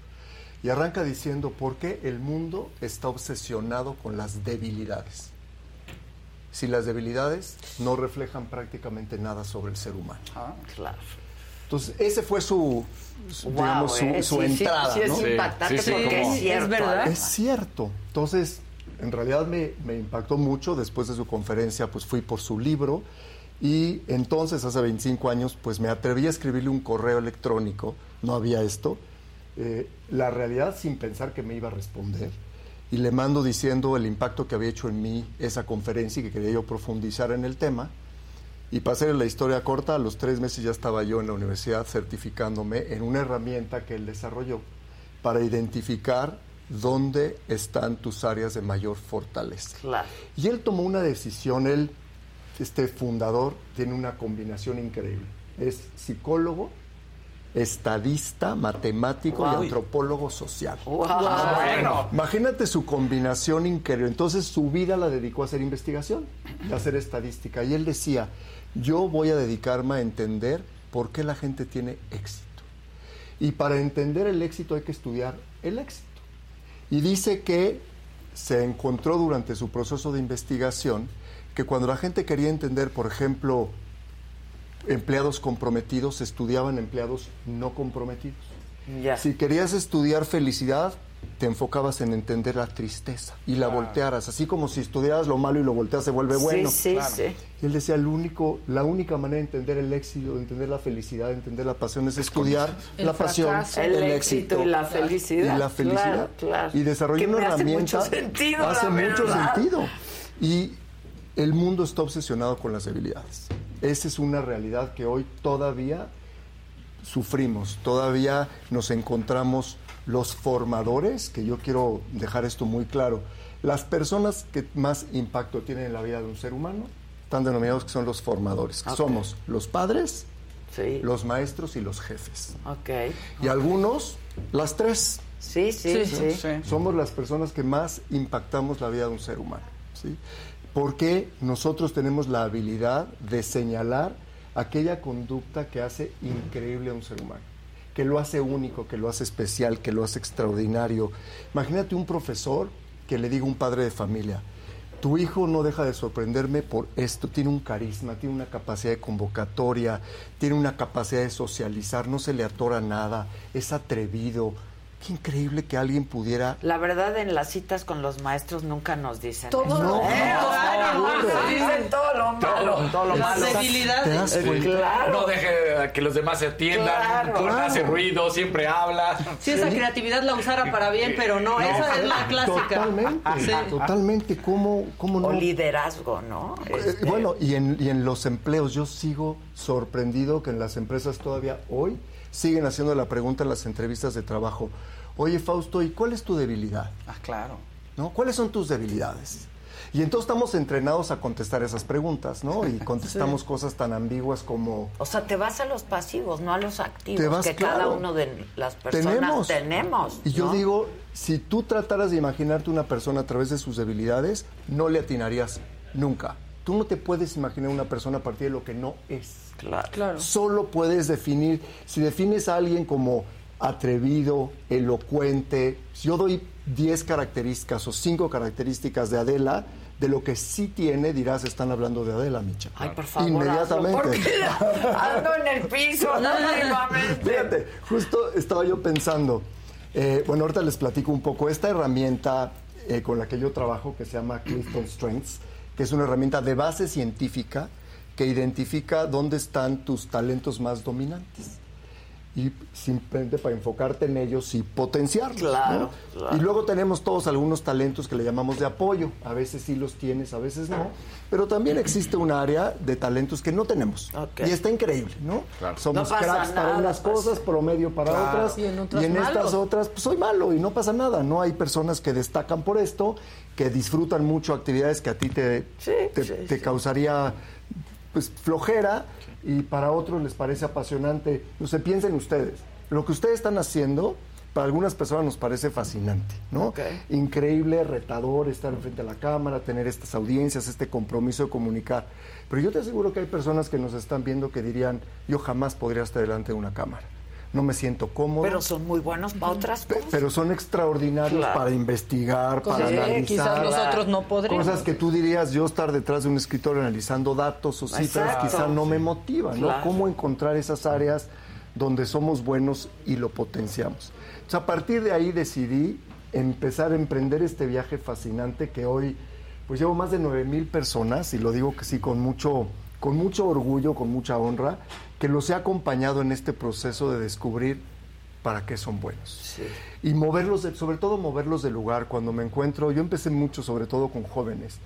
Y arranca diciendo, ¿por qué el mundo está obsesionado con las debilidades? Si las debilidades no reflejan prácticamente nada sobre el ser humano. Ah, claro. Entonces, ese fue su, su, Wow, digamos, su, eh, su sí, sí, entrada. sí es ¿no? impactante Sí, sí, porque como- es cierto. Es verdad. Es cierto. Entonces, en realidad me, me impactó mucho. Después de su conferencia, pues fui por su libro. Y entonces, hace 25 años, pues me atreví a escribirle un correo electrónico. No había esto. eh, la realidad sin pensar que me iba a responder. Y le mando diciendo el impacto que había hecho en mí esa conferencia y que quería yo profundizar en el tema. Y para hacer la historia corta, a los tres meses ya estaba yo en la universidad certificándome en una herramienta que él desarrolló para identificar dónde están tus áreas de mayor fortaleza. Claro. Y él tomó una decisión, él, este fundador, tiene una combinación increíble. Es psicólogo, estadista, matemático Wow. y antropólogo social. Wow. Bueno. Imagínate su combinación increíble. Entonces su vida la dedicó a hacer investigación, a hacer estadística. Y él decía, yo voy a dedicarme a entender por qué la gente tiene éxito. Y para entender el éxito hay que estudiar el éxito. Y dice que se encontró durante su proceso de investigación que cuando la gente quería entender, por ejemplo, empleados comprometidos, estudiaban empleados no comprometidos. Si querías estudiar felicidad, te enfocabas en entender la tristeza y la voltearas, así como si estudiaras lo malo y lo volteas se vuelve Sí, bueno. sí, sí. Y él decía, el único, la única manera de entender el éxito, de entender la felicidad, de entender la pasión es estudiar El la pasión, fracaso. El éxito y la felicidad. y la felicidad. Claro, claro. Y desarrolló Que una me hace herramienta. mucho sentido, hace mucho sentido. Y el mundo está obsesionado con las debilidades. Esa es una realidad que hoy todavía sufrimos, todavía nos encontramos los formadores, que yo quiero dejar esto muy claro, las personas que más impacto tienen en la vida de un ser humano están denominados que son los formadores, somos los padres, Sí. los maestros y los jefes. Ok. Y algunos, las tres. Sí, sí, sí. Sí. Somos las personas que más impactamos la vida de un ser humano. ¿sí? Porque nosotros tenemos la habilidad de señalar aquella conducta que hace increíble a un ser humano, que lo hace único, que lo hace especial, que lo hace extraordinario. Imagínate un profesor que le diga a un padre de familia, tu hijo no deja de sorprenderme por esto, tiene un carisma, tiene una capacidad de convocatoria, tiene una capacidad de socializar, no se le atora nada, es atrevido. Qué increíble que alguien pudiera La verdad, en las citas con los maestros nunca nos dicen Todo eso. lo ¿eh? contrario. Nos dicen todo lo malo. todo lo Las malo. debilidades. ¿Te das cuenta? Claro. No deje que los demás se atiendan, Claro. con- Claro. hace ruido, siempre habla. Si esa creatividad la usara para bien, pero no, esa es la clásica. Totalmente, Sí. totalmente. ¿Cómo, cómo no? O liderazgo, ¿no? Eh, Este, Bueno, y en, y en los empleos, yo sigo sorprendido que en las empresas todavía hoy siguen haciendo la pregunta en las entrevistas de trabajo. Oye, Fausto, ¿y cuál es tu debilidad? Ah, claro. ¿no? ¿Cuáles son tus debilidades? Y entonces estamos entrenados a contestar esas preguntas, ¿no? Y [laughs] contestamos cosas tan ambiguas como... O sea, te vas a los pasivos, no a los activos, Te vas, que claro. cada uno de las personas tenemos. Y yo digo, si tú trataras de imaginarte una persona a través de sus debilidades, no le atinarías nunca. Tú no te puedes imaginar una persona a partir de lo que no es. Claro. Solo puedes definir, si defines a alguien como atrevido, elocuente, si yo doy 10 características o 5 características de Adela, de lo que sí tiene, dirás, están hablando de Adela, Micha. Ay, por favor, Inmediatamente. hazlo, porque [laughs] ando en el piso, nuevamente. Fíjate, justo estaba yo pensando, eh, bueno, ahorita les platico un poco, esta herramienta eh, con la que yo trabajo, que se llama Clifton Strengths, que es una herramienta de base científica que identifica dónde están tus talentos más dominantes. Y simplemente para enfocarte en ellos y potenciarlos. Claro, ¿no? claro. Y luego tenemos todos algunos talentos que le llamamos de apoyo. A veces sí los tienes, a veces no. Pero también existe un área de talentos que no tenemos. Y está increíble, ¿no? Somos No pasa cracks para unas pues. cosas, promedio para Claro. otras. Y en otras estas malos. otras, pues soy malo y no pasa nada. No hay personas que destacan por esto, que disfrutan mucho actividades que a ti te, te, te causaría pues flojera y para otros les parece apasionante. No sé, piensen ustedes. Lo que ustedes están haciendo, para algunas personas nos parece fascinante, ¿no? Increíble, retador estar enfrente a la cámara, tener estas audiencias, este compromiso de comunicar. Pero yo te aseguro que hay personas que nos están viendo que dirían, yo jamás podría estar delante de una cámara. No me siento cómodo. Pero son muy buenos para otras cosas. pero son extraordinarios Claro. para investigar, Cosas para analizar. quizás nosotros no podríamos. Cosas que tú dirías, yo estar detrás de un escritorio analizando datos o cifras, Exacto. quizá no me motiva, ¿no? Claro. ¿Cómo encontrar esas áreas donde somos buenos y lo potenciamos? Entonces, a partir de ahí decidí empezar a emprender este viaje fascinante que hoy, pues llevo más de 9 mil personas, y lo digo que sí con mucho, con mucho orgullo, con mucha honra, que los he acompañado en este proceso de descubrir para qué son buenos. Y moverlos, de- sobre todo moverlos de lugar. Cuando me encuentro, yo empecé mucho, sobre todo con jóvenes,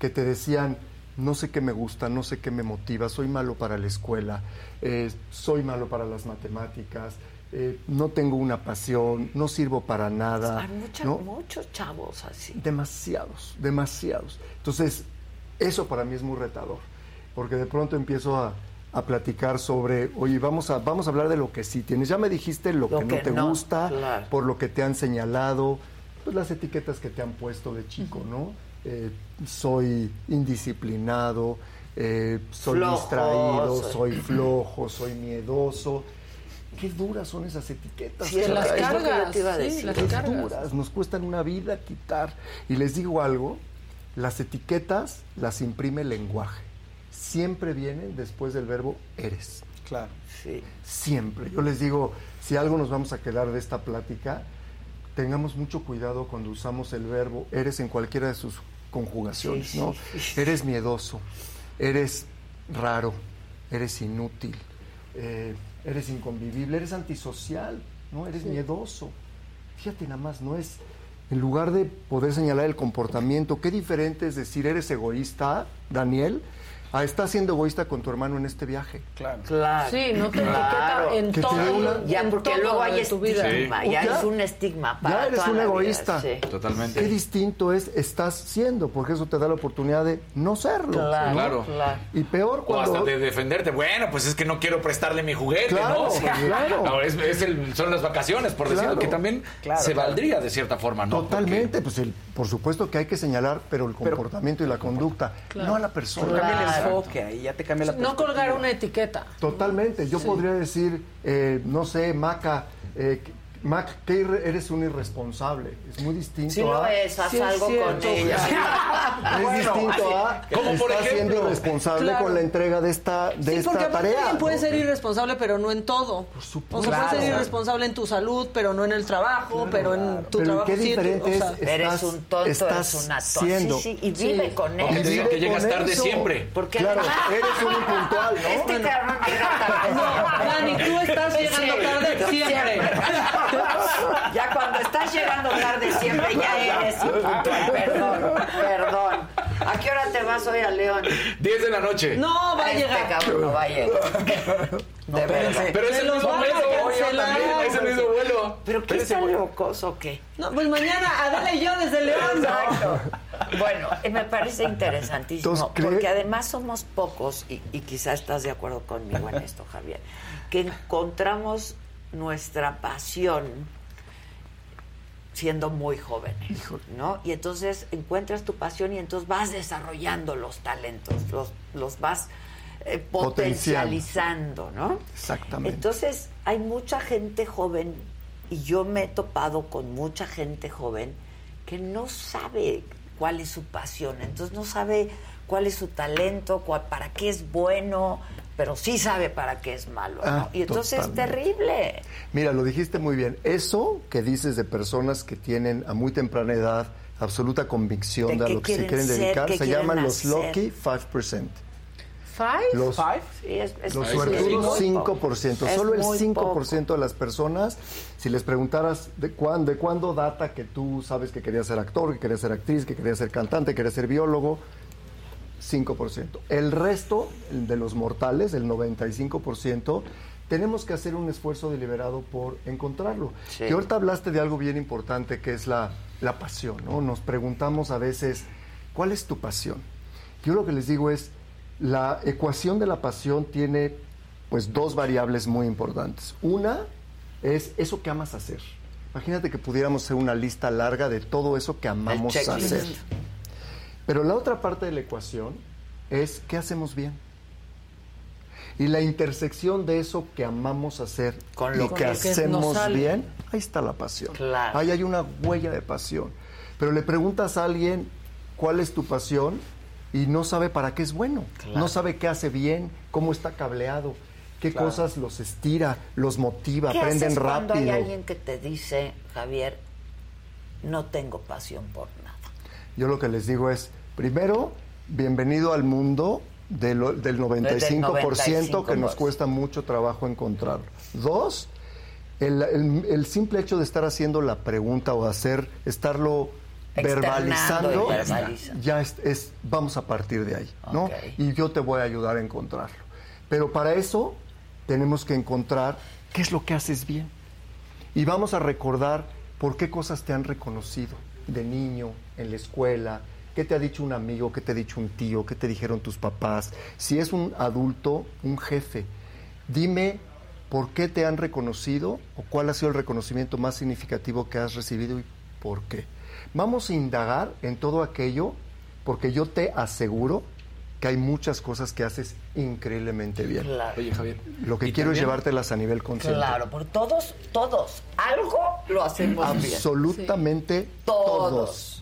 que te decían, no sé qué me gusta, no sé qué me motiva, soy malo para la escuela, eh, soy malo para las matemáticas, eh, no tengo una pasión, no sirvo para nada. Hay mucha- ¿no? muchos chavos así. Demasiados, demasiados. Entonces, eso para mí es muy retador, porque de pronto empiezo a, a platicar sobre, oye, vamos a, vamos a hablar de lo que sí tienes. Ya me dijiste lo, Lo que, que no te no, gusta, claro. por lo que te han señalado, pues las etiquetas que te han puesto de chico, ¿no? Eh, soy indisciplinado, eh, soy Flojo, distraído, soy- soy [clears throat] flojo, soy miedoso. Qué duras son esas etiquetas. Sí, yo cargas, te iba a sí, las Las cargas. duras, nos cuestan una vida quitar. Y les digo algo, las etiquetas las imprime el lenguaje. Siempre vienen después del verbo eres. Claro. Sí. Siempre. Yo les digo, si algo nos vamos a quedar de esta plática, tengamos mucho cuidado cuando usamos el verbo eres en cualquiera de sus conjugaciones, Sí, ¿no? sí. Eres miedoso, eres raro, eres inútil, eh, eres inconvivible, eres antisocial, ¿no? Eres miedoso. Fíjate nada más, no es en lugar de poder señalar el comportamiento, qué diferente es decir eres egoísta, Daniel, a estás siendo egoísta con tu hermano en este viaje. Claro. Claro. Sí, no te Claro. etiqueta en Que todo. una- Ya, en porque todo luego hay de tu vida. estigma, Sí. ya Ya- es un estigma para ya eres toda un la vida, egoísta. sí. Totalmente. Qué distinto es estás siendo, porque eso te da la oportunidad de no serlo. Claro, ¿no? Claro. claro. Y peor O cuando... hasta de defenderte. Bueno, pues es que no quiero prestarle mi juguete, Claro, ¿no? O sea, [laughs] claro. no, es- es el- son las vacaciones, por decirlo, que también Claro, se claro. valdría de cierta forma, ¿no? Totalmente, pues el, por supuesto que hay que señalar, pero el comportamiento y la conducta, Claro. no a la persona. Enfoque ahí, ya te cambia la No colgar una etiqueta. Totalmente. Yo Sí. podría decir, eh, no sé, Maca, eh, Mac, que eres un irresponsable. Es muy distinto Sí lo a... es, haz Sí, es algo con ella. [laughs] Es Bueno, distinto a [laughs] Como por estás siendo ejemplo. irresponsable Claro. con la entrega de esta, de Sí, esta porque tarea. alguien puede ¿no? ser irresponsable, pero no en todo. Por supuesto. O sea, puede ser irresponsable en tu salud, pero no en el trabajo, pero en tu Pero trabajo qué sí, diferente o sea, es Eres un tonto, estás eres una tonta. siendo. Sí, sí, y vive Sí. con él. te digan que llegas tarde eso. siempre. Porque Claro, [laughs] eres un impuntual, ¿no? Este cabrón llega tarde. No, Dani, tú estás llegando tarde siempre. Ya cuando estás llegando tarde siempre ya eres impuntual. Perdón, perdón. ¿A qué hora te vas hoy a León? 10 de la noche. No, va a Este llegar. cabrón no va a llegar. de verdad. Pero es el mismo vuelo. también, Es el mismo vuelo. ¿Pero qué está locoso o qué? No, pues mañana Adela y yo desde León. Exacto. Bueno, eh, me parece interesantísimo, Entonces, ¿cree- porque además somos pocos, y, y quizá estás de acuerdo conmigo en esto, Javier, que encontramos nuestra pasión siendo muy jóvenes, ¿no? Y entonces encuentras tu pasión y entonces vas desarrollando los talentos, los, los vas eh, potencializando, ¿no? Exactamente. Entonces, hay mucha gente joven, y yo me he topado con mucha gente joven que no sabe cuál es su pasión, entonces no sabe cuál es su talento, cuál- para qué es bueno, pero sí sabe para qué es malo, ¿no? Ah, y entonces totalmente. es terrible. Mira, lo dijiste muy bien. Eso que dices de personas que tienen a muy temprana edad absoluta convicción ¿De de, lo que se quieren ser? dedicar, ¿Qué se llaman los hacer? lucky 5%. ¿Five? Los, Sí, es- es- los suertudos muy 5%. poco. Solo el muy 5% de las personas, si les preguntaras de, cuán- de cuándo data que tú sabes que querías ser actor, que querías ser actriz, que querías ser cantante, que querías ser biólogo, 5%. El resto el de los mortales, el 95%, tenemos que hacer un esfuerzo deliberado por encontrarlo. Sí. Y ahorita hablaste de algo bien importante que es la, la pasión, ¿no? Nos preguntamos a veces, ¿cuál es tu pasión? Yo lo que les digo es, la ecuación de la pasión tiene pues dos variables muy importantes. Una es eso que amas hacer. Imagínate que pudiéramos hacer una lista larga de todo eso que amamos hacer. Pero la otra parte de la ecuación es qué hacemos bien. Y la intersección de eso que amamos hacer Con lo que hacemos bien, ahí está la pasión. Claro. Ahí hay una huella de pasión. Pero le preguntas a alguien cuál es tu pasión y no sabe para qué es bueno. Claro. No sabe qué hace bien, cómo está cableado, qué Claro. cosas los estira, los motiva, ¿Qué aprenden haces cuando hay rápido. alguien que te dice, Javier, no tengo pasión por nada? Yo lo que les digo es, primero, bienvenido al mundo de lo- del 95%, que nos 95%. cuesta mucho trabajo encontrar. Dos, el, el- el simple hecho de estar haciendo la pregunta o hacer, estarlo verbalizando, ya es, es- vamos a partir de ahí, ¿no? Y yo te voy a ayudar a encontrarlo. Pero para eso tenemos que encontrar qué es lo que haces bien. Y vamos a recordar por qué cosas te han reconocido de niño, en la escuela, qué te ha dicho un amigo, qué te ha dicho un tío, qué te dijeron tus papás. Si es un adulto, un jefe, dime por qué te han reconocido o cuál ha sido el reconocimiento más significativo que has recibido y por qué. Vamos a indagar en todo aquello porque yo te aseguro que hay muchas cosas que haces increíblemente bien. Claro. Oye, Javier. Lo que ¿y quiero es llevártelas a nivel consciente. Claro, por todos, todos, algo lo hacemos bien. Absolutamente Todos. todos.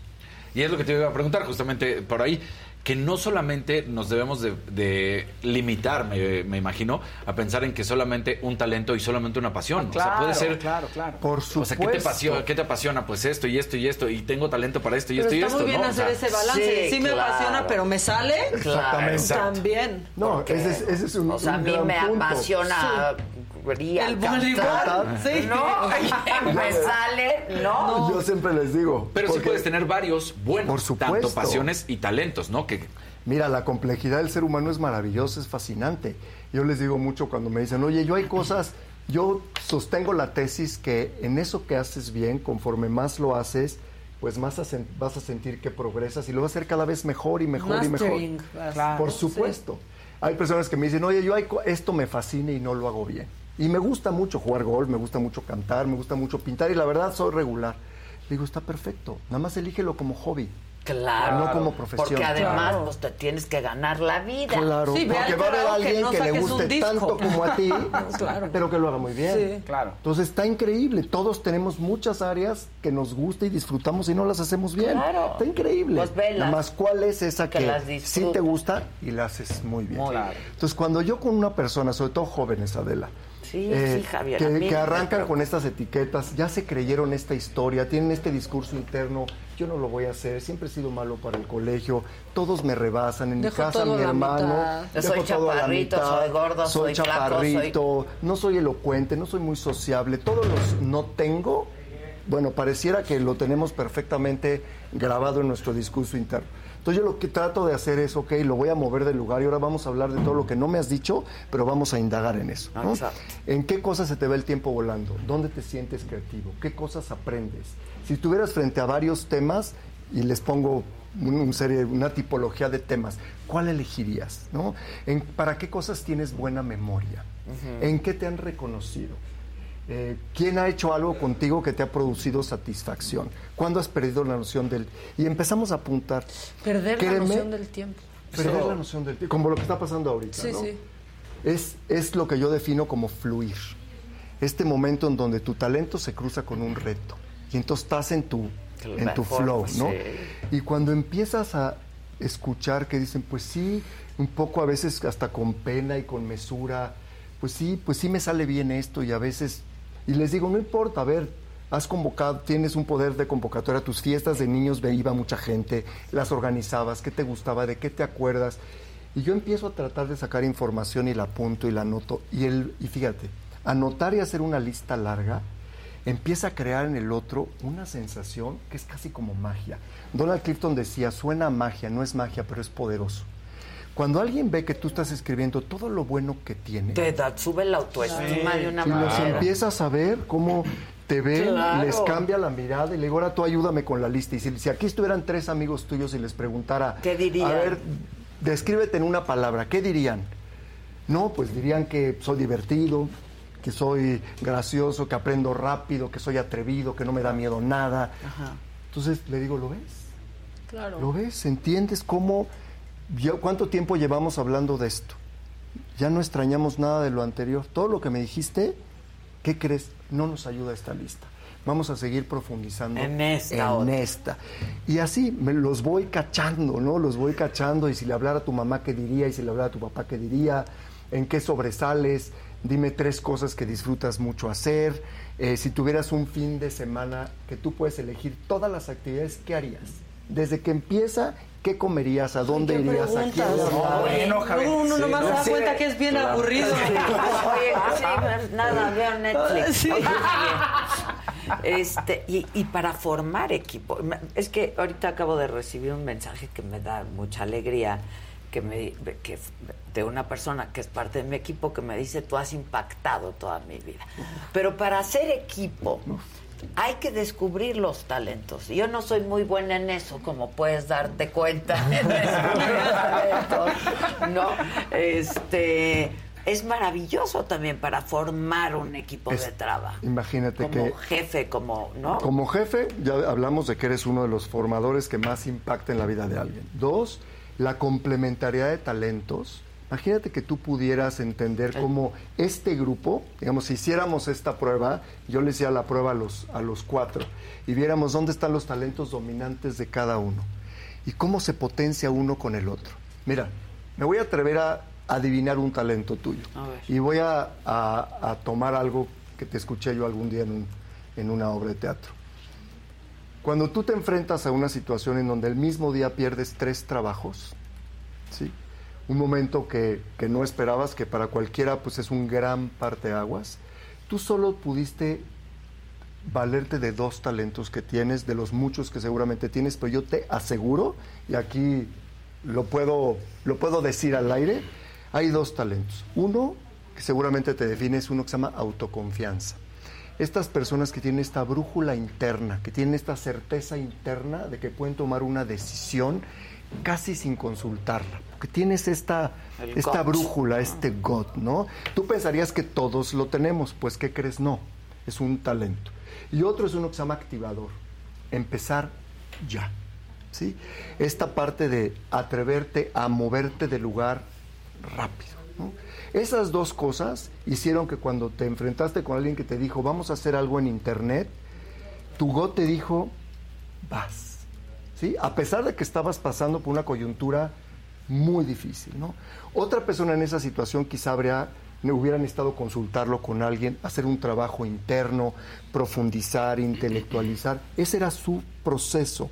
Y es lo que te iba a preguntar justamente por ahí, que no solamente nos debemos de, de limitar, me, me imagino, a pensar en que solamente un talento y solamente una pasión. o sea, puede ser... claro, claro. Por O sea, ¿qué te, supuesto. apasiona, ¿qué te apasiona? Pues esto y esto y esto, y tengo talento para esto y Pero esto y está esto, muy bien ¿no? O hacer sea, ese balance. Sí, sí, me claro. apasiona, pero me sale. Exactamente. También. No, ese es, ese es un, O sea, a un mí gran me punto. apasiona ir El voleibol, sí. ¿No? [laughs] me sale, ¿no? Yo siempre les digo. Pero sí porque, puedes tener varios buenos, Por supuesto. tanto pasiones y talentos, ¿no? Que Mira, la complejidad del ser humano es maravillosa, es fascinante. Yo les digo mucho cuando me dicen, oye, yo hay cosas, yo sostengo la tesis que en eso que haces bien, conforme más lo haces, pues más a vas a sentir que progresas y lo vas a hacer cada vez mejor y mejor y mejor. Claro. Por supuesto. Hay personas que me dicen, oye, yo hay co- esto me fascina y no lo hago bien. Y me gusta mucho jugar golf, me gusta mucho cantar, me gusta mucho pintar y la verdad soy regular. Digo, está perfecto, nada más elígelo como hobby. Claro. No como profesión. Porque además, Claro. pues te tienes que ganar la vida. Claro, Sí, porque va a haber alguien no que le guste tanto como a ti, [laughs] Claro. pero que lo haga muy bien. Sí. Claro. Entonces está increíble. Todos tenemos muchas áreas que nos gusta y disfrutamos y no las hacemos bien. Claro. Está increíble. Pues velas. Nada más cuál es esa Que que, las sí te gusta y la haces muy bien. Muy Claro. bien. Entonces cuando yo con una persona, sobre todo jóvenes, Adela, Sí, eh, sí, Javier. que, mí que me arrancan con estas etiquetas, ya se creyeron esta historia, tienen este discurso interno, yo no lo voy a hacer, siempre he sido malo para el colegio, todos me rebasan, en Dejo mi casa mi hermano, dejo Soy todo a la chaparrito, mitad, soy gordo, soy flaco, chaparrito, no soy elocuente, no soy muy sociable, todos los no tengo, bueno, pareciera que lo tenemos perfectamente grabado en nuestro discurso interno. Entonces yo lo que trato de hacer es, ok, lo voy a mover del lugar y ahora vamos a hablar de todo lo que no me has dicho, pero vamos a indagar en eso. ¿En qué cosas se te ve el tiempo volando? ¿Dónde te sientes creativo? ¿Qué cosas aprendes? Si estuvieras frente a varios temas y les pongo un- un serie, una tipología de temas, ¿cuál elegirías? ¿no? ¿En, ¿Para qué cosas tienes buena memoria? ¿En qué te han reconocido? Eh, ¿Quién ha hecho algo contigo que te ha producido satisfacción? ¿Cuándo has perdido la noción del...? Y empezamos a apuntar. Perder Créeme, la noción del tiempo. Perder Eso- la noción del tiempo, como lo que está pasando ahorita, Sí, ¿no? sí. Es, es lo que yo defino como fluir. Este momento en donde tu talento se cruza con un reto. Y entonces estás en tu, en tu flow, pues, ¿no? sí. Y cuando empiezas a escuchar que dicen, pues sí, un poco a veces hasta con pena y con mesura, pues sí, pues sí me sale bien esto y a veces, y les digo, no importa, a ver, has convocado, tienes un poder de convocatoria, tus fiestas de niños iba mucha gente, las organizabas, qué te gustaba, de qué te acuerdas. Y yo empiezo a tratar de sacar información y la apunto y la anoto. Y, el, y fíjate, anotar y hacer una lista larga empieza a crear en el otro una sensación que es casi como magia. Donald Clifton decía, suena a magia, no es magia, pero es poderoso. Cuando alguien ve que tú estás escribiendo todo lo bueno que tiene, Te da, sube la autoestima de una y los manera. empiezas a ver cómo te ven, Claro. les cambia la mirada y le digo, ahora tú ayúdame con la lista. Y si, si aquí estuvieran tres amigos tuyos y les preguntara, ¿Qué dirían? A ver, descríbete en una palabra, ¿qué dirían? No, pues dirían que soy divertido, que soy gracioso, que aprendo rápido, que soy atrevido, que no me da miedo nada. Entonces le digo, ¿lo ves? Claro. ¿Lo ves? ¿Entiendes cómo, cuánto tiempo llevamos hablando de esto? Ya no extrañamos nada de lo anterior. Todo lo que me dijiste, ¿qué crees? No nos ayuda esta lista. Vamos a seguir profundizando En esta en esta. Y así me los voy cachando, ¿no? Los voy cachando y si le hablara a tu mamá, ¿qué diría? Y si le hablara a tu papá, ¿qué diría? ¿En qué sobresales? Dime tres cosas que disfrutas mucho hacer. Eh, si tuvieras un fin de semana que tú puedes elegir todas las actividades, ¿qué harías? Desde que empieza, ¿qué comerías? ¿A dónde irías? ¿A quién hablarías? Bueno, Javier. Uno nomás se da cuenta que es bien aburrido. Oye, sí, pues, nada, veo Netflix. Sí. Este, y, y para formar equipo, es que ahorita acabo de recibir un mensaje que me da mucha alegría, que me, que de una persona que es parte de mi equipo que me dice, tú has impactado toda mi vida. Pero para hacer equipo hay que descubrir los talentos. Yo no soy muy buena en eso, como puedes darte cuenta. en [laughs] descubrir talentos, ¿no? Este, es maravilloso también para formar un equipo Es- de trabajo. Imagínate Como que jefe, como, ¿no? Como jefe, ya hablamos de que eres uno de los formadores que más impacta en la vida de alguien. Dos, la complementariedad de talentos. Imagínate que tú pudieras entender cómo este grupo, digamos, si hiciéramos esta prueba, yo le hacía la prueba a los, a los cuatro, y viéramos dónde están los talentos dominantes de cada uno, y cómo se potencia uno con el otro. Mira, me voy a atrever a adivinar un talento tuyo. Y voy a, a- a tomar algo que te escuché yo algún día en, un- en una obra de teatro. Cuando tú te enfrentas a una situación en donde el mismo día pierdes tres trabajos, ¿sí? Un momento que, que no esperabas, que para cualquiera pues es un gran parteaguas, tú solo pudiste valerte de dos talentos que tienes, de los muchos que seguramente tienes, pero yo te aseguro, y aquí lo puedo, lo puedo decir al aire, hay dos talentos. Uno, que seguramente te define, es uno que se llama autoconfianza. Estas personas que tienen esta brújula interna, que tienen esta certeza interna de que pueden tomar una decisión casi sin consultarla, porque tienes esta, El esta brújula, este GOT, ¿no? Tú pensarías que todos lo tenemos, pues ¿qué crees? No, es un talento. Y otro es uno que se llama activador, empezar ya, ¿sí? Esta parte de atreverte a moverte de lugar rápido, ¿no? Esas dos cosas hicieron que cuando te enfrentaste con alguien que te dijo, vamos a hacer algo en internet, tu GOT te dijo, vas, ¿sí? A pesar de que estabas pasando por una coyuntura muy difícil, ¿no? Otra persona en esa situación quizá habría, hubiera necesitado consultarlo con alguien, hacer un trabajo interno, profundizar, intelectualizar. Ese era su proceso.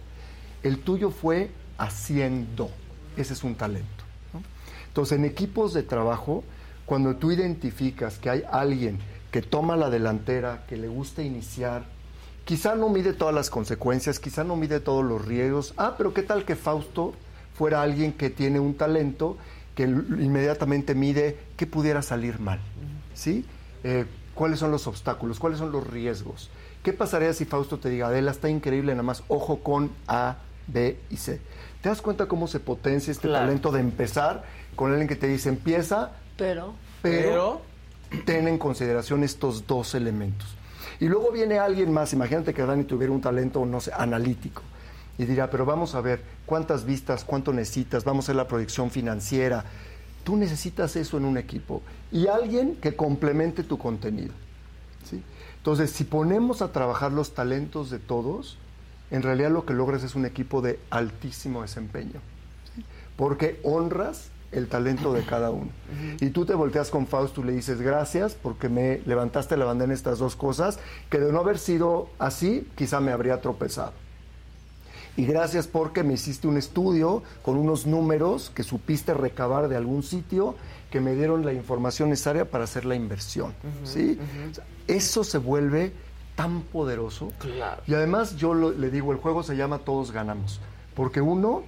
El tuyo fue haciendo. Ese es un talento. ¿no? Entonces, en equipos de trabajo, cuando tú identificas que hay alguien que toma la delantera, que le gusta iniciar, quizá no mide todas las consecuencias, quizá no mide todos los riesgos. Ah, pero ¿qué tal que Fausto fuera alguien que tiene un talento que inmediatamente mide qué pudiera salir mal, ¿sí? Eh, ¿Cuáles son los obstáculos? ¿Cuáles son los riesgos? ¿Qué pasaría si Fausto te diga, Adela, está increíble, nada más ojo con A, B y C? ¿Te das cuenta cómo se potencia este Claro. talento de empezar con alguien que te dice, empieza, Pero. pero, ten en consideración estos dos elementos. Y luego viene alguien más, imagínate que Dani tuviera un talento, no sé, analítico, y dirá, pero vamos a ver cuántas vistas, cuánto necesitas, vamos a hacer la proyección financiera. Tú necesitas eso en un equipo y alguien que complemente tu contenido. ¿sí? Entonces, si ponemos a trabajar los talentos de todos, en realidad lo que logras es un equipo de altísimo desempeño porque honras el talento de cada uno. Y tú te volteas con Fausto y le dices, gracias porque me levantaste la bandera en estas dos cosas, que de no haber sido así, quizá me habría tropezado. Y gracias porque me hiciste un estudio con unos números que supiste recabar de algún sitio que me dieron la información necesaria para hacer la inversión. ¿sí? O sea, eso se vuelve tan poderoso. Claro. Y además yo lo- le digo, el juego se llama Todos ganamos. Porque uno,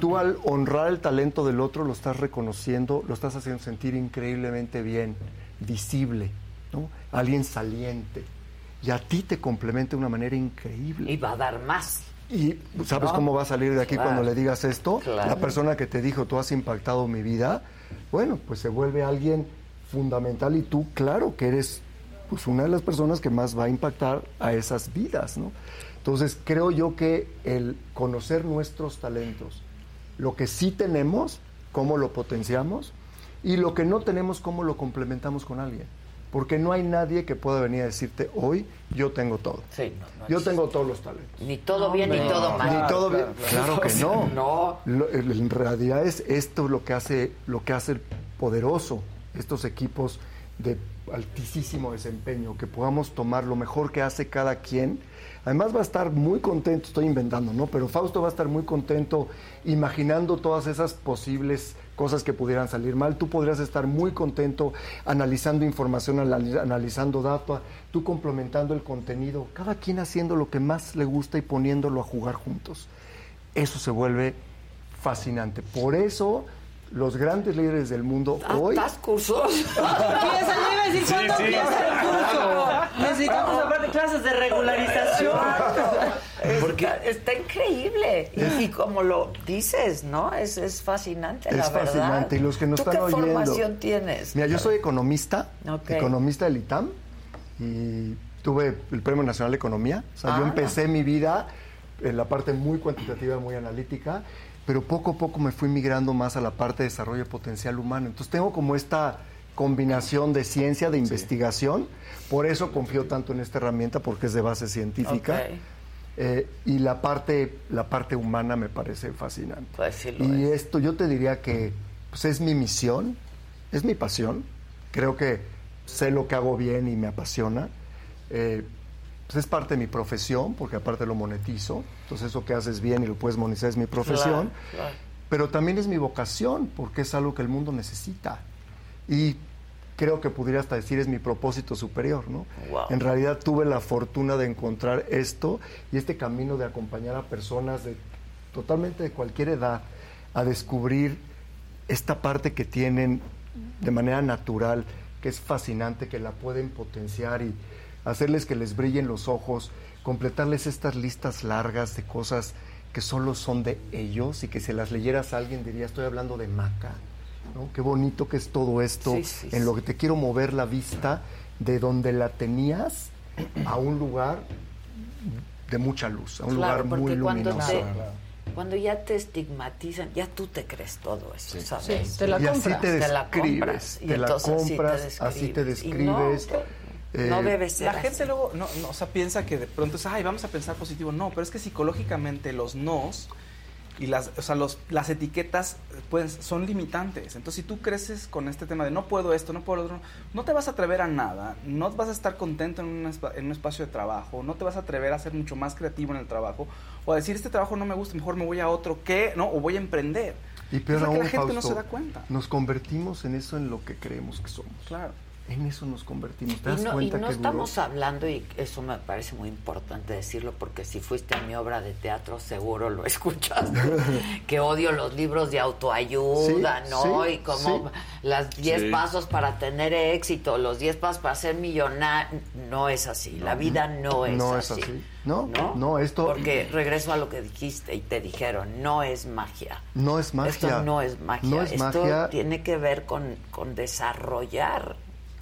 tú al honrar el talento del otro lo estás reconociendo, lo estás haciendo sentir increíblemente bien, visible, ¿no? Alguien saliente. Y a ti te complementa de una manera increíble. Y va a dar más. Y ¿sabes ¿No? cómo va a salir de aquí Claro. cuando le digas esto? Claro. La persona que te dijo, tú has impactado mi vida, bueno, pues se vuelve alguien fundamental y tú, claro, que eres pues una de las personas que más va a impactar a esas vidas, ¿no? Entonces, creo yo que el conocer nuestros talentos, lo que sí tenemos, cómo lo potenciamos, y lo que no tenemos, cómo lo complementamos con alguien. Porque no hay nadie que pueda venir a decirte, hoy yo tengo todo. Sí, no, no yo tengo todos los talentos. Ni todo bien ni todo mal. Ni todo bien. Claro que no. [laughs] No. Lo- en realidad es esto lo que hace lo que hace poderoso estos equipos de altísimo desempeño, que podamos tomar lo mejor que hace cada quien. Además va a estar muy contento, estoy inventando, ¿no? Pero Fausto va a estar muy contento imaginando todas esas posibles cosas que pudieran salir mal. Tú podrías estar muy contento analizando información, anali- analizando data, tú complementando el contenido, cada quien haciendo lo que más le gusta y poniéndolo a jugar juntos. Eso se vuelve fascinante. Por eso los grandes líderes del mundo hoy... ¿Das cursos? [laughs] Empieza, yo iba a decir, ¿cuándo Sí, sí. empieza el curso? Necesitamos aparte clases de regularización. Porque está, increíble. Y, y como lo dices, ¿no? Es, es fascinante, la Es verdad. fascinante. Y los que nos ¿Tú están qué oyendo. formación tienes? Mira, yo soy economista, economista del ITAM, y tuve el Premio Nacional de Economía. O sea, yo Ah. empecé mi vida en la parte muy cuantitativa, muy analítica, pero poco a poco me fui migrando más a la parte de desarrollo potencial humano. Entonces tengo como esta combinación de ciencia, de investigación, por eso confío tanto en esta herramienta, porque es de base científica. Eh, y la parte, la parte humana me parece fascinante. Pues sí lo y esto yo te diría que pues, es mi misión, es mi pasión. Creo que sé lo que hago bien y me apasiona. Eh, pues es parte de mi profesión, porque aparte lo monetizo. Entonces eso que haces bien y lo puedes monetizar es mi profesión. Claro, claro. Pero también es mi vocación, porque es algo que el mundo necesita. Y creo que pudiera hasta decir es mi propósito superior, ¿no? Wow. En realidad tuve la fortuna de encontrar esto y este camino de acompañar a personas de totalmente de cualquier edad a descubrir esta parte que tienen de manera natural, que es fascinante, que la pueden potenciar y hacerles que les brillen los ojos, completarles estas listas largas de cosas que solo son de ellos y que si las leyeras a alguien diría, estoy hablando de Maca. ¿No? Qué bonito que es todo esto, Sí, sí, en lo que te quiero mover la vista de donde la tenías a un lugar de mucha luz, a un Claro, lugar muy luminoso. te, cuando ya te estigmatizan, ya tú te crees todo eso, ¿sabes? Sí, te la y así compras. te Te la describes, compras, y te la entonces así te compras, así te describes. Y no, eh, debe ser La así. gente luego, no, no, o sea, piensa que de pronto es, ay, vamos a pensar positivo. No, pero es que psicológicamente los nos y las, o sea, los, las etiquetas pueden, son limitantes. Entonces, si tú creces con este tema de no puedo esto, no puedo lo otro, no te vas a atrever a nada, no vas a estar contento en un, en un espacio de trabajo, no te vas a atrever a ser mucho más creativo en el trabajo, o a decir, este trabajo no me gusta, mejor me voy a otro, ¿qué? ¿No? O voy a emprender. Y peor lo que aún, la gente no se da cuenta. nos convertimos en eso en lo que creemos que somos. Claro. En eso nos convertimos. ¿Te das Y no, y cuenta no que duró? estamos hablando, y eso me parece muy importante decirlo, porque si fuiste a mi obra de teatro, seguro lo [laughs] escuchaste, que odio los libros de autoayuda, Sí, ¿no? sí, y como sí. las 10 Sí. pasos para tener éxito, los 10 pasos para ser millonario. No es así, la vida no es No es así. así. No, ¿no? no, esto Porque regreso a lo que dijiste y te dijeron, no es magia. no es magia. Esto no es magia. No es Esto magia. tiene que ver con, con desarrollar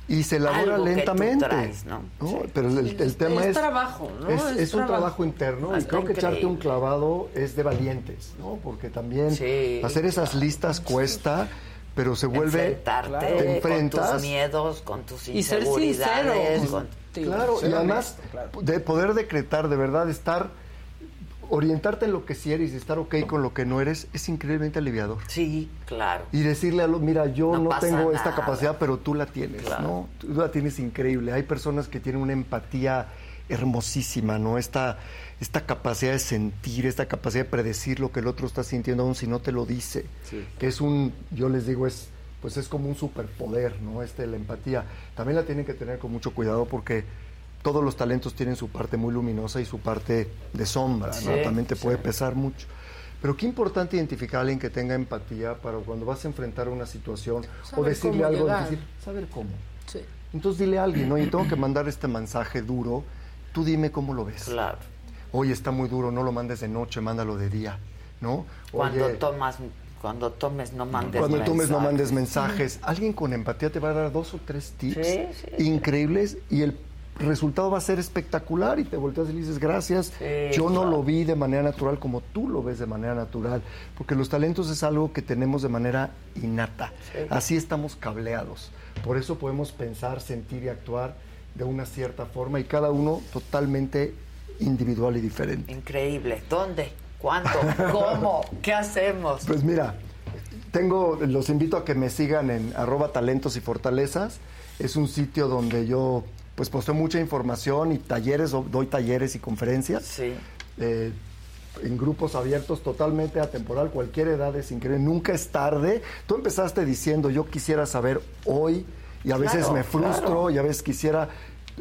Y se elabora algo que tú lentamente. traes, ¿no? ¿no? Pero el, el tema es es. trabajo, ¿no? Es, Es es un trabajo. trabajo interno y creo que echarte un increíble. clavado es de valientes, ¿no? Porque también Sí, hacer esas listas cuesta, pero se vuelve. enfrentarte te con enfrentas. tus miedos, con tus Y ser sincero. inseguridades. con- Claro, y además de poder decretar, de verdad, estar, orientarte en lo que sí eres y estar ok con lo que no eres, es increíblemente aliviador. Sí, claro. Y decirle a los, mira, yo No tengo esta capacidad, pero tú la tienes, Claro. ¿no? Tú la tienes increíble. Hay personas que tienen una empatía hermosísima, ¿no? Esta, esta capacidad de sentir, esta capacidad de predecir lo que el otro está sintiendo, aun si no te lo dice. Sí. Que es un, yo les digo, es pues es como un superpoder, ¿no? Este, la empatía. También la tienen que tener con mucho cuidado porque todos los talentos tienen su parte muy luminosa y su parte de sombra, ¿no? Sí, También te puede sí. pesar mucho. Pero qué importante identificar a alguien que tenga empatía para cuando vas a enfrentar una situación o Saber decirle cómo algo, llegar. decir, saber cómo. Sí. Entonces dile a alguien, ¿no? Y tengo que mandar este mensaje duro, tú dime cómo lo ves. Claro. Oye, está muy duro, no lo mandes de noche, mándalo de día, ¿no? Cuando Oye, tomas, cuando tomes, no mandes cuando tomes no mensajes. mandes mensajes. Alguien con empatía te va a dar dos o tres tips Sí, sí, increíbles y el resultado va a ser espectacular y te volteas y le dices gracias. Sí, Yo no claro. lo vi de manera natural como tú lo ves de manera natural, porque los talentos es algo que tenemos de manera innata. Sí. Así estamos cableados. Por eso podemos pensar, sentir y actuar de una cierta forma y cada uno totalmente individual y diferente. Increíble. ¿Dónde? ¿Cuándo? [laughs] ¿Cómo? ¿Qué hacemos? Pues mira, tengo, los invito a que me sigan en arroba talentos y fortalezas. Es un sitio donde yo pues posteo mucha información y talleres, do- doy talleres y conferencias. Sí. eh, en grupos abiertos totalmente atemporal, cualquier edad es increíble, nunca es tarde. Tú empezaste diciendo, yo quisiera saber hoy, y a veces Claro, me frustro, claro. y a veces quisiera,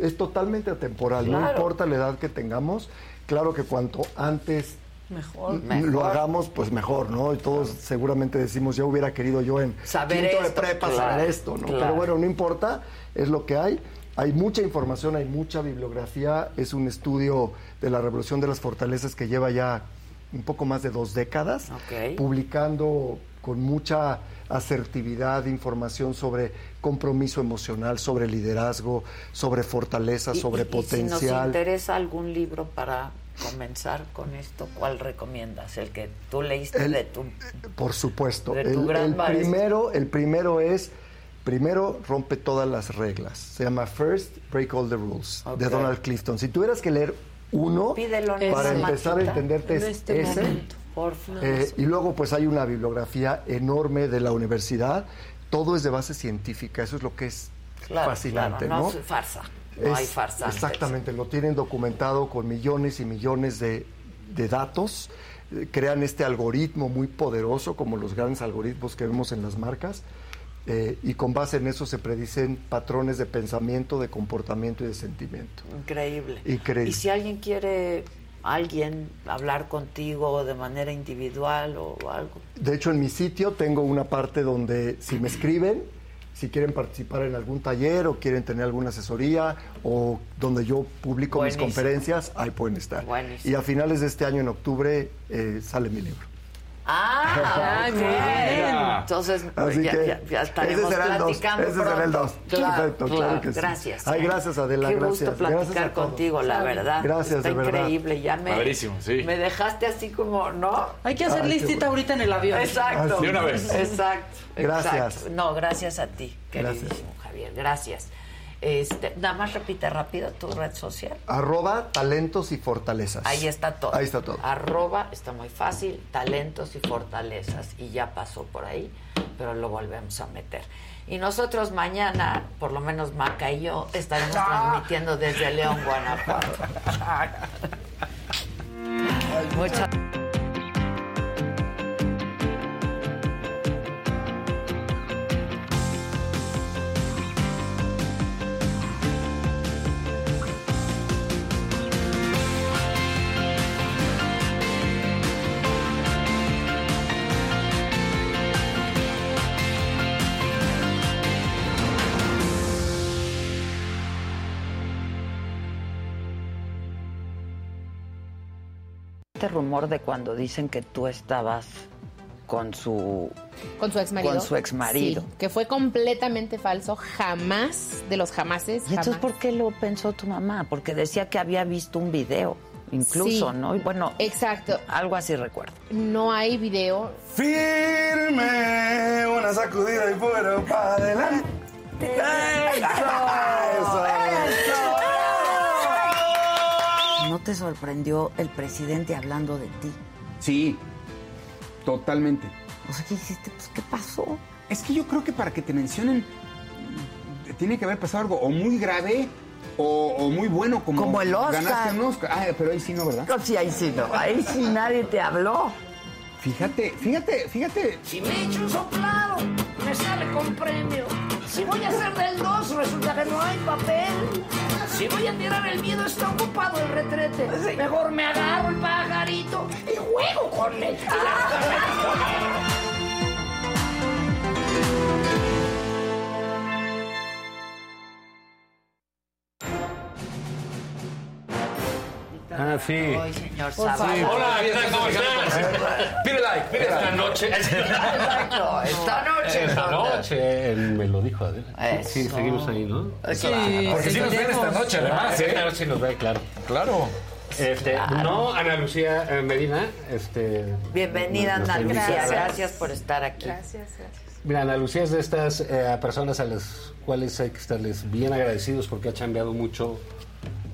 es totalmente atemporal, no Claro. importa la edad que tengamos, claro que cuanto antes Mejor. lo hagamos, pues mejor, ¿no? Y todos seguramente decimos, yo hubiera querido yo en Saber quinto de esto, prepa claro, saber esto, ¿no? claro. Pero bueno, no importa, es lo que hay. Hay mucha información, hay mucha bibliografía. Es un estudio de la Revolución de las Fortalezas que lleva ya un poco más de dos décadas, Ok. publicando con mucha asertividad información sobre compromiso emocional, sobre liderazgo, sobre fortaleza, Y- sobre y- y si nos potencial. interesa algún libro para comenzar con esto, ¿cuál recomiendas? El que tú leíste El- de tu... Por supuesto. De tu el, gran el primero, el primero es, primero rompe todas las reglas. Se llama First Break All the Rules, de. Donald Clifton. Si tuvieras que leer uno Pídelo para empezar a entenderte En es este ese. momento. Por favor. Eh, y luego pues hay una bibliografía enorme de la universidad. Todo es de base científica. Eso es lo que es Claro, fascinante, claro, ¿no? es farsa. No Es- hay farsa. Exactamente, lo tienen documentado con millones y millones de, de datos. Eh, Crean este algoritmo muy poderoso, como los grandes algoritmos que vemos en las marcas. Eh, y con base en eso se predicen patrones de pensamiento, de comportamiento y de sentimiento. Increíble. Increíble. Y si alguien quiere, alguien hablar contigo de manera individual o algo. De hecho, en mi sitio tengo una parte donde si me escriben, si quieren participar en algún taller o quieren tener alguna asesoría o donde yo publico Buenísimo. mis conferencias, ahí pueden estar. Buenísimo. Y a finales de este año, en octubre, eh, sale mi libro. Ah, ok. muy bien. Entonces, Así ya, que ya- ya estaremos ese será el dos, platicando ese será el pronto. dos. Claro, Perfecto, claro claro, que sí. Gracias. Ay, ¿eh? gracias, Adela, Qué gracias. gusto Gracias platicar a todos. contigo, la verdad. Gracias, Está de verdad. increíble. Ya me, Padrísimo, sí. me dejaste así como, ¿no? Hay que hacer Ay, listita bueno. ahorita en el avión. Exacto. Así De una vez. Exacto. Gracias. exacto. No, gracias a ti, Gracias. queridísimo Javier. Gracias. Este, nada más repite rápido tu red social. Arroba talentos y fortalezas. Ahí está todo. Ahí está todo. Arroba, está muy fácil, talentos y fortalezas. Y ya pasó por ahí, pero lo volvemos a meter. Y nosotros mañana, por lo menos Maca y yo, estaremos transmitiendo desde León, Guanajuato. [laughs] Muchas rumor de cuando dicen que tú estabas con su Con su ex marido. Con su exmarido. que fue completamente falso, jamás, de los jamases. ¿Y entonces por qué lo pensó tu mamá? Porque decía que había visto un video, incluso, Sí. ¿no? Y bueno, exacto. Algo así recuerdo. No hay video. Firme, una sacudida y fuera para adelante. ¿No te sorprendió el presidente hablando de ti? Sí, totalmente. O sea, ¿qué dijiste? Pues, ¿qué pasó? Es que yo creo que para que te mencionen tiene que haber pasado algo o muy grave o, o muy bueno como, Como el Oscar. ganaste un Oscar. Ah, pero ahí sí no, ¿verdad? Sí, ahí sí no. Ahí sí nadie te habló. Fíjate, fíjate, fíjate. Si me echo un soplado, me sale con premio. Si voy a hacer del 2, resulta que no hay papel. Si voy a tirar el miedo, está ocupado el retrete. Mejor me agarro el pajarito y juego con él. [laughs] Ah, sí. Ay, señor Por Zavala. favor. Hola, ¿qué tal? ¿Cómo estás? Pide like, pide Esta noche. Exacto, esta noche. Esta noche. Él me lo dijo, Adela. Eso. Sí, seguimos ahí, ¿no? Sí, Porque sí nos ven esta noche, además, ¿eh? Esta noche nos ve, claro. Claro. Este, No, Ana Lucía eh, Medina. Este, Bienvenida, Ana Lucía. Gracias por estar aquí. Gracias, gracias. Mira, Ana Lucía es de estas eh, personas a las cuales hay que estarles bien agradecidos porque ha cambiado mucho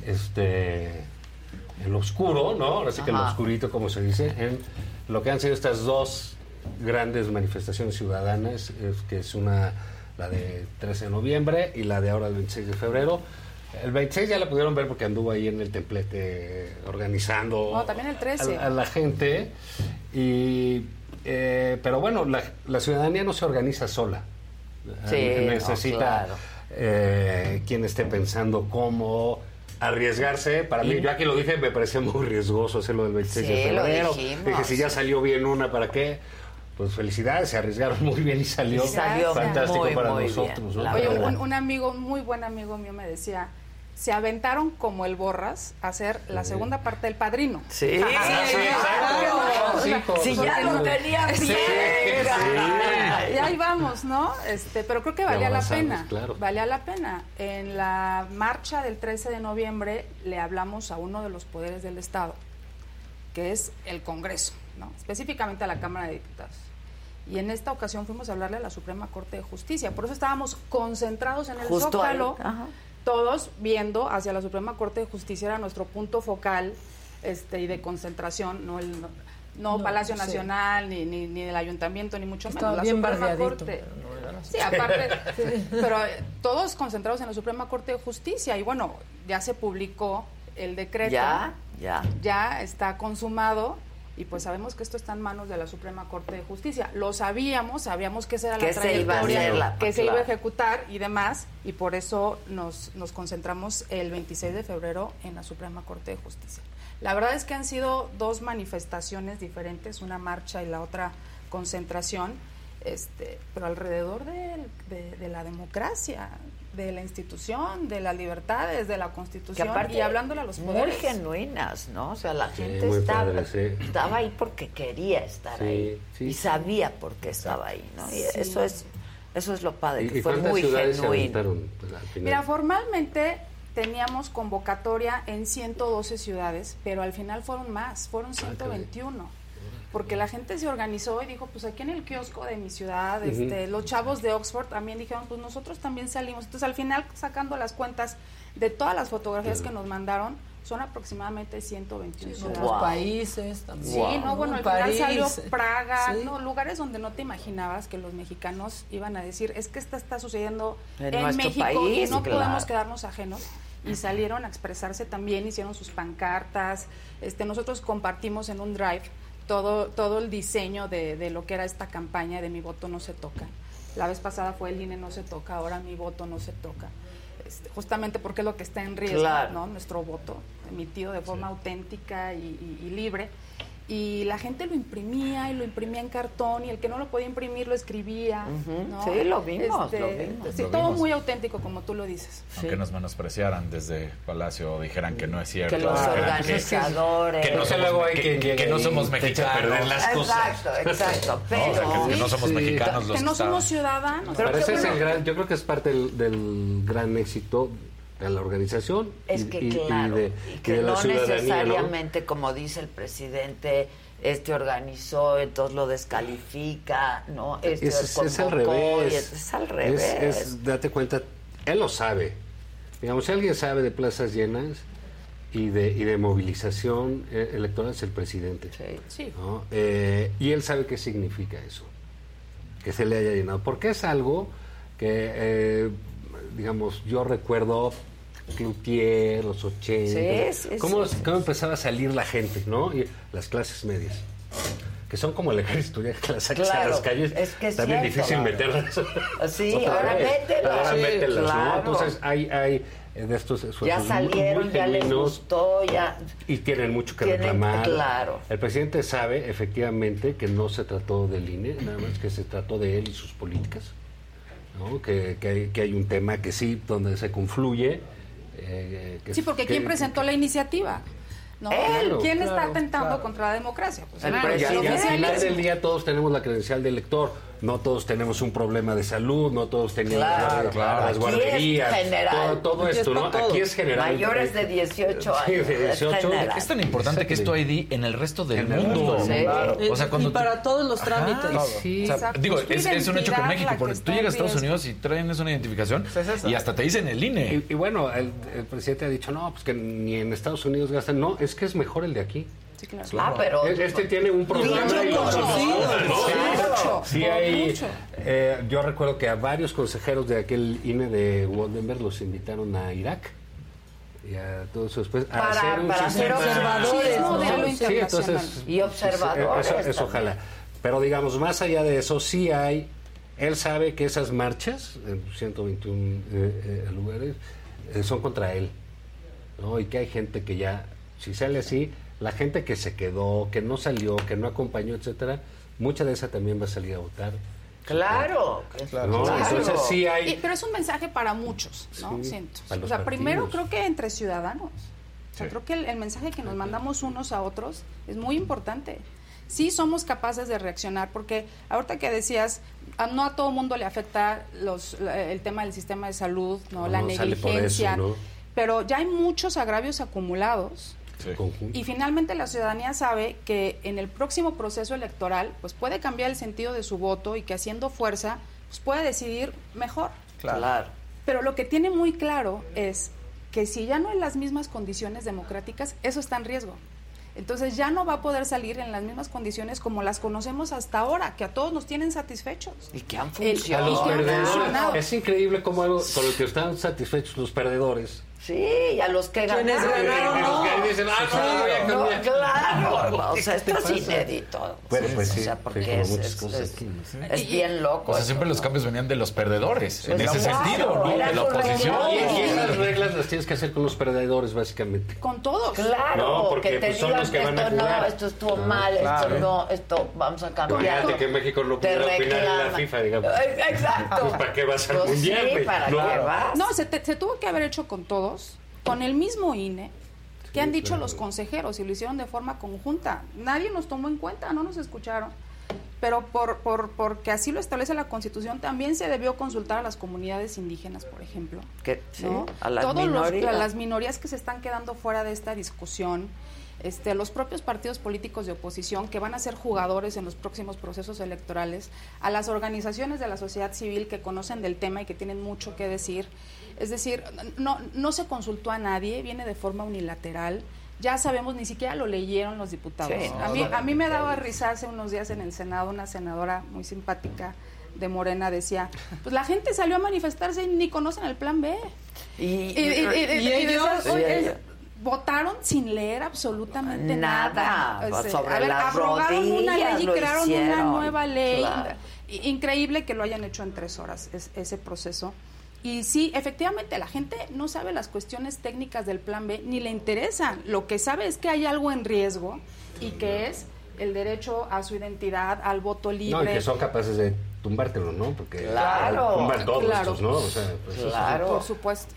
este, en lo oscuro, ¿no? Ahora sí que en lo oscurito, como se dice, en lo que han sido estas dos grandes manifestaciones ciudadanas, que es una, la de 13 de noviembre y la de ahora el 26 de febrero. El 26 ya la pudieron ver porque anduvo ahí en el templete organizando No, también el 13. a, a la gente. Y, eh, pero bueno, la, la ciudadanía no se organiza sola. Sí, Eh, no, necesita claro. eh, quien esté pensando cómo arriesgarse. Para mí, Y- yo aquí lo dije, me parece muy riesgoso hacerlo del 26 Sí, de febrero. Dije, si ya salió bien una, ¿para qué? Pues felicidades, se arriesgaron muy bien y salió, Y salió fantástico muy, para muy nosotros. Oye, un, un amigo, muy buen amigo mío me decía, se aventaron como el Borras a hacer la segunda parte del Padrino. Sí, sí. Sí, Sí, si ya lo tenían Sí, bien. [laughs] Y ahí vamos, ¿no? Este, pero creo que valía la pena. claro. Valía la pena. En la marcha del 13 de noviembre le hablamos a uno de los poderes del Estado, que es el Congreso, ¿no? Específicamente a la Cámara de Diputados. Y en esta ocasión fuimos a hablarle a la Suprema Corte de Justicia. Por eso estábamos concentrados en el Justo. Zócalo, todos viendo hacia la Suprema Corte de Justicia, era nuestro punto focal este, y de concentración, no el no, Palacio sí. Nacional, ni, ni, ni el Ayuntamiento, ni mucho Estaba menos. La bien Suprema Corte. no. Sí, aparte, [laughs] Sí. pero eh, todos concentrados en la Suprema Corte de Justicia. Y bueno, ya se publicó el decreto. Ya, ya. Ya está consumado. Y pues sabemos que esto está en manos de la Suprema Corte de Justicia. Lo sabíamos, sabíamos que esa era Que la trayectoria, que se iba a ejecutar y demás, y por eso nos, nos concentramos el 26 de febrero en la Suprema Corte de Justicia. La verdad es que han sido dos manifestaciones diferentes, una marcha y la otra concentración, este, pero alrededor del- de, de la democracia, de la institución, de las libertades, de la Constitución, aparte, y hablándole a los muy poderes. genuinas, ¿no? O sea, la Sí, gente muy estaba, padre, sí. estaba ahí porque quería estar Sí, ahí sí, y sí. sabía por qué estaba ahí, ¿no? Y Sí. eso es eso es lo padre, ¿Y, que y fue muy genuino. pues, al final? Mira, formalmente teníamos convocatoria en 112 ciudades, pero al final fueron más, fueron 121. Porque la gente se organizó y dijo, pues aquí en el kiosco de mi ciudad, este, los chavos de Oxford también dijeron, pues nosotros también salimos. Entonces al final, sacando las cuentas de todas las fotografías que nos mandaron, son aproximadamente 121 Sí, ciudades. otros países también. Sí, no, bueno, al París, final salió Praga, sí. no, lugares donde no te imaginabas que los mexicanos iban a decir, es que esto está sucediendo En México país, y no claro. podemos quedarnos ajenos. Y salieron a expresarse también, hicieron sus pancartas. Este, nosotros compartimos en un drive todo, todo el diseño de, de lo que era esta campaña de mi voto no se toca. La vez pasada fue el INE no se toca, ahora mi voto no se toca. Este, justamente porque es lo que está en riesgo, Claro. ¿no? Nuestro voto, emitido de forma auténtica y, y- y libre. Y la gente lo imprimía y lo imprimía en cartón y el que no lo podía imprimir lo escribía. ¿no? Sí, lo vimos, Este, lo vimos. Sí, Lo todo vimos. muy auténtico, como tú lo dices. Aunque nos menospreciaran desde Palacio o dijeran que no es cierto. Que los organizadores. Que, que no somos, luego hay que, que- no somos mexicanos. perder las cosas. Exacto, [laughs] exacto. No, Pero, o sea, que, que no somos Sí. mexicanos los que no somos ciudadanos. Pero, ese es el gran, yo creo que es parte del, del gran éxito de la organización Es y, que y- y claro, de, y y que de la no ciudadanía, ¿no? necesariamente, como dice el presidente, este organizó, entonces lo descalifica, ¿no? Este es, es- es al revés. Es, es al revés. Es- es- date cuenta, él lo sabe. Digamos, si alguien sabe de plazas llenas y de, y de movilización eh, electoral es el presidente. Sí. ¿no? Eh, y él sabe qué significa eso, que se le haya llenado. Porque es algo que, eh, digamos, yo recuerdo Cloutier, los 80, Sí, sí, cómo, sí. cómo empezaba a salir la gente, ¿no? Y las clases medias. Que son como el ejército, ya que las sacas a Claro, las calles, es que es cierto, difícil claro. meterlas. Sí, [laughs] ahora mételas. Ahora mételas, ¿no? Entonces hay, hay de estos ya salieron, muy ya les gustó, ya. y tienen mucho que Tienen- reclamar. claro. El presidente sabe efectivamente que no se trató del INE, nada más que se trató de él y sus políticas. ¿No? Que, que hay, que hay un tema que sí, donde se confluye. eh, que- Sí, porque que- ¿quién presentó la iniciativa? ¿No? Claro, ¿Quién está claro, atentando contra la democracia? Pues El claro, ya- al final del día todos tenemos la credencial de elector, no todos tenemos un problema de salud, no todos tenemos Claro, las, claro. las Aquí guarderías, es general. todo, es esto, ¿no? Aquí es general. Mayores de 18 Sí, años, de es 18. general. Es tan importante que es tu ID en el resto del el mundo. Sí. claro. O sea, cuando y para todos los Ajá, trámites. sí. O sea, digo, Es es, es un hecho que en México, porque tú llegas a Estados. Unidos y traen una identificación y hasta te dicen el INE. Y, y bueno, el, el presidente ha dicho, no, pues que ni en Estados Unidos gastan. No, es que es mejor el de aquí. Sí, claro. Ah, pero- Este tiene un claro. Sí, hay. eh, yo recuerdo que a varios consejeros de aquel INE de Woldenberg los invitaron a Irak. Y a todo eso después. a Para- hacer un para ser observadores, Sí, entonces. Y observadores Eso, eso ojalá. Pero digamos, más allá de eso, sí hay. Él sabe que esas marchas, en 121 eh, eh, lugares, eh, son contra él. ¿no? Y que hay gente que ya, si sale así, la gente que se quedó, que no salió, que no acompañó, etcétera, mucha de esa también va a salir a votar. Claro, ¿no? Entonces sí hay. Y- pero es un mensaje para muchos, ¿no? Sí, Siento. para O sea, primero creo que entre ciudadanos. O sea, Sí. creo que el, el mensaje que nos mandamos unos a otros es muy importante. Sí somos capaces de reaccionar, porque ahorita que decías, a- no a todo mundo le afecta los, la- el tema del sistema de salud, no, No, la negligencia, eso, ¿no? pero ya hay muchos agravios acumulados y finalmente la ciudadanía sabe que en el próximo proceso electoral pues puede cambiar el sentido de su voto y que haciendo fuerza pues puede decidir mejor. Claro. Pero lo que tiene muy claro es que si ya no hay las mismas condiciones democráticas, eso está en riesgo. Entonces ya no va a poder salir en las mismas condiciones como las conocemos hasta ahora, que a todos nos tienen satisfechos. Y que han El- A los y que han perdedores. funcionado. Es increíble cómo algo con lo que están satisfechos los perdedores. Sí, y a los que Quienes ganaron. ganaron, Los no. que dicen, ah, no, no a No, claro, o sea, ¿Qué esto es inédito. Bueno, pues o sí, sea, sí, porque es, es- es- es bien loco. O sea, siempre los ¿no? cambios venían de los perdedores, en Pues ese claro, sentido, ¿no? De la oposición. Y, y esas reglas las tienes que hacer con los perdedores, básicamente. Con todos. Claro, No, porque, que te pues, son digan los que van a esto no, jugar. esto estuvo Ah, mal, claro. esto no, esto vamos a cambiar. Imagínate que en México no pudiera opinar en la. FIFA, digamos. Eh, Exacto. Pues, ¿para qué vas al Pues mundial, sí? ¿para No. qué vas? No, se, te- se tuvo que haber hecho con todos, con el mismo INE, que han dicho claro. los consejeros y lo hicieron de forma conjunta. Nadie nos tomó en cuenta, no nos escucharon. Pero por, por, porque así lo establece la Constitución, también se debió consultar a las comunidades indígenas, por ejemplo. Que- sí, ¿no? a las Todos los- minorías. a las minorías que se están quedando fuera de esta discusión, este, los propios partidos políticos de oposición que van a ser jugadores en los próximos procesos electorales, a las organizaciones de la sociedad civil que conocen del tema y que tienen mucho que decir. Es decir, no, no se consultó a nadie, viene de forma unilateral. Ya sabemos, ni siquiera lo leyeron los diputados. Sí, a, mí, a mí me daba risa hace unos días en el Senado una senadora muy simpática de Morena decía, pues la gente salió a manifestarse y ni conocen el plan B. Y, Y, y- y- y- ¿Y ellos? decías, "Oye, Sí, es- ellos. votaron sin leer absolutamente Nada, nada. Este, sobre a ver, las abrogaron una ley y crearon una nueva ley. claro. Increíble que lo hayan hecho en tres horas, es- ese proceso. Y sí, efectivamente, la gente no sabe las cuestiones técnicas del plan B, ni le interesan. Lo que sabe es que hay algo en riesgo y que es el derecho a su identidad, al voto libre. No, y que son capaces de tumbártelo, ¿no? Porque Claro, tumban todos claro. estos, ¿no? O sea, pues, eso es- Por supuesto.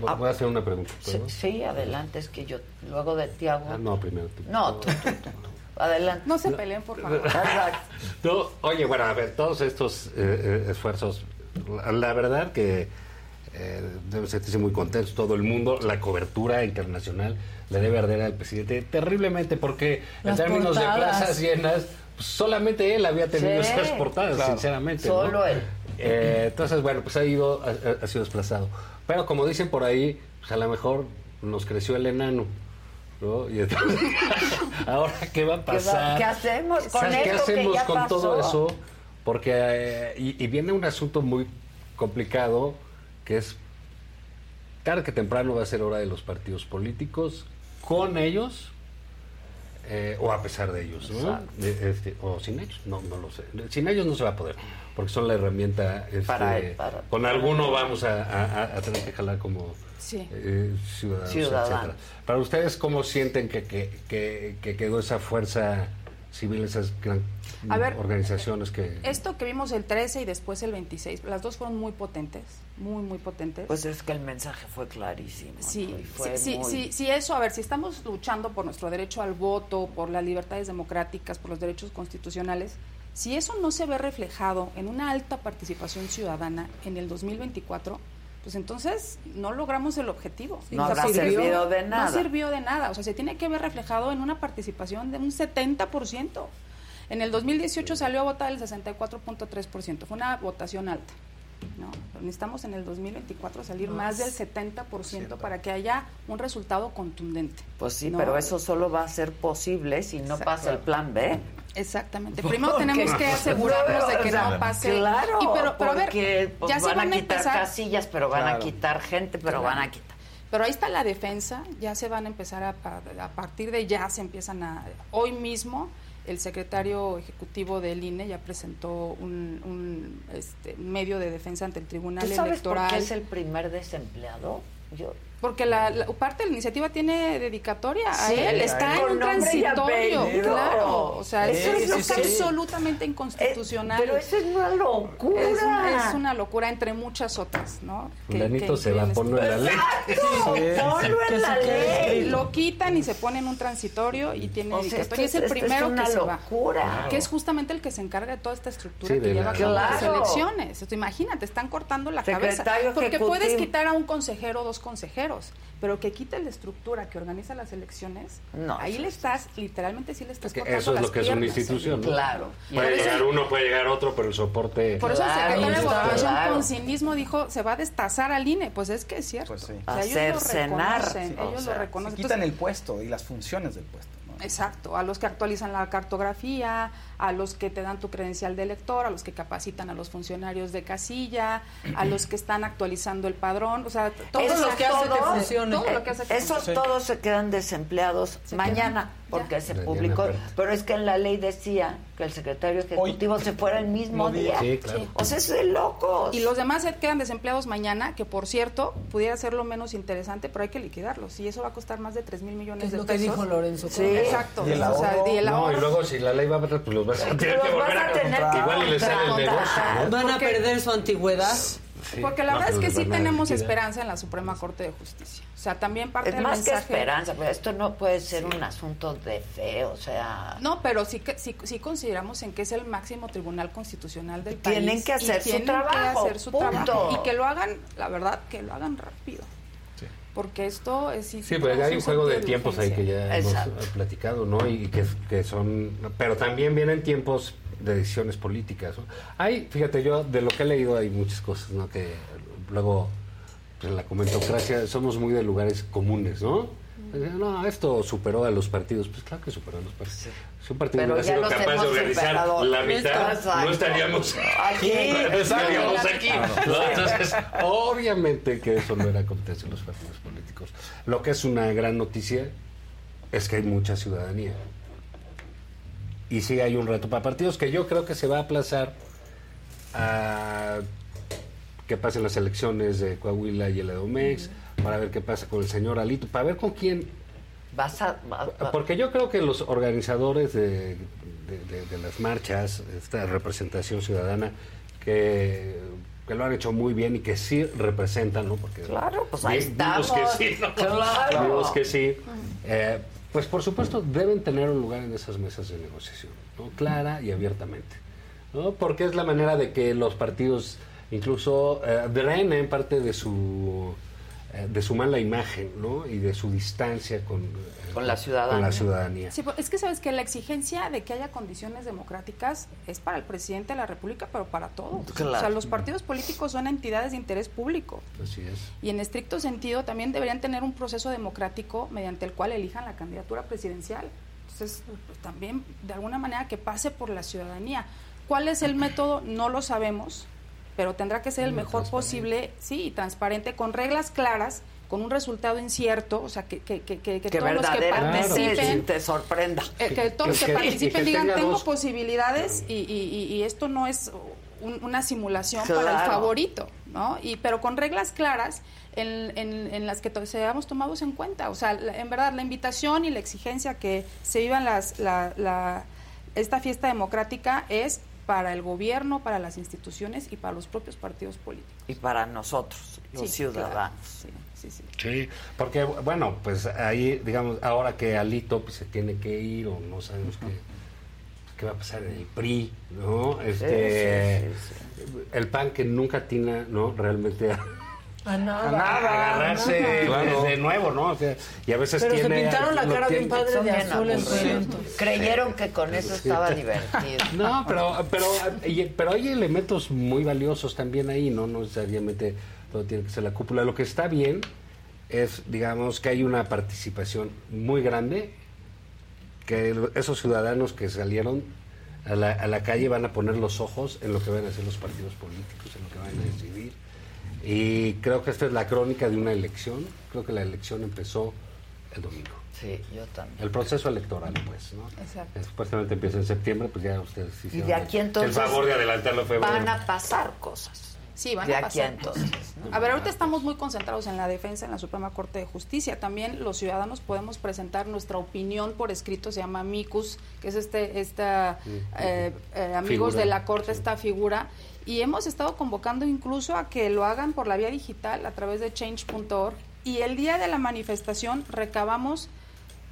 Voy- Voy a hacer una pregunta. Sí, ¿puedo? sí, adelante, es que yo luego de ti hago... Ah, no, primero tú. No, tú, tú, tú. Adelante. No se peleen, por favor. [laughs] No, oye, bueno, a ver, todos estos eh, eh, esfuerzos, la, la verdad que eh, deben sentirse muy contentos todo el mundo, la cobertura internacional le debe arder al presidente terriblemente porque Las en términos portadas. de plazas llenas, pues, solamente él había tenido Sí, esas portadas, claro. sinceramente. ¿no? Solo él. Eh, entonces, bueno, pues ha ido, ha, ha- sido desplazado. Pero como dicen por ahí, pues a lo mejor nos creció el enano. ¿no? Y entonces, [laughs] ahora, ¿qué va a ¿Qué va- pasar? qué hacemos con ¿Sabes ¿Qué esto que hacemos ya con todo pasó? eso? Porque, eh, y, y viene un asunto muy complicado, que es, tarde que temprano va a ser hora de los partidos políticos, con ellos, eh, o a pesar de ellos, ¿no? De- este, o sin ellos, no, no lo sé. Sin ellos no se va a poder, porque son la herramienta. este, Para- para- con para alguno vamos a, a- a tener que jalar como Sí. eh, ciudadanos, Ciudadanos. etcétera. Para ustedes, ¿cómo sienten que, que, que- que quedó esa fuerza civil, esas gran A ver, organizaciones que... Esto que vimos el 13 y después el 26, las dos fueron muy potentes, muy, muy potentes. Pues es que el mensaje fue clarísimo. Sí, ¿no? Y fue sí, sí, muy- sí, sí, eso, a ver, si estamos luchando por nuestro derecho al voto, por las libertades democráticas, por los derechos constitucionales, si eso no se ve reflejado en una alta participación ciudadana en el 2024, pues entonces no logramos el objetivo. No habrá servido de nada. No sirvió de nada, o sea, se tiene que ver reflejado en una participación de un 70%. En el 2018 salió a votar el 64.3%, fue una votación alta. ¿No? Pero necesitamos en el 2024 salir más del 70% para que haya un resultado contundente. Pues sí, ¿no? pero eso solo va a ser posible si no pasa el plan B. Exactamente. Primero Porque- tenemos que asegurarnos de que O sea, no pase. Claro, Y pero, pero a ver, porque pues, ya se van, van a quitar empezar. casillas, pero van a quitar gente, pero Claro. van a quitar. Pero ahí está la defensa, ya se van a empezar a, a- a partir de ya se empiezan a hoy mismo el secretario ejecutivo del INE ya presentó un, un, este, medio de defensa ante el Tribunal ¿Tú sabes Electoral. por qué es el primer desempleado? Yo Porque la, la- parte de la iniciativa tiene dedicatoria a él, está en un transitorio, claro. O sea, Eso eso es absolutamente inconstitucional. pero eso es una locura. Es una, es una locura entre muchas otras, ¿no? Fulanito se va a poner en la ley. Ponlo en la ley. Lo quitan y se ponen un transitorio y tiene O sea, dedicatoria. esto Y es el es primero una que se va. locura. Que es justamente el que se encarga de toda esta estructura Sí, que lleva a cabo las Claro. elecciones. Entonces, imagínate, están cortando la cabeza. Porque ejecutivo. puedes quitar a un consejero o dos consejeros, pero que quite la estructura que organiza las elecciones, No, ahí le estás, literalmente sí le estás cortando eso es las lo que es una institución, ¿no? Claro. Puede eso- llegar uno, puede llegar otro, pero el soporte... Por eso Claro, el secretario de Gobernación claro. con cinismo dijo, se va a destazar al INE. Pues es que es cierto. Pues sí. O sea, ellos Hacer lo cenar. reconocen, Sí, ellos o sea, lo Se reconocen. quitan Entonces, el puesto y las funciones del puesto. ¿no? Exacto, a los que actualizan la cartografía, a los que te dan tu credencial de elector, a los que capacitan a los funcionarios de casilla, a los que están actualizando el padrón, o sea, todo lo que hace que todos- funcione. Todo lo que hace que Esos funcione. todos se quedan desempleados Se mañana, quedan, porque ya. se publicó. pero- es que en la ley decía que el secretario ejecutivo se fuera el mismo día. día. Sí, claro. O sea, eso es de locos. Y los demás se quedan desempleados mañana, que por cierto, pudiera ser lo menos interesante, pero hay que liquidarlos. Y eso va a costar más de 3 mil millones Es de lo que pesos. dijo Lorenzo. Sí. Exacto. Y el O sea, ahorro. y el No, y ahorro. luego si la ley va a pasar, pues los vas a tener que volver a a tener contratar. que Igual y le sale el contratar. negocio, ¿no? Van a Porque- perder su antigüedad. Sí. Porque la No, verdad es pero que sí tenemos esperanza en la Suprema Corte de Justicia. O sea, también parte Es del más que esperanza, pero esto no puede ser un asunto de fe, o sea... No, pero sí que sí, sí consideramos en que es el máximo tribunal constitucional del país. Tienen que y hacer su tienen trabajo, Que hacer su punto. trabajo. Y que lo hagan, la verdad, que lo hagan rápido. Porque esto es... Sí, pero hay un juego de tiempos ahí que ya hemos Exacto. platicado, ¿no? Y que, que son... Pero también vienen tiempos de decisiones políticas. ¿no? Hay, fíjate, yo de lo que he leído hay muchas cosas, ¿no? Que luego, pues, en la comentocracia somos muy de lugares comunes, ¿no? No, esto superó a los partidos. Pues claro que superó a los partidos. Si un partido Pero hubiera ya sido capaz de organizar superado. la mitad, Exacto. no estaríamos Aquí. No estaríamos Claro. aquí. ¿no? Entonces, obviamente que eso no era competencia de los partidos políticos. Lo que es una gran noticia es que hay mucha ciudadanía. Y sí hay un reto para partidos que yo creo que se va a aplazar a que pasen las elecciones de Coahuila y el Edomex, para ver qué pasa con el señor Alito, para ver con quién Vas a, Porque yo creo que los organizadores de, de- de- de las marchas, esta representación ciudadana, que, que lo han hecho muy bien y que sí representan, ¿no? Porque Claro, pues ahí estamos. que sí, ¿no? [laughs] Claro. Vimos que sí. Eh, pues por supuesto deben tener un lugar en esas mesas de negociación, ¿no? Clara y abiertamente, ¿no? Porque es la manera de que los partidos incluso eh, drenen parte de su de su mala imagen, ¿no? Y de su distancia con, eh, Con la ciudadanía. con la ciudadanía. Sí, pues, es que sabes que la exigencia de que haya condiciones democráticas es para el presidente de la República, pero para todos. Claro. O sea, los partidos políticos son entidades de interés público Así es. y en estricto sentido también deberían tener un proceso democrático mediante el cual elijan la candidatura presidencial. Entonces, pues, también de alguna manera que pase por la ciudadanía. ¿Cuál es el método? No lo sabemos, pero tendrá que ser el mejor posible, sí, y transparente, con reglas claras, con un resultado incierto, o sea, que, que, que, que, todos los que participen te sorprenda. eh, que todos los Que- que, que- participen que digan tengo dos- posibilidades y, y- y- y esto no es un- una simulación para el favorito, ¿no? Y pero con reglas claras en, en- en las que seamos tomados en cuenta. O sea, la- en verdad la invitación y la exigencia que se vivan las la, la- esta fiesta democrática es para el gobierno, para las instituciones y para los propios partidos políticos. Y para nosotros, los Sí, ciudadanos. claro. Sí, sí, sí. Sí, porque bueno, pues ahí, digamos, ahora que Alito pues, se tiene que ir o no sabemos qué, qué va a pasar en el PRI, ¿no? Este, el PAN que nunca atina, ¿no? Realmente a, A nada. a nada, agarrarse a nada. de- de nuevo, ¿no? O sea, y a veces Pero se pintaron la cara tiene- bien padre de azul en evento. Creyeron que con eso Sí. estaba divertido. [laughs] No, pero, pero, pero hay elementos muy valiosos también ahí, ¿no? No necesariamente todo tiene que ser la cúpula. Lo que está bien es, digamos, que hay una participación muy grande, que esos ciudadanos que salieron a la, a la calle van a poner los ojos en lo que van a hacer los partidos políticos, en lo que van a decidir. Y creo que esta es la crónica de una elección. Creo que la elección empezó el domingo. Sí, yo también. El proceso electoral, pues, ¿no? Exacto. Supuestamente empieza en septiembre, pues ya ustedes Y hicieron de aquí entonces el favor de adelantarlo febrero. van a pasar cosas. Sí, van de a aquí pasar. entonces. ¿no? A ver, ahorita estamos muy concentrados en la defensa en la Suprema Corte de Justicia. También los ciudadanos podemos presentar nuestra opinión por escrito, se llama MICUS, que es este, esta eh, eh, amigos Figura, de la Corte, esta figura. Y hemos estado convocando incluso a que lo hagan por la vía digital a través de change.org. Y el día de la manifestación recabamos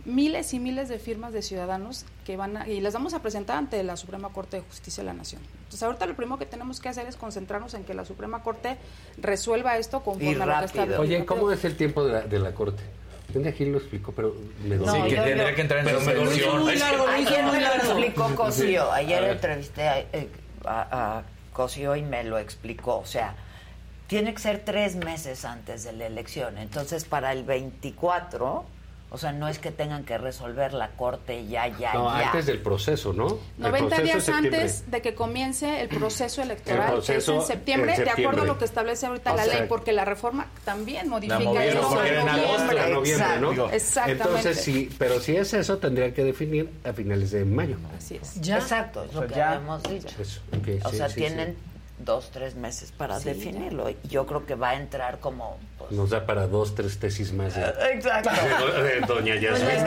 miles y miles de firmas de ciudadanos que van a, y las vamos a presentar ante la Suprema Corte de Justicia de la Nación. Entonces ahorita lo primero que tenemos que hacer es concentrarnos en que la Suprema Corte resuelva esto conforme a lo que está Oye, ¿cómo es el tiempo de la, de la corte? Tendría Gil lo explicó, pero me dolió. Sí, que tendría que entrar en Pero me suspensión. dolió. Muy largo, Ayer me lo explicó Cosío. Sí. Ayer entrevisté a, eh, a, a Cosío y me lo explicó. O sea, tiene que ser tres meses antes de la elección. Entonces, para el 24, o sea, no es que tengan que resolver la corte ya, ya, No, ya. antes del proceso, ¿no? El 90 proceso días antes de que comience el proceso electoral, El que proceso es en septiembre, en de acuerdo a lo que establece ahorita O la sea, ley, porque la reforma también modifica movieron esto porque en en agosto, noviembre. ¿no? Exactamente. Entonces, sí, pero si es eso, tendría que definir a finales de mayo. Así es. Exacto, es O lo que ya. habíamos dicho. Eso, o sí, sea, sí, tienen dos, tres meses para Sí, definirlo. Y Yo creo que va a entrar como... Nos da para dos, tres tesis más. de- Exacto. De, de Doña Yasmín.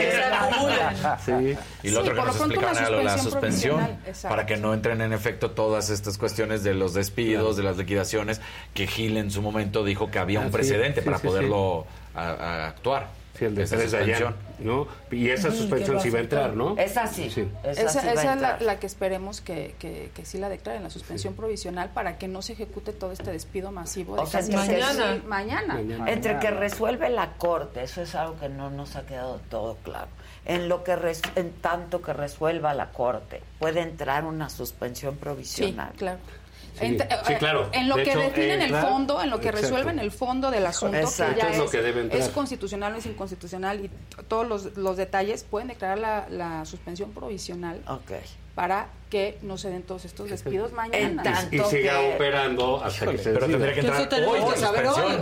Sí. Y lo Sí, otro que nos explicaban era lo de la suspensión para que no entren en efecto todas estas cuestiones de los despidos, de las liquidaciones, que Gil en su momento dijo que había Ah, un precedente sí, para sí, poderlo a- a actuar. Sí, el de Esa tres de allá, suspensión. ¿no? Y esa suspensión sí va a entrar, ¿no? Esa sí. Sí. Esa, Esa, sí va a esa es la, que esperemos que, que, que sí la declaren, la suspensión provisional, para que no se ejecute todo este despido masivo de O sea, entre que- seis- mañana. Entre que resuelve la corte, eso es algo que no nos ha quedado todo claro. En lo que res- en tanto que resuelva la corte, puede entrar una suspensión provisional. Sí, claro. Sí, eh, claro. En lo De que hecho, definen el entra- fondo, en lo que Exacto. resuelven el fondo del asunto, Exacto. que ya es lo es, que debe entrar. es constitucional o es inconstitucional y todos los, los detalles, pueden declarar la, la suspensión provisional para que no se den todos estos despidos mañana. tanto Y siga que- operando hasta Híjole, que se pero tendría que entrar Eso tenemos hoy que saber hoy, suspensión.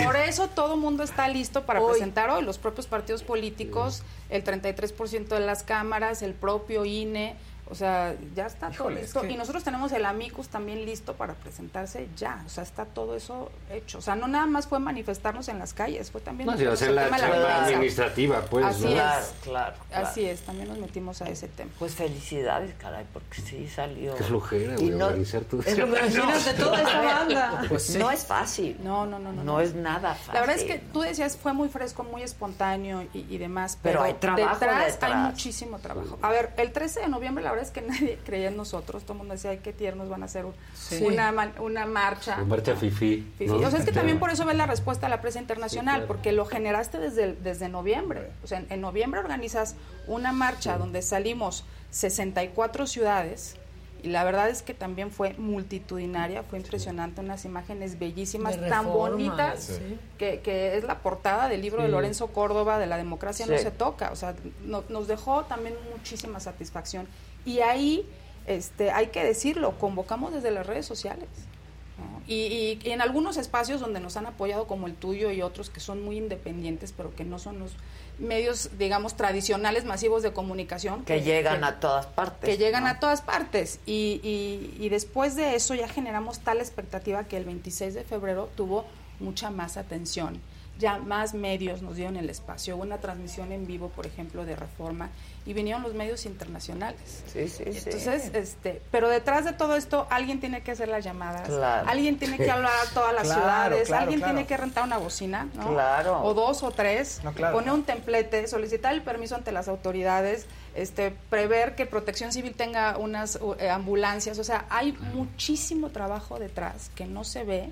¿o Por, eso todo mundo está listo para Hoy. presentar hoy los propios partidos políticos, el 33% de las cámaras, el propio INE, O sea, ya está todo es listo. que- Y nosotros tenemos el Amicus también listo para presentarse ya. O sea, está todo eso hecho. O sea, no nada más fue manifestarnos en las calles, fue también... No, si va a meternos ser al la tema de la violencia. administrativa, pues, Así ¿no? es. Claro, claro, claro. Así es, también nos metimos a ese tema. Pues felicidades, caray, porque sí salió. Qué flojera, güey, no- organizar todo [laughs] es lo que Imagínate toda [laughs] banda. Pues Pues sí. No es fácil. No, no, no, no. No es nada fácil. La verdad es que tú decías fue muy fresco, muy espontáneo y, y demás, Pero pero, hay trabajo detrás, detrás. hay muchísimo trabajo. A ver, el 13 de noviembre la verdad es que [laughs] nadie creía en nosotros, todo el mundo decía, ay, qué tiernos van a hacer un- Sí. una, man- una marcha. La marcha fifi. Sí, sí. O sea, es que también por eso ves la respuesta a la prensa internacional, porque lo generaste desde, desde noviembre. O sea, en, en noviembre organizas una marcha donde salimos 64 ciudades y la verdad es que también fue multitudinaria, fue impresionante, unas imágenes bellísimas, De tan reforma, bonitas, sí. que, que es la portada del libro de. Lorenzo Córdoba de La democracia no se toca. O sea, no- nos dejó también muchísima satisfacción. Y ahí, este, hay que decirlo, convocamos desde las redes sociales. ¿no? Y, y- y en algunos espacios donde nos han apoyado como el tuyo y otros que son muy independientes, pero que no son los medios, digamos, tradicionales masivos de comunicación. Que llegan a todas partes. Que llegan ¿no? a todas partes. Y, y- y después de eso ya generamos tal expectativa que el 26 de febrero tuvo mucha más atención. Ya más medios nos dieron el espacio. Hubo una transmisión en vivo, por ejemplo, de Reforma, y vinieron los medios internacionales. Sí, sí, sí. Entonces, este, pero detrás de todo esto, alguien tiene que hacer las llamadas, Claro. alguien tiene que hablar a todas las [laughs] Claro, ciudades, claro, alguien claro. tiene que rentar una bocina, ¿no? Claro. O dos o tres, No, claro. poner un templete, solicitar el permiso ante las autoridades, este, prever que Protección Civil tenga unas uh, eh, ambulancias, o sea, hay muchísimo trabajo detrás que no se ve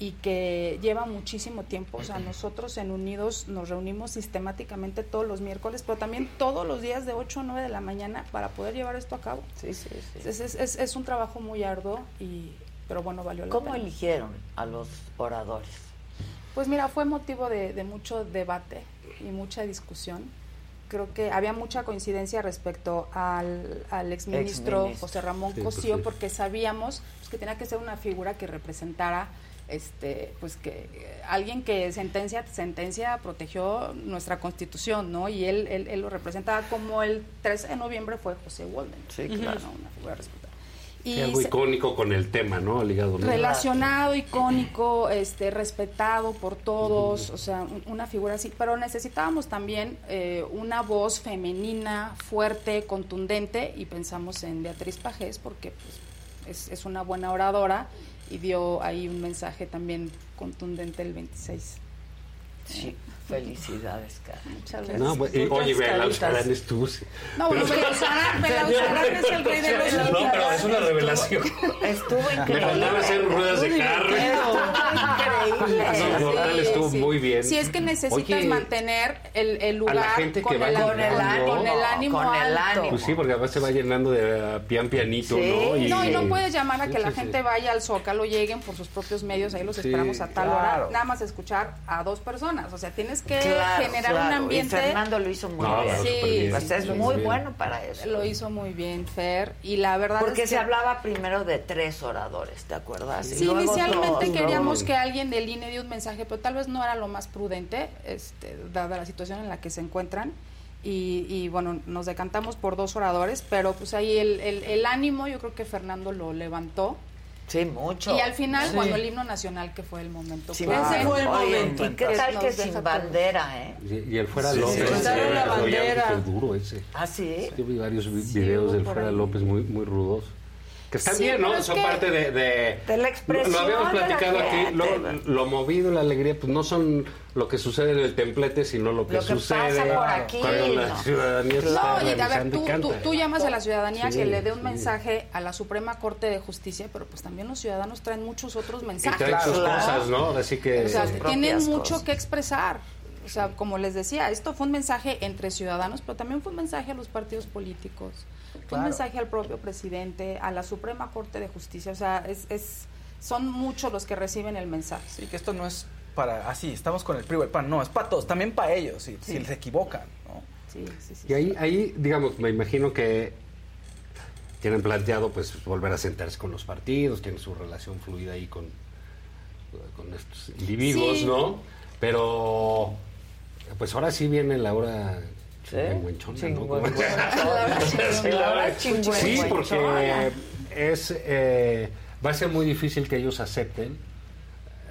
y que lleva muchísimo tiempo. O sea, nosotros en Unidos nos reunimos sistemáticamente todos los miércoles, pero también todos los días de 8 o 9 de la mañana para poder llevar esto a cabo. Sí, sí, sí. Entonces, es, es- es un trabajo muy arduo, y, pero bueno, valió la ¿Cómo pena. eligieron a los oradores? Pues mira, fue motivo de, de mucho debate y mucha discusión. Creo que había mucha coincidencia respecto al, al exministro Exministro. José Ramón Sí, pues Cosío, sí. porque sabíamos pues, que tenía que ser una figura que representara este pues que eh, alguien que sentencia sentencia protegió nuestra constitución no y él, él, él lo representaba como el 13 de noviembre fue José Walden Sí, ¿no? claro. una figura respetada Sí, y algo icónico con el tema, ¿no? Ligado. ¿no? relacionado, icónico, este, respetado por todos, o sea, un- una figura así. Pero necesitábamos también eh, una voz femenina, fuerte, contundente, y pensamos en Beatriz Pajés porque pues, es, es una buena oradora y dio ahí un mensaje también contundente el 26. Sí, felicidades, cara. Muchas gracias. No, pues, y- Muchas oye, caritas. Belauzarán estuvo. sí. No, bueno, Pero- es el rey de los No, pero es una revelación. Estuvo Me increíble. faltaba hacer ruedas de carro. Increíble. No, no, tal, estuvo muy bien. Si es que necesitas Oye, mantener el, el lugar a la gente con, va el, con el ánimo, con el ánimo Con el alto. ánimo. Pues sí, porque además se va llenando de uh, pian pianito, ¿no? no, y no puedes llamar a Sí, que la sí, sí. gente vaya al Zócalo, lleguen por sus propios medios, ahí los Sí, esperamos a tal claro. hora, nada más escuchar a dos personas. O sea, tienes que Claro, generar un ambiente. Y Fernando lo hizo muy No, bien. Sí. Pues es muy bueno para eso. Lo hizo muy bien, Fer. Y la verdad Porque es se hablaba primero de tres oradores, ¿te acuerdas? Y Sí, luego inicialmente queríamos que alguien del INE diera un mensaje, pero tal vez no era lo más prudente, este, dada la situación en la que se encuentran. Y, y, bueno, nos decantamos por dos oradores, pero pues ahí el, el- el ánimo yo creo que Fernando lo levantó. Sí, mucho. Y al final, Sí. cuando el himno nacional, que fue el momento. Sí, ese fue el oye, momento. ¿Y qué tal que sin bandera, eh? Y, y el Fuera Sí, López. sí, ese, la bandera. súper duro ese. ¿Ah, sí? Yo vi varios videos del Fuera. López muy, muy rudos. Que están Sí, bien, ¿no? Son parte de, de... de la expresión Lo, lo habíamos platicado aquí. Lo, lo movido, la alegría, pues no son lo que sucede en el templete, sino lo que, Lo que sucede pasa por aquí, la ciudadanía está No, y a ver, tú, canta. tú, tú llamas a la ciudadanía Sí, que le dé un sí. mensaje a la Suprema Corte de Justicia, pero pues también los ciudadanos traen muchos otros Y mensajes. traen sus cosas, ¿no? Así que... O sea, tienen mucho cosas. que expresar. O sea, como les decía, esto fue un mensaje entre ciudadanos, pero también fue un mensaje a los partidos políticos, Claro. un mensaje al propio presidente, a la Suprema Corte de Justicia. O sea, es, es, son muchos los que reciben el mensaje. Sí, que esto no es para así, estamos con el PRI o el PAN, no, es para todos, también para ellos, si, Sí. si se equivocan, ¿no? Sí, sí, sí. Y ahí, ahí, digamos, me imagino que tienen planteado pues volver a sentarse con los partidos, tienen su relación fluida ahí con, con estos individuos, Sí. ¿no? Pero pues ahora sí viene la hora chingüenchona, ¿no? Sí. Sí, porque es, eh, va a ser muy difícil que ellos acepten.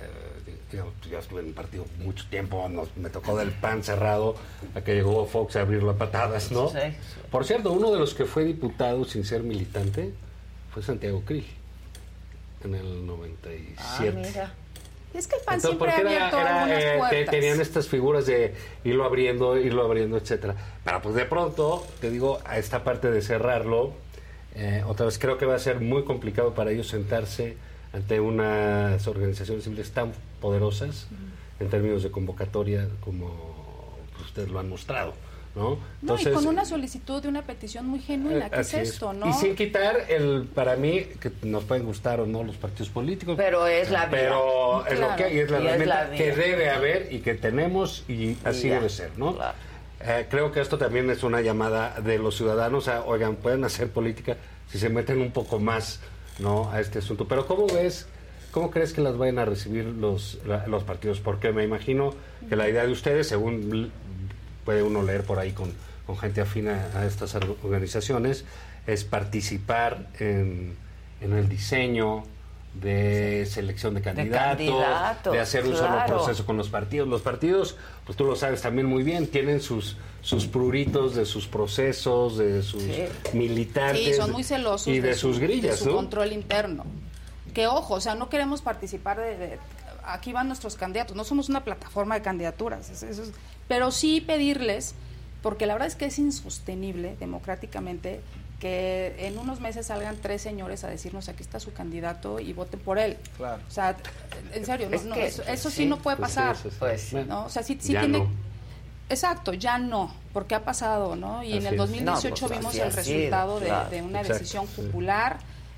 Eh, digamos, yo estuve en el partido mucho tiempo, nos- me tocó del pan cerrado a que llegó Fox a abrirlo a patadas, ¿no? Sí. Por cierto, uno de los que fue diputado sin ser militante fue Santiago Krill en el 97. Ah, mira. Es que el PAN Entonces, siempre eh, te- tenían estas figuras de irlo abriendo, irlo abriendo, etcétera. Pero pues de pronto, te digo, a esta parte de cerrarlo, eh, otra vez creo que va a ser muy complicado para ellos sentarse ante unas organizaciones civiles tan poderosas en términos de convocatoria como pues, ustedes lo han mostrado, ¿no? No, y con una solicitud de una petición muy genuina. ¿Qué es esto, no? Y sin quitar el, para mí, que nos pueden gustar o no los partidos políticos. Pero es la vía. Pero es lo Claro. que hay, es la Y es herramienta la que debe haber y que tenemos y así debe ser, ¿no? Eh, creo que esto también es una llamada de los ciudadanos a, oigan, pueden hacer política si se meten un poco más, ¿no? A este asunto. Pero ¿cómo ves, cómo crees que las vayan a recibir los, los partidos? Porque me imagino que la idea de ustedes, según puede uno leer por ahí con, con gente afina a estas or- organizaciones, es participar en, en el diseño de selección de candidatos, de, candidatos, hacer un solo claro. proceso con los partidos. Los partidos, pues tú lo sabes también muy bien, tienen sus sus pruritos de sus procesos, de sus militantes Sí, son muy celosos y de, su- sus grillas, de su ¿no? control interno. Que ojo, o sea, no queremos participar de, de- aquí van nuestros candidatos, no somos una plataforma de candidaturas, es- eso es- pero sí pedirles, porque la verdad es que es insostenible democráticamente que en unos meses salgan tres señores a decirnos aquí está su candidato y voten por él. Claro. O sea, en serio, no- Es no, que, eso, eso sí, sí, no puede pues sí, pasar. eso es- Pues sí. ¿no? O sea, sí, sí Ya tiene, no. Exacto, ya no, porque ha pasado, ¿no? Y en el es. 2018 No, pues vimos el resultado de, claro. de una Exacto, decisión sí. popular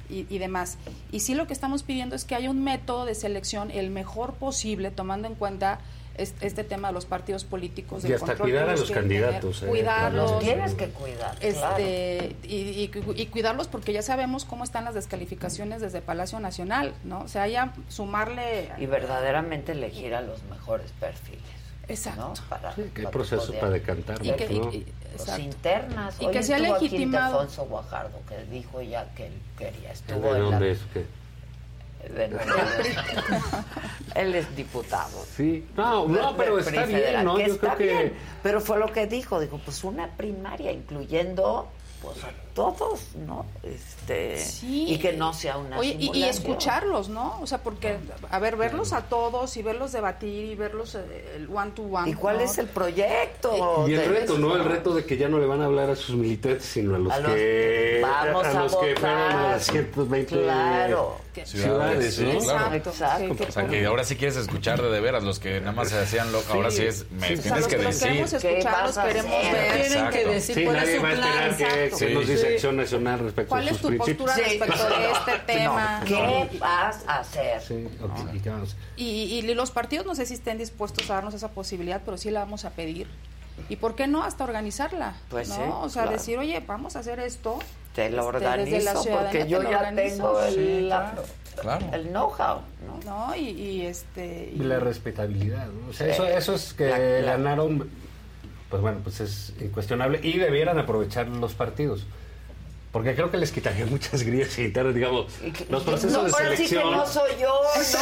y, y demás. Y sí lo que estamos pidiendo es que haya un método de selección el mejor posible, tomando en cuenta este, tema de los partidos políticos. Y hasta control cuidar a los tener, candidatos, eh, cuidarlos. Los tienes que cuidar, claro. Este, y, y- y cuidarlos porque ya sabemos cómo están las descalificaciones desde Palacio Nacional, ¿no? O sea, ya sumarle... Y verdaderamente elegir a los mejores perfiles. Exacto. ¿no? Para, Sí, que hay procesos poder- para decantar, Y que- ¿no? y- Los internas. Y Hoy que sea estuvo aquí legitimado. Alfonso Guajardo, que dijo ya que él quería. Estuvo ¿De en la- dónde es que? Él es diputado. Sí. No, no, pero está bien, ¿no? que Yo está creo que bien, pero fue lo que dijo, dijo, pues una primaria incluyendo pues todos, ¿no? Este Sí. y que no sea una Oye, y- escucharlos, ¿no? O sea, porque, a ver, verlos a todos y verlos debatir y verlos eh, el one to one. ¿Y cuál ¿no? es el proyecto? Y el reto, ¿no? El reto de que ya no le van a hablar a sus militantes, sino a los, A los que, vamos a los que fueron a las 120 Claro. ciudades, ¿no? claro. Exacto. O sea, que ahora sí quieres escuchar de de veras, los que nada más se hacían locos, ahora sí es, me O sea, tienes los que decir. queremos ¿Qué escuchar, los a queremos ver. Tienen que Exacto. decir Sí, cuál es su a plan. que, Exacto. que nos dice Sí. Acción Nacional respecto ¿Cuál a sus es tu principios. postura respecto de [laughs] este tema? ¿Qué vas a hacer? Sí, y. Y, los partidos no sé si estén dispuestos a darnos esa posibilidad, pero sí la vamos a pedir. ¿Y por qué no hasta organizarla? Pues ¿no? sí, O sea, claro. decir, oye, vamos a hacer esto. Te lo este, desde la organizo porque te yo lo ya organizo. tengo el, Sí, la- Claro. el know-how, ¿no? ¿no? Y, y, este... Y la respetabilidad, ¿no? O sea, Sí. eso, eso es que La- la- ganaron, pues bueno, pues es incuestionable y debieran aprovechar los partidos. Porque creo que les quitaría [laughs] muchas grillas internas, digamos, los procesos no, de ahora sí que selección. no soy yo, ¿no? Sí,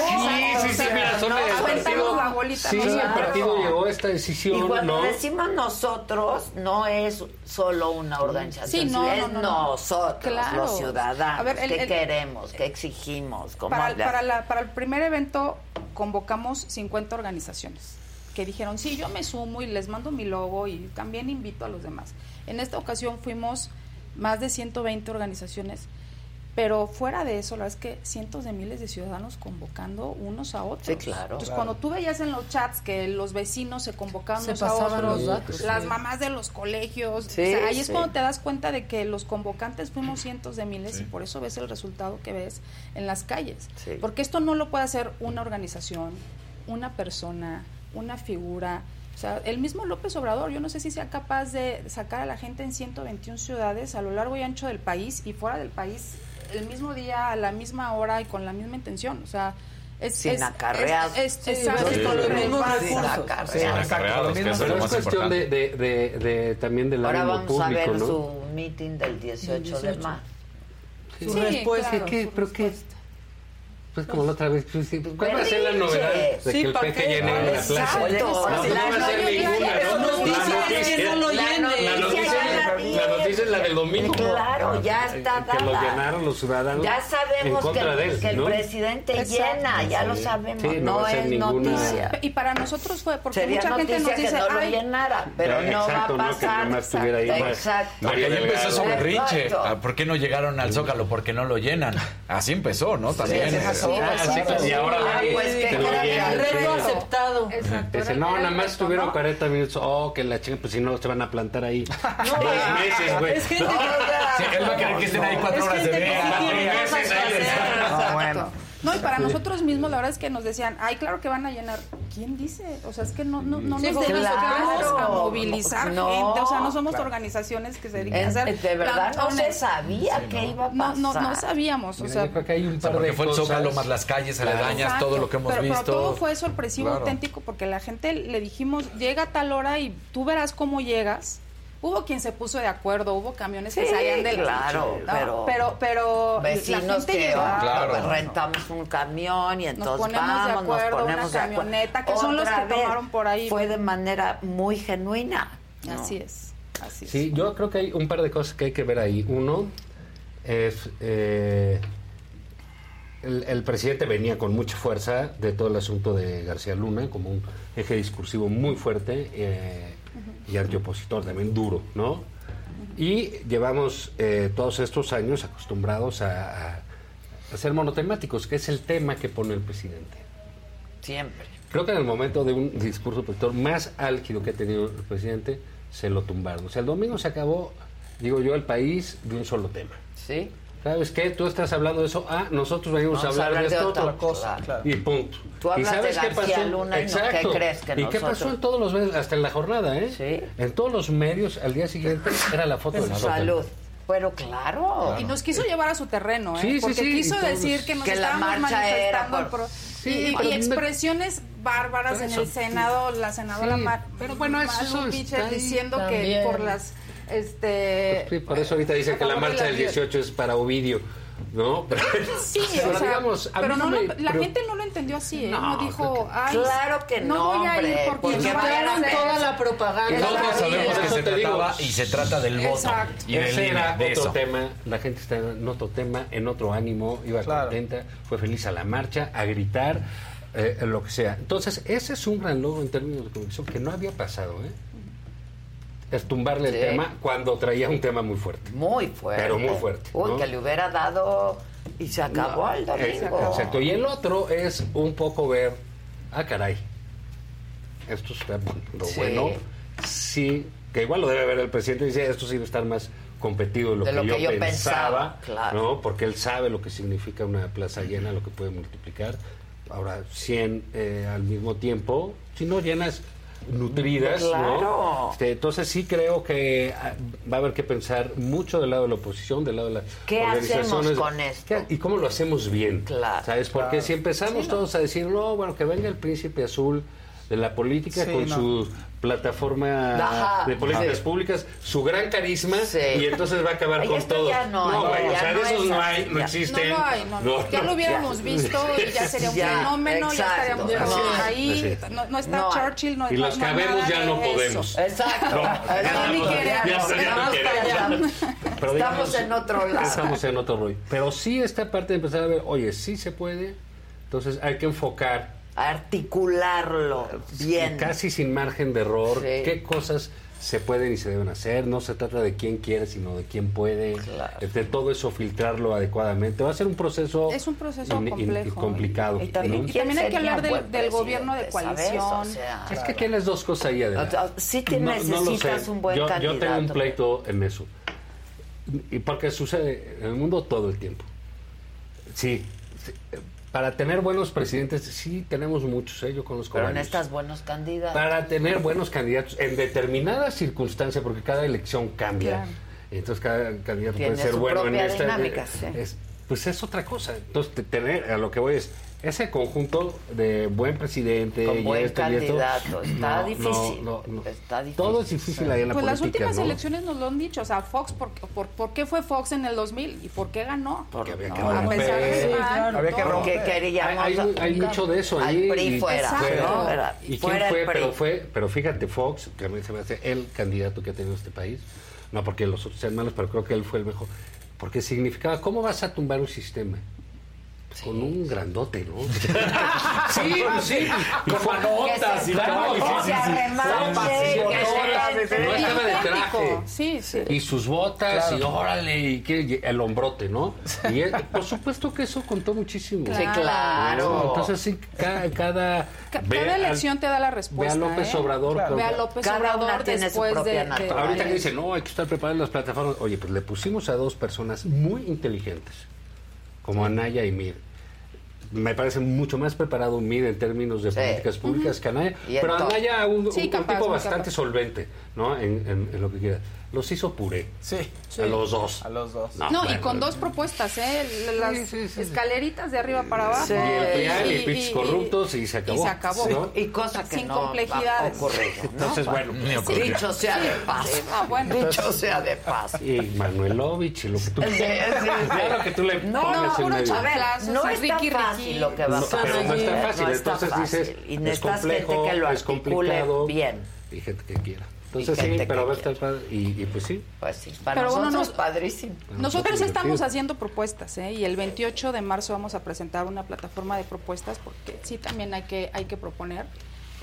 sí, sí, mira, son no, el aguantamos partido. la bolita, sí, el partido llegó a esta Y decisión, cuando ¿no? decimos nosotros, no es solo una organización, Sí, no, es no, no, no. nosotros, Claro. los ciudadanos, A ver, el- qué el- queremos, qué exigimos, cómo Para, para, la- para el primer evento convocamos 50 organizaciones que dijeron, sí, yo me sumo y les mando mi logo y también invito a los demás. En esta ocasión fuimos más de 120 organizaciones, pero fuera de eso, la verdad es que cientos de miles de ciudadanos convocando unos a otros. Sí, claro. Entonces, Claro. cuando tú veías en los chats que los vecinos se convocaban Se unos a pasaban otros, los datos, las sí. mamás de los colegios, Sí, o sea, ahí es cuando te das cuenta de que los convocantes fuimos cientos de miles y por eso ves el resultado que ves en las calles. Sí. Porque esto no lo puede hacer una organización, una persona, una figura. O sea, el mismo López Obrador, yo no sé si sea capaz de sacar a la gente en 121 ciudades a lo largo y ancho del país y fuera del país el mismo día, a la misma hora y con la misma intención. O sea, Es- sin es- acarreados. es- es- Sí, sí, con los mismos Sin recursos. acarreados. Que es Pero cuestión de, de, de- de- también del Ahora ánimo vamos público, a ver ¿no? su meeting del 18, de marzo. Sí, Su respuesta. ¿Qué, qué? ¿Pero qué? Pues como la otra vez. pues, sí, ¿Cuál va a ser la novedad de Sí, que el ¿para peje qué? llene la Exacto. plaza? Oye, No, pues no va a ser ninguna, que no lo llene. La noticia es la del domingo. Claro, ya está Que lo dada. llenaron los ciudadanos Ya en sabemos que, contra de el- él, que el ¿no? presidente Exacto. llena, ya lo Sí. sabemos, Sí, no no, es ninguna- noticia. Y para nosotros fue porque Sería mucha gente nos dice, que no lo "Ay, llenara, pero no va a ¿no? Que pasar. nomás estuviera ahí Exacto. Porque ahí empezó su berrinche. Exacto. Ah, ¿Por qué no llegaron al Zócalo? Porque no lo llenan. Así empezó, ¿no? También. Ah, empezó. Y ahora Ah, pues, ¿qué te lo reto aceptado. Dice, no, nada más estuvieron 40 minutos. Oh, que la chica, pues si no, se van a plantar ahí. Dos meses, güey. Es gente No, que- Sí, él va a querer que estén ahí cuatro Es horas de bueno. No, y para Sí. nosotros mismos la verdad es que nos decían, ay, claro que van a llenar. ¿Quién dice? O sea, es que no, no, no Sí, nos dedicamos claro. a movilizar No, gente. O sea, no somos claro. organizaciones que se dedican a hacer de verdad no se sabía que iba a No, pasar. no, no sabíamos. O Mira, sea, yo creo que hay un O sea, par porque de fue el. Zócalo más las calles aledañas, Exacto. todo lo que hemos pero, visto. Pero todo fue sorpresivo, Claro. auténtico, porque la gente le dijimos, llega a tal hora y tú verás cómo llegas. Hubo quien se puso de acuerdo, hubo camiones que salían del claro, ¿no? pero- pero, pero la Vecinos gente que ah, Claro. pues, rentamos un camión y entonces ponemos de vamos, acuerdo, nos una ponemos de acuerdo. camioneta, que son los que vez, tomaron por ahí. Fue de manera muy genuina. ¿no? Así es, así es. Sí, yo creo que hay un par de cosas que hay que ver ahí. Uno es. eh, el, el presidente venía con mucha fuerza de todo el asunto de García Luna, como un eje discursivo muy fuerte eh, y antiopositor también duro, ¿no? Y llevamos eh, todos estos años acostumbrados a, a- ser monotemáticos, que es el tema que pone el presidente. Siempre. Creo que en el momento de un discurso opositor más álgido que ha tenido el presidente, se lo tumbaron. O sea, el domingo se acabó, digo yo, el país de un solo tema. Sí. ¿Sabes qué? Tú estás hablando de eso. Ah, nosotros venimos Vamos a a hablar, de de esto otra cosa, claro. Y punto. Tú hablas ¿Y sabes de qué García pasó? Luna y no, ¿qué crees que ¿Y qué nosotros? pasó en todos los medios, hasta en la jornada, eh? Sí. En todos los medios, al día siguiente, [laughs] era la foto de la Salud. Pero claro. Y nos quiso llevar a su terreno, ¿eh? Sí, sí, porque sí, quiso decir que nos que la estábamos era manifestando. por- el pro- Sí, y, expresiones bárbaras en el Senado, la senadora Sí, Mar- pero bueno, eso Malu está Pichel ahí diciendo que por las este Sí, por eso ahorita dicen a que la marcha del vida. 18 es para Ovidio, ¿no? [laughs] Pero, Sí, pero o sea, digamos, a pero mí no no lo- la pero- gente no lo entendió así, ¿eh? No, No, dijo, ay, Claro que no, voy a ir porque no toda la propaganda. Todos Exacto. sabemos que se digo. trataba y se trata del voto Exacto. y del era de otro eso. tema, la gente está en otro tema, en otro ánimo, iba Claro. contenta, fue feliz a la marcha, a gritar, eh, lo que sea. Entonces, ese es un gran logro en términos de comunicación que no había pasado, ¿eh? Es tumbarle Sí. el tema cuando traía un tema muy fuerte. Muy fuerte. Pero muy fuerte, Uy, ¿no? que le hubiera dado y se acabó el domingo. Eh, Exacto. Y el otro es un poco ver, ah, caray, esto está lo Sí. bueno. Sí, que igual lo debe ver el presidente y dice, esto sí debe estar más competido de lo, De que, lo yo que yo pensaba, pensaba, claro. ¿no? Porque él sabe lo que significa una plaza llena, lo que puede multiplicar. Ahora, 100 eh, al mismo tiempo, si no llenas nutridas, Claro. ¿no? Este, entonces sí creo que ah, va a haber que pensar mucho del lado de la oposición, del lado de las ¿Qué hacemos con esto? ¿Qué- ¿Y cómo lo hacemos bien? Claro. ¿Sabes? Porque Claro. si empezamos Sí, no. todos a decir, no, bueno, que venga el príncipe azul de la política Sí, con no. su plataforma Ajá, de políticas sí. públicas, su gran carisma, Sí. y entonces va a acabar Ay, con esto todo. ya no, ya o sea, no de esos es no hay, no existen. No, no hay, no, no. Ya lo hubiéramos visto y ya [laughs] sería un Ya, fenómeno, ya estaríamos No, ahí. sí. No, no está. Churchill, no Y los cabemos ya de no podemos. Exacto. Estamos en otro lado. Estamos en otro rollo. Pero sí esta parte de empezar a ver, oye, sí se puede, entonces hay que enfocar Articularlo bien. casi sin margen de error, Sí. qué cosas se pueden y se deben hacer. No se trata de quién quiere, sino de quién puede. Claro. De todo eso filtrarlo adecuadamente. Va a ser un proceso, Es un proceso in- in- complejo. complicado. Y también, ¿no? Y también hay que hablar del- gobierno de coalición. ¿sabes? O sea, Es que tienes dos cosas ahí adelante. Sí te necesitas sé. un buen yo, candidato. Yo tengo un pleito en eso. Y porque sucede en el mundo todo el tiempo. Sí. Para tener buenos presidentes, sí tenemos muchos, ¿eh? yo conozco Pero varios. necesitas buenos candidatos. Para tener buenos candidatos en determinadas circunstancias, porque cada elección cambia. Claro. Entonces cada candidato Tiene puede ser su bueno en esta. dinámica, sí. es- pues es otra cosa. Entonces te- tener, a lo que voy es ese conjunto de buen presidente Con y buen esto y esto, candidato. Está no, difícil. no, no. Está difícil. Todo es difícil ahí en la Pues las política, últimas ¿no? elecciones nos lo han dicho, o sea, Fox, ¿por, por, por qué fue Fox en el 2000 y por qué ganó? Porque había que a romper. pesar de Sí, mal, había que romper. Queríamos Hay, hay- hay mucho de eso al ahí. PRI y- fuera, ¿Y quién fuera fue? Pero fue, pero fíjate, Fox, que a mí se me hace el candidato que ha tenido este país. No porque los otros sean malos, pero creo que él fue el mejor. Porque significaba, ¿cómo vas a tumbar un sistema? Pues Con un grandote, ¿no? sí, pues sí. Y Con manotas y Claro, Sí, se- no estaba de traje. Sí, sí. Y sus botas, y órale, y el hombrote, ¿no? Y él- por supuesto que eso contó muchísimo. Sí, claro. ¿no? Entonces, sí, cada. Cada, Ca- ve Cada al- elección te da la respuesta. Ve a López ¿eh? Obrador. Ve a creo- López Cada Obrador después de, de-. Ahorita que dice, no, hay que estar preparados las plataformas. Oye, pues le pusimos a dos personas muy inteligentes, como Anaya y Mir. Me parece mucho más preparado Mir en términos de Sí. políticas públicas que Anaya. Pero. Anaya, un, Sí, un- tipo bastante capaz. solvente, ¿no? En, en- en lo que quiera. Los hizo puré. Sí. A los dos. A los dos. No, y bueno. con dos propuestas, ¿eh? Las Sí, sí, sí. escaleritas de arriba para abajo. Sí. Y el PRIAN y y- y- corruptos y se acabó. Y se acabó. ¿no? Y cosa que Sin no complejidades. ocurrido, ¿no? Entonces, bueno, Ni ocurrió. Dicho sea de paz. Sí, no, bueno. Dicho sea de paz. Y Manuelovich y lo que tú Sí, sí, sí. Claro que tú le No, pones en puro medio. A ver, no y es tan fácil lo que va a No, pasar. pero no está ¿eh? fácil. No está Entonces fácil. dices, y es necesitas gente complejo, que lo es articule complicado. bien. Y gente que quiera. Entonces Y gente sí, que pero va a estar padre. Y, y pues sí. Pues sí, para Pero bueno, nosotros nos- padrísimo. Nosotros estamos haciendo propuestas, ¿eh? Y el 28 de marzo vamos a presentar una plataforma de propuestas porque sí también hay que hay que proponer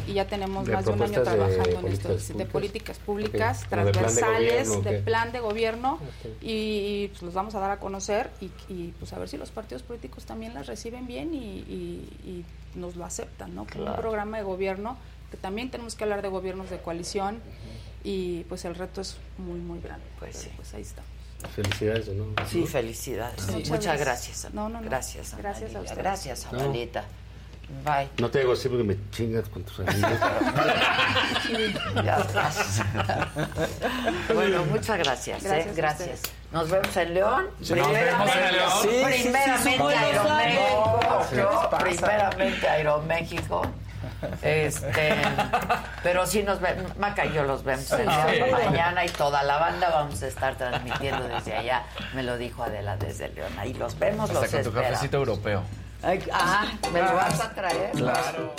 y ya tenemos De más de un año trabajando en esto, de políticas públicas Ok. Como de plan de transversales, gobierno, de plan de gobierno y, y, pues los vamos a dar a conocer y, y, pues a ver si los partidos políticos también las reciben bien y, y- y nos lo aceptan, ¿no? Como Claro. un programa de gobierno también tenemos que hablar de gobiernos de coalición y pues el reto es muy muy grande. Pues sí. Pues ahí estamos. Felicidades, ¿no? Sí, felicidades. Muchas Muchas, gracias. No, no, no. Gracias, Gracias a ustedes. Gracias, No. Amalita. Bye. No te digo así porque me chingas con tus amigos. [laughs] Ya estás. [laughs] bueno, muchas gracias. ¿eh? Gracias Gracias. Nos vemos en León. Sí, nos vemos en León. Sí, sí, sí, primeramente Aeroméxico. primeramente Aeroméxico. Este, pero sí nos vemos, Maca y yo los vemos en León Sí. mañana y toda la banda vamos a estar transmitiendo desde allá. Me lo dijo Adela desde León. Ahí los vemos, Hasta los con tu cafecito europeo. Ay, Ah, ¿me lo vas a traer? Claro.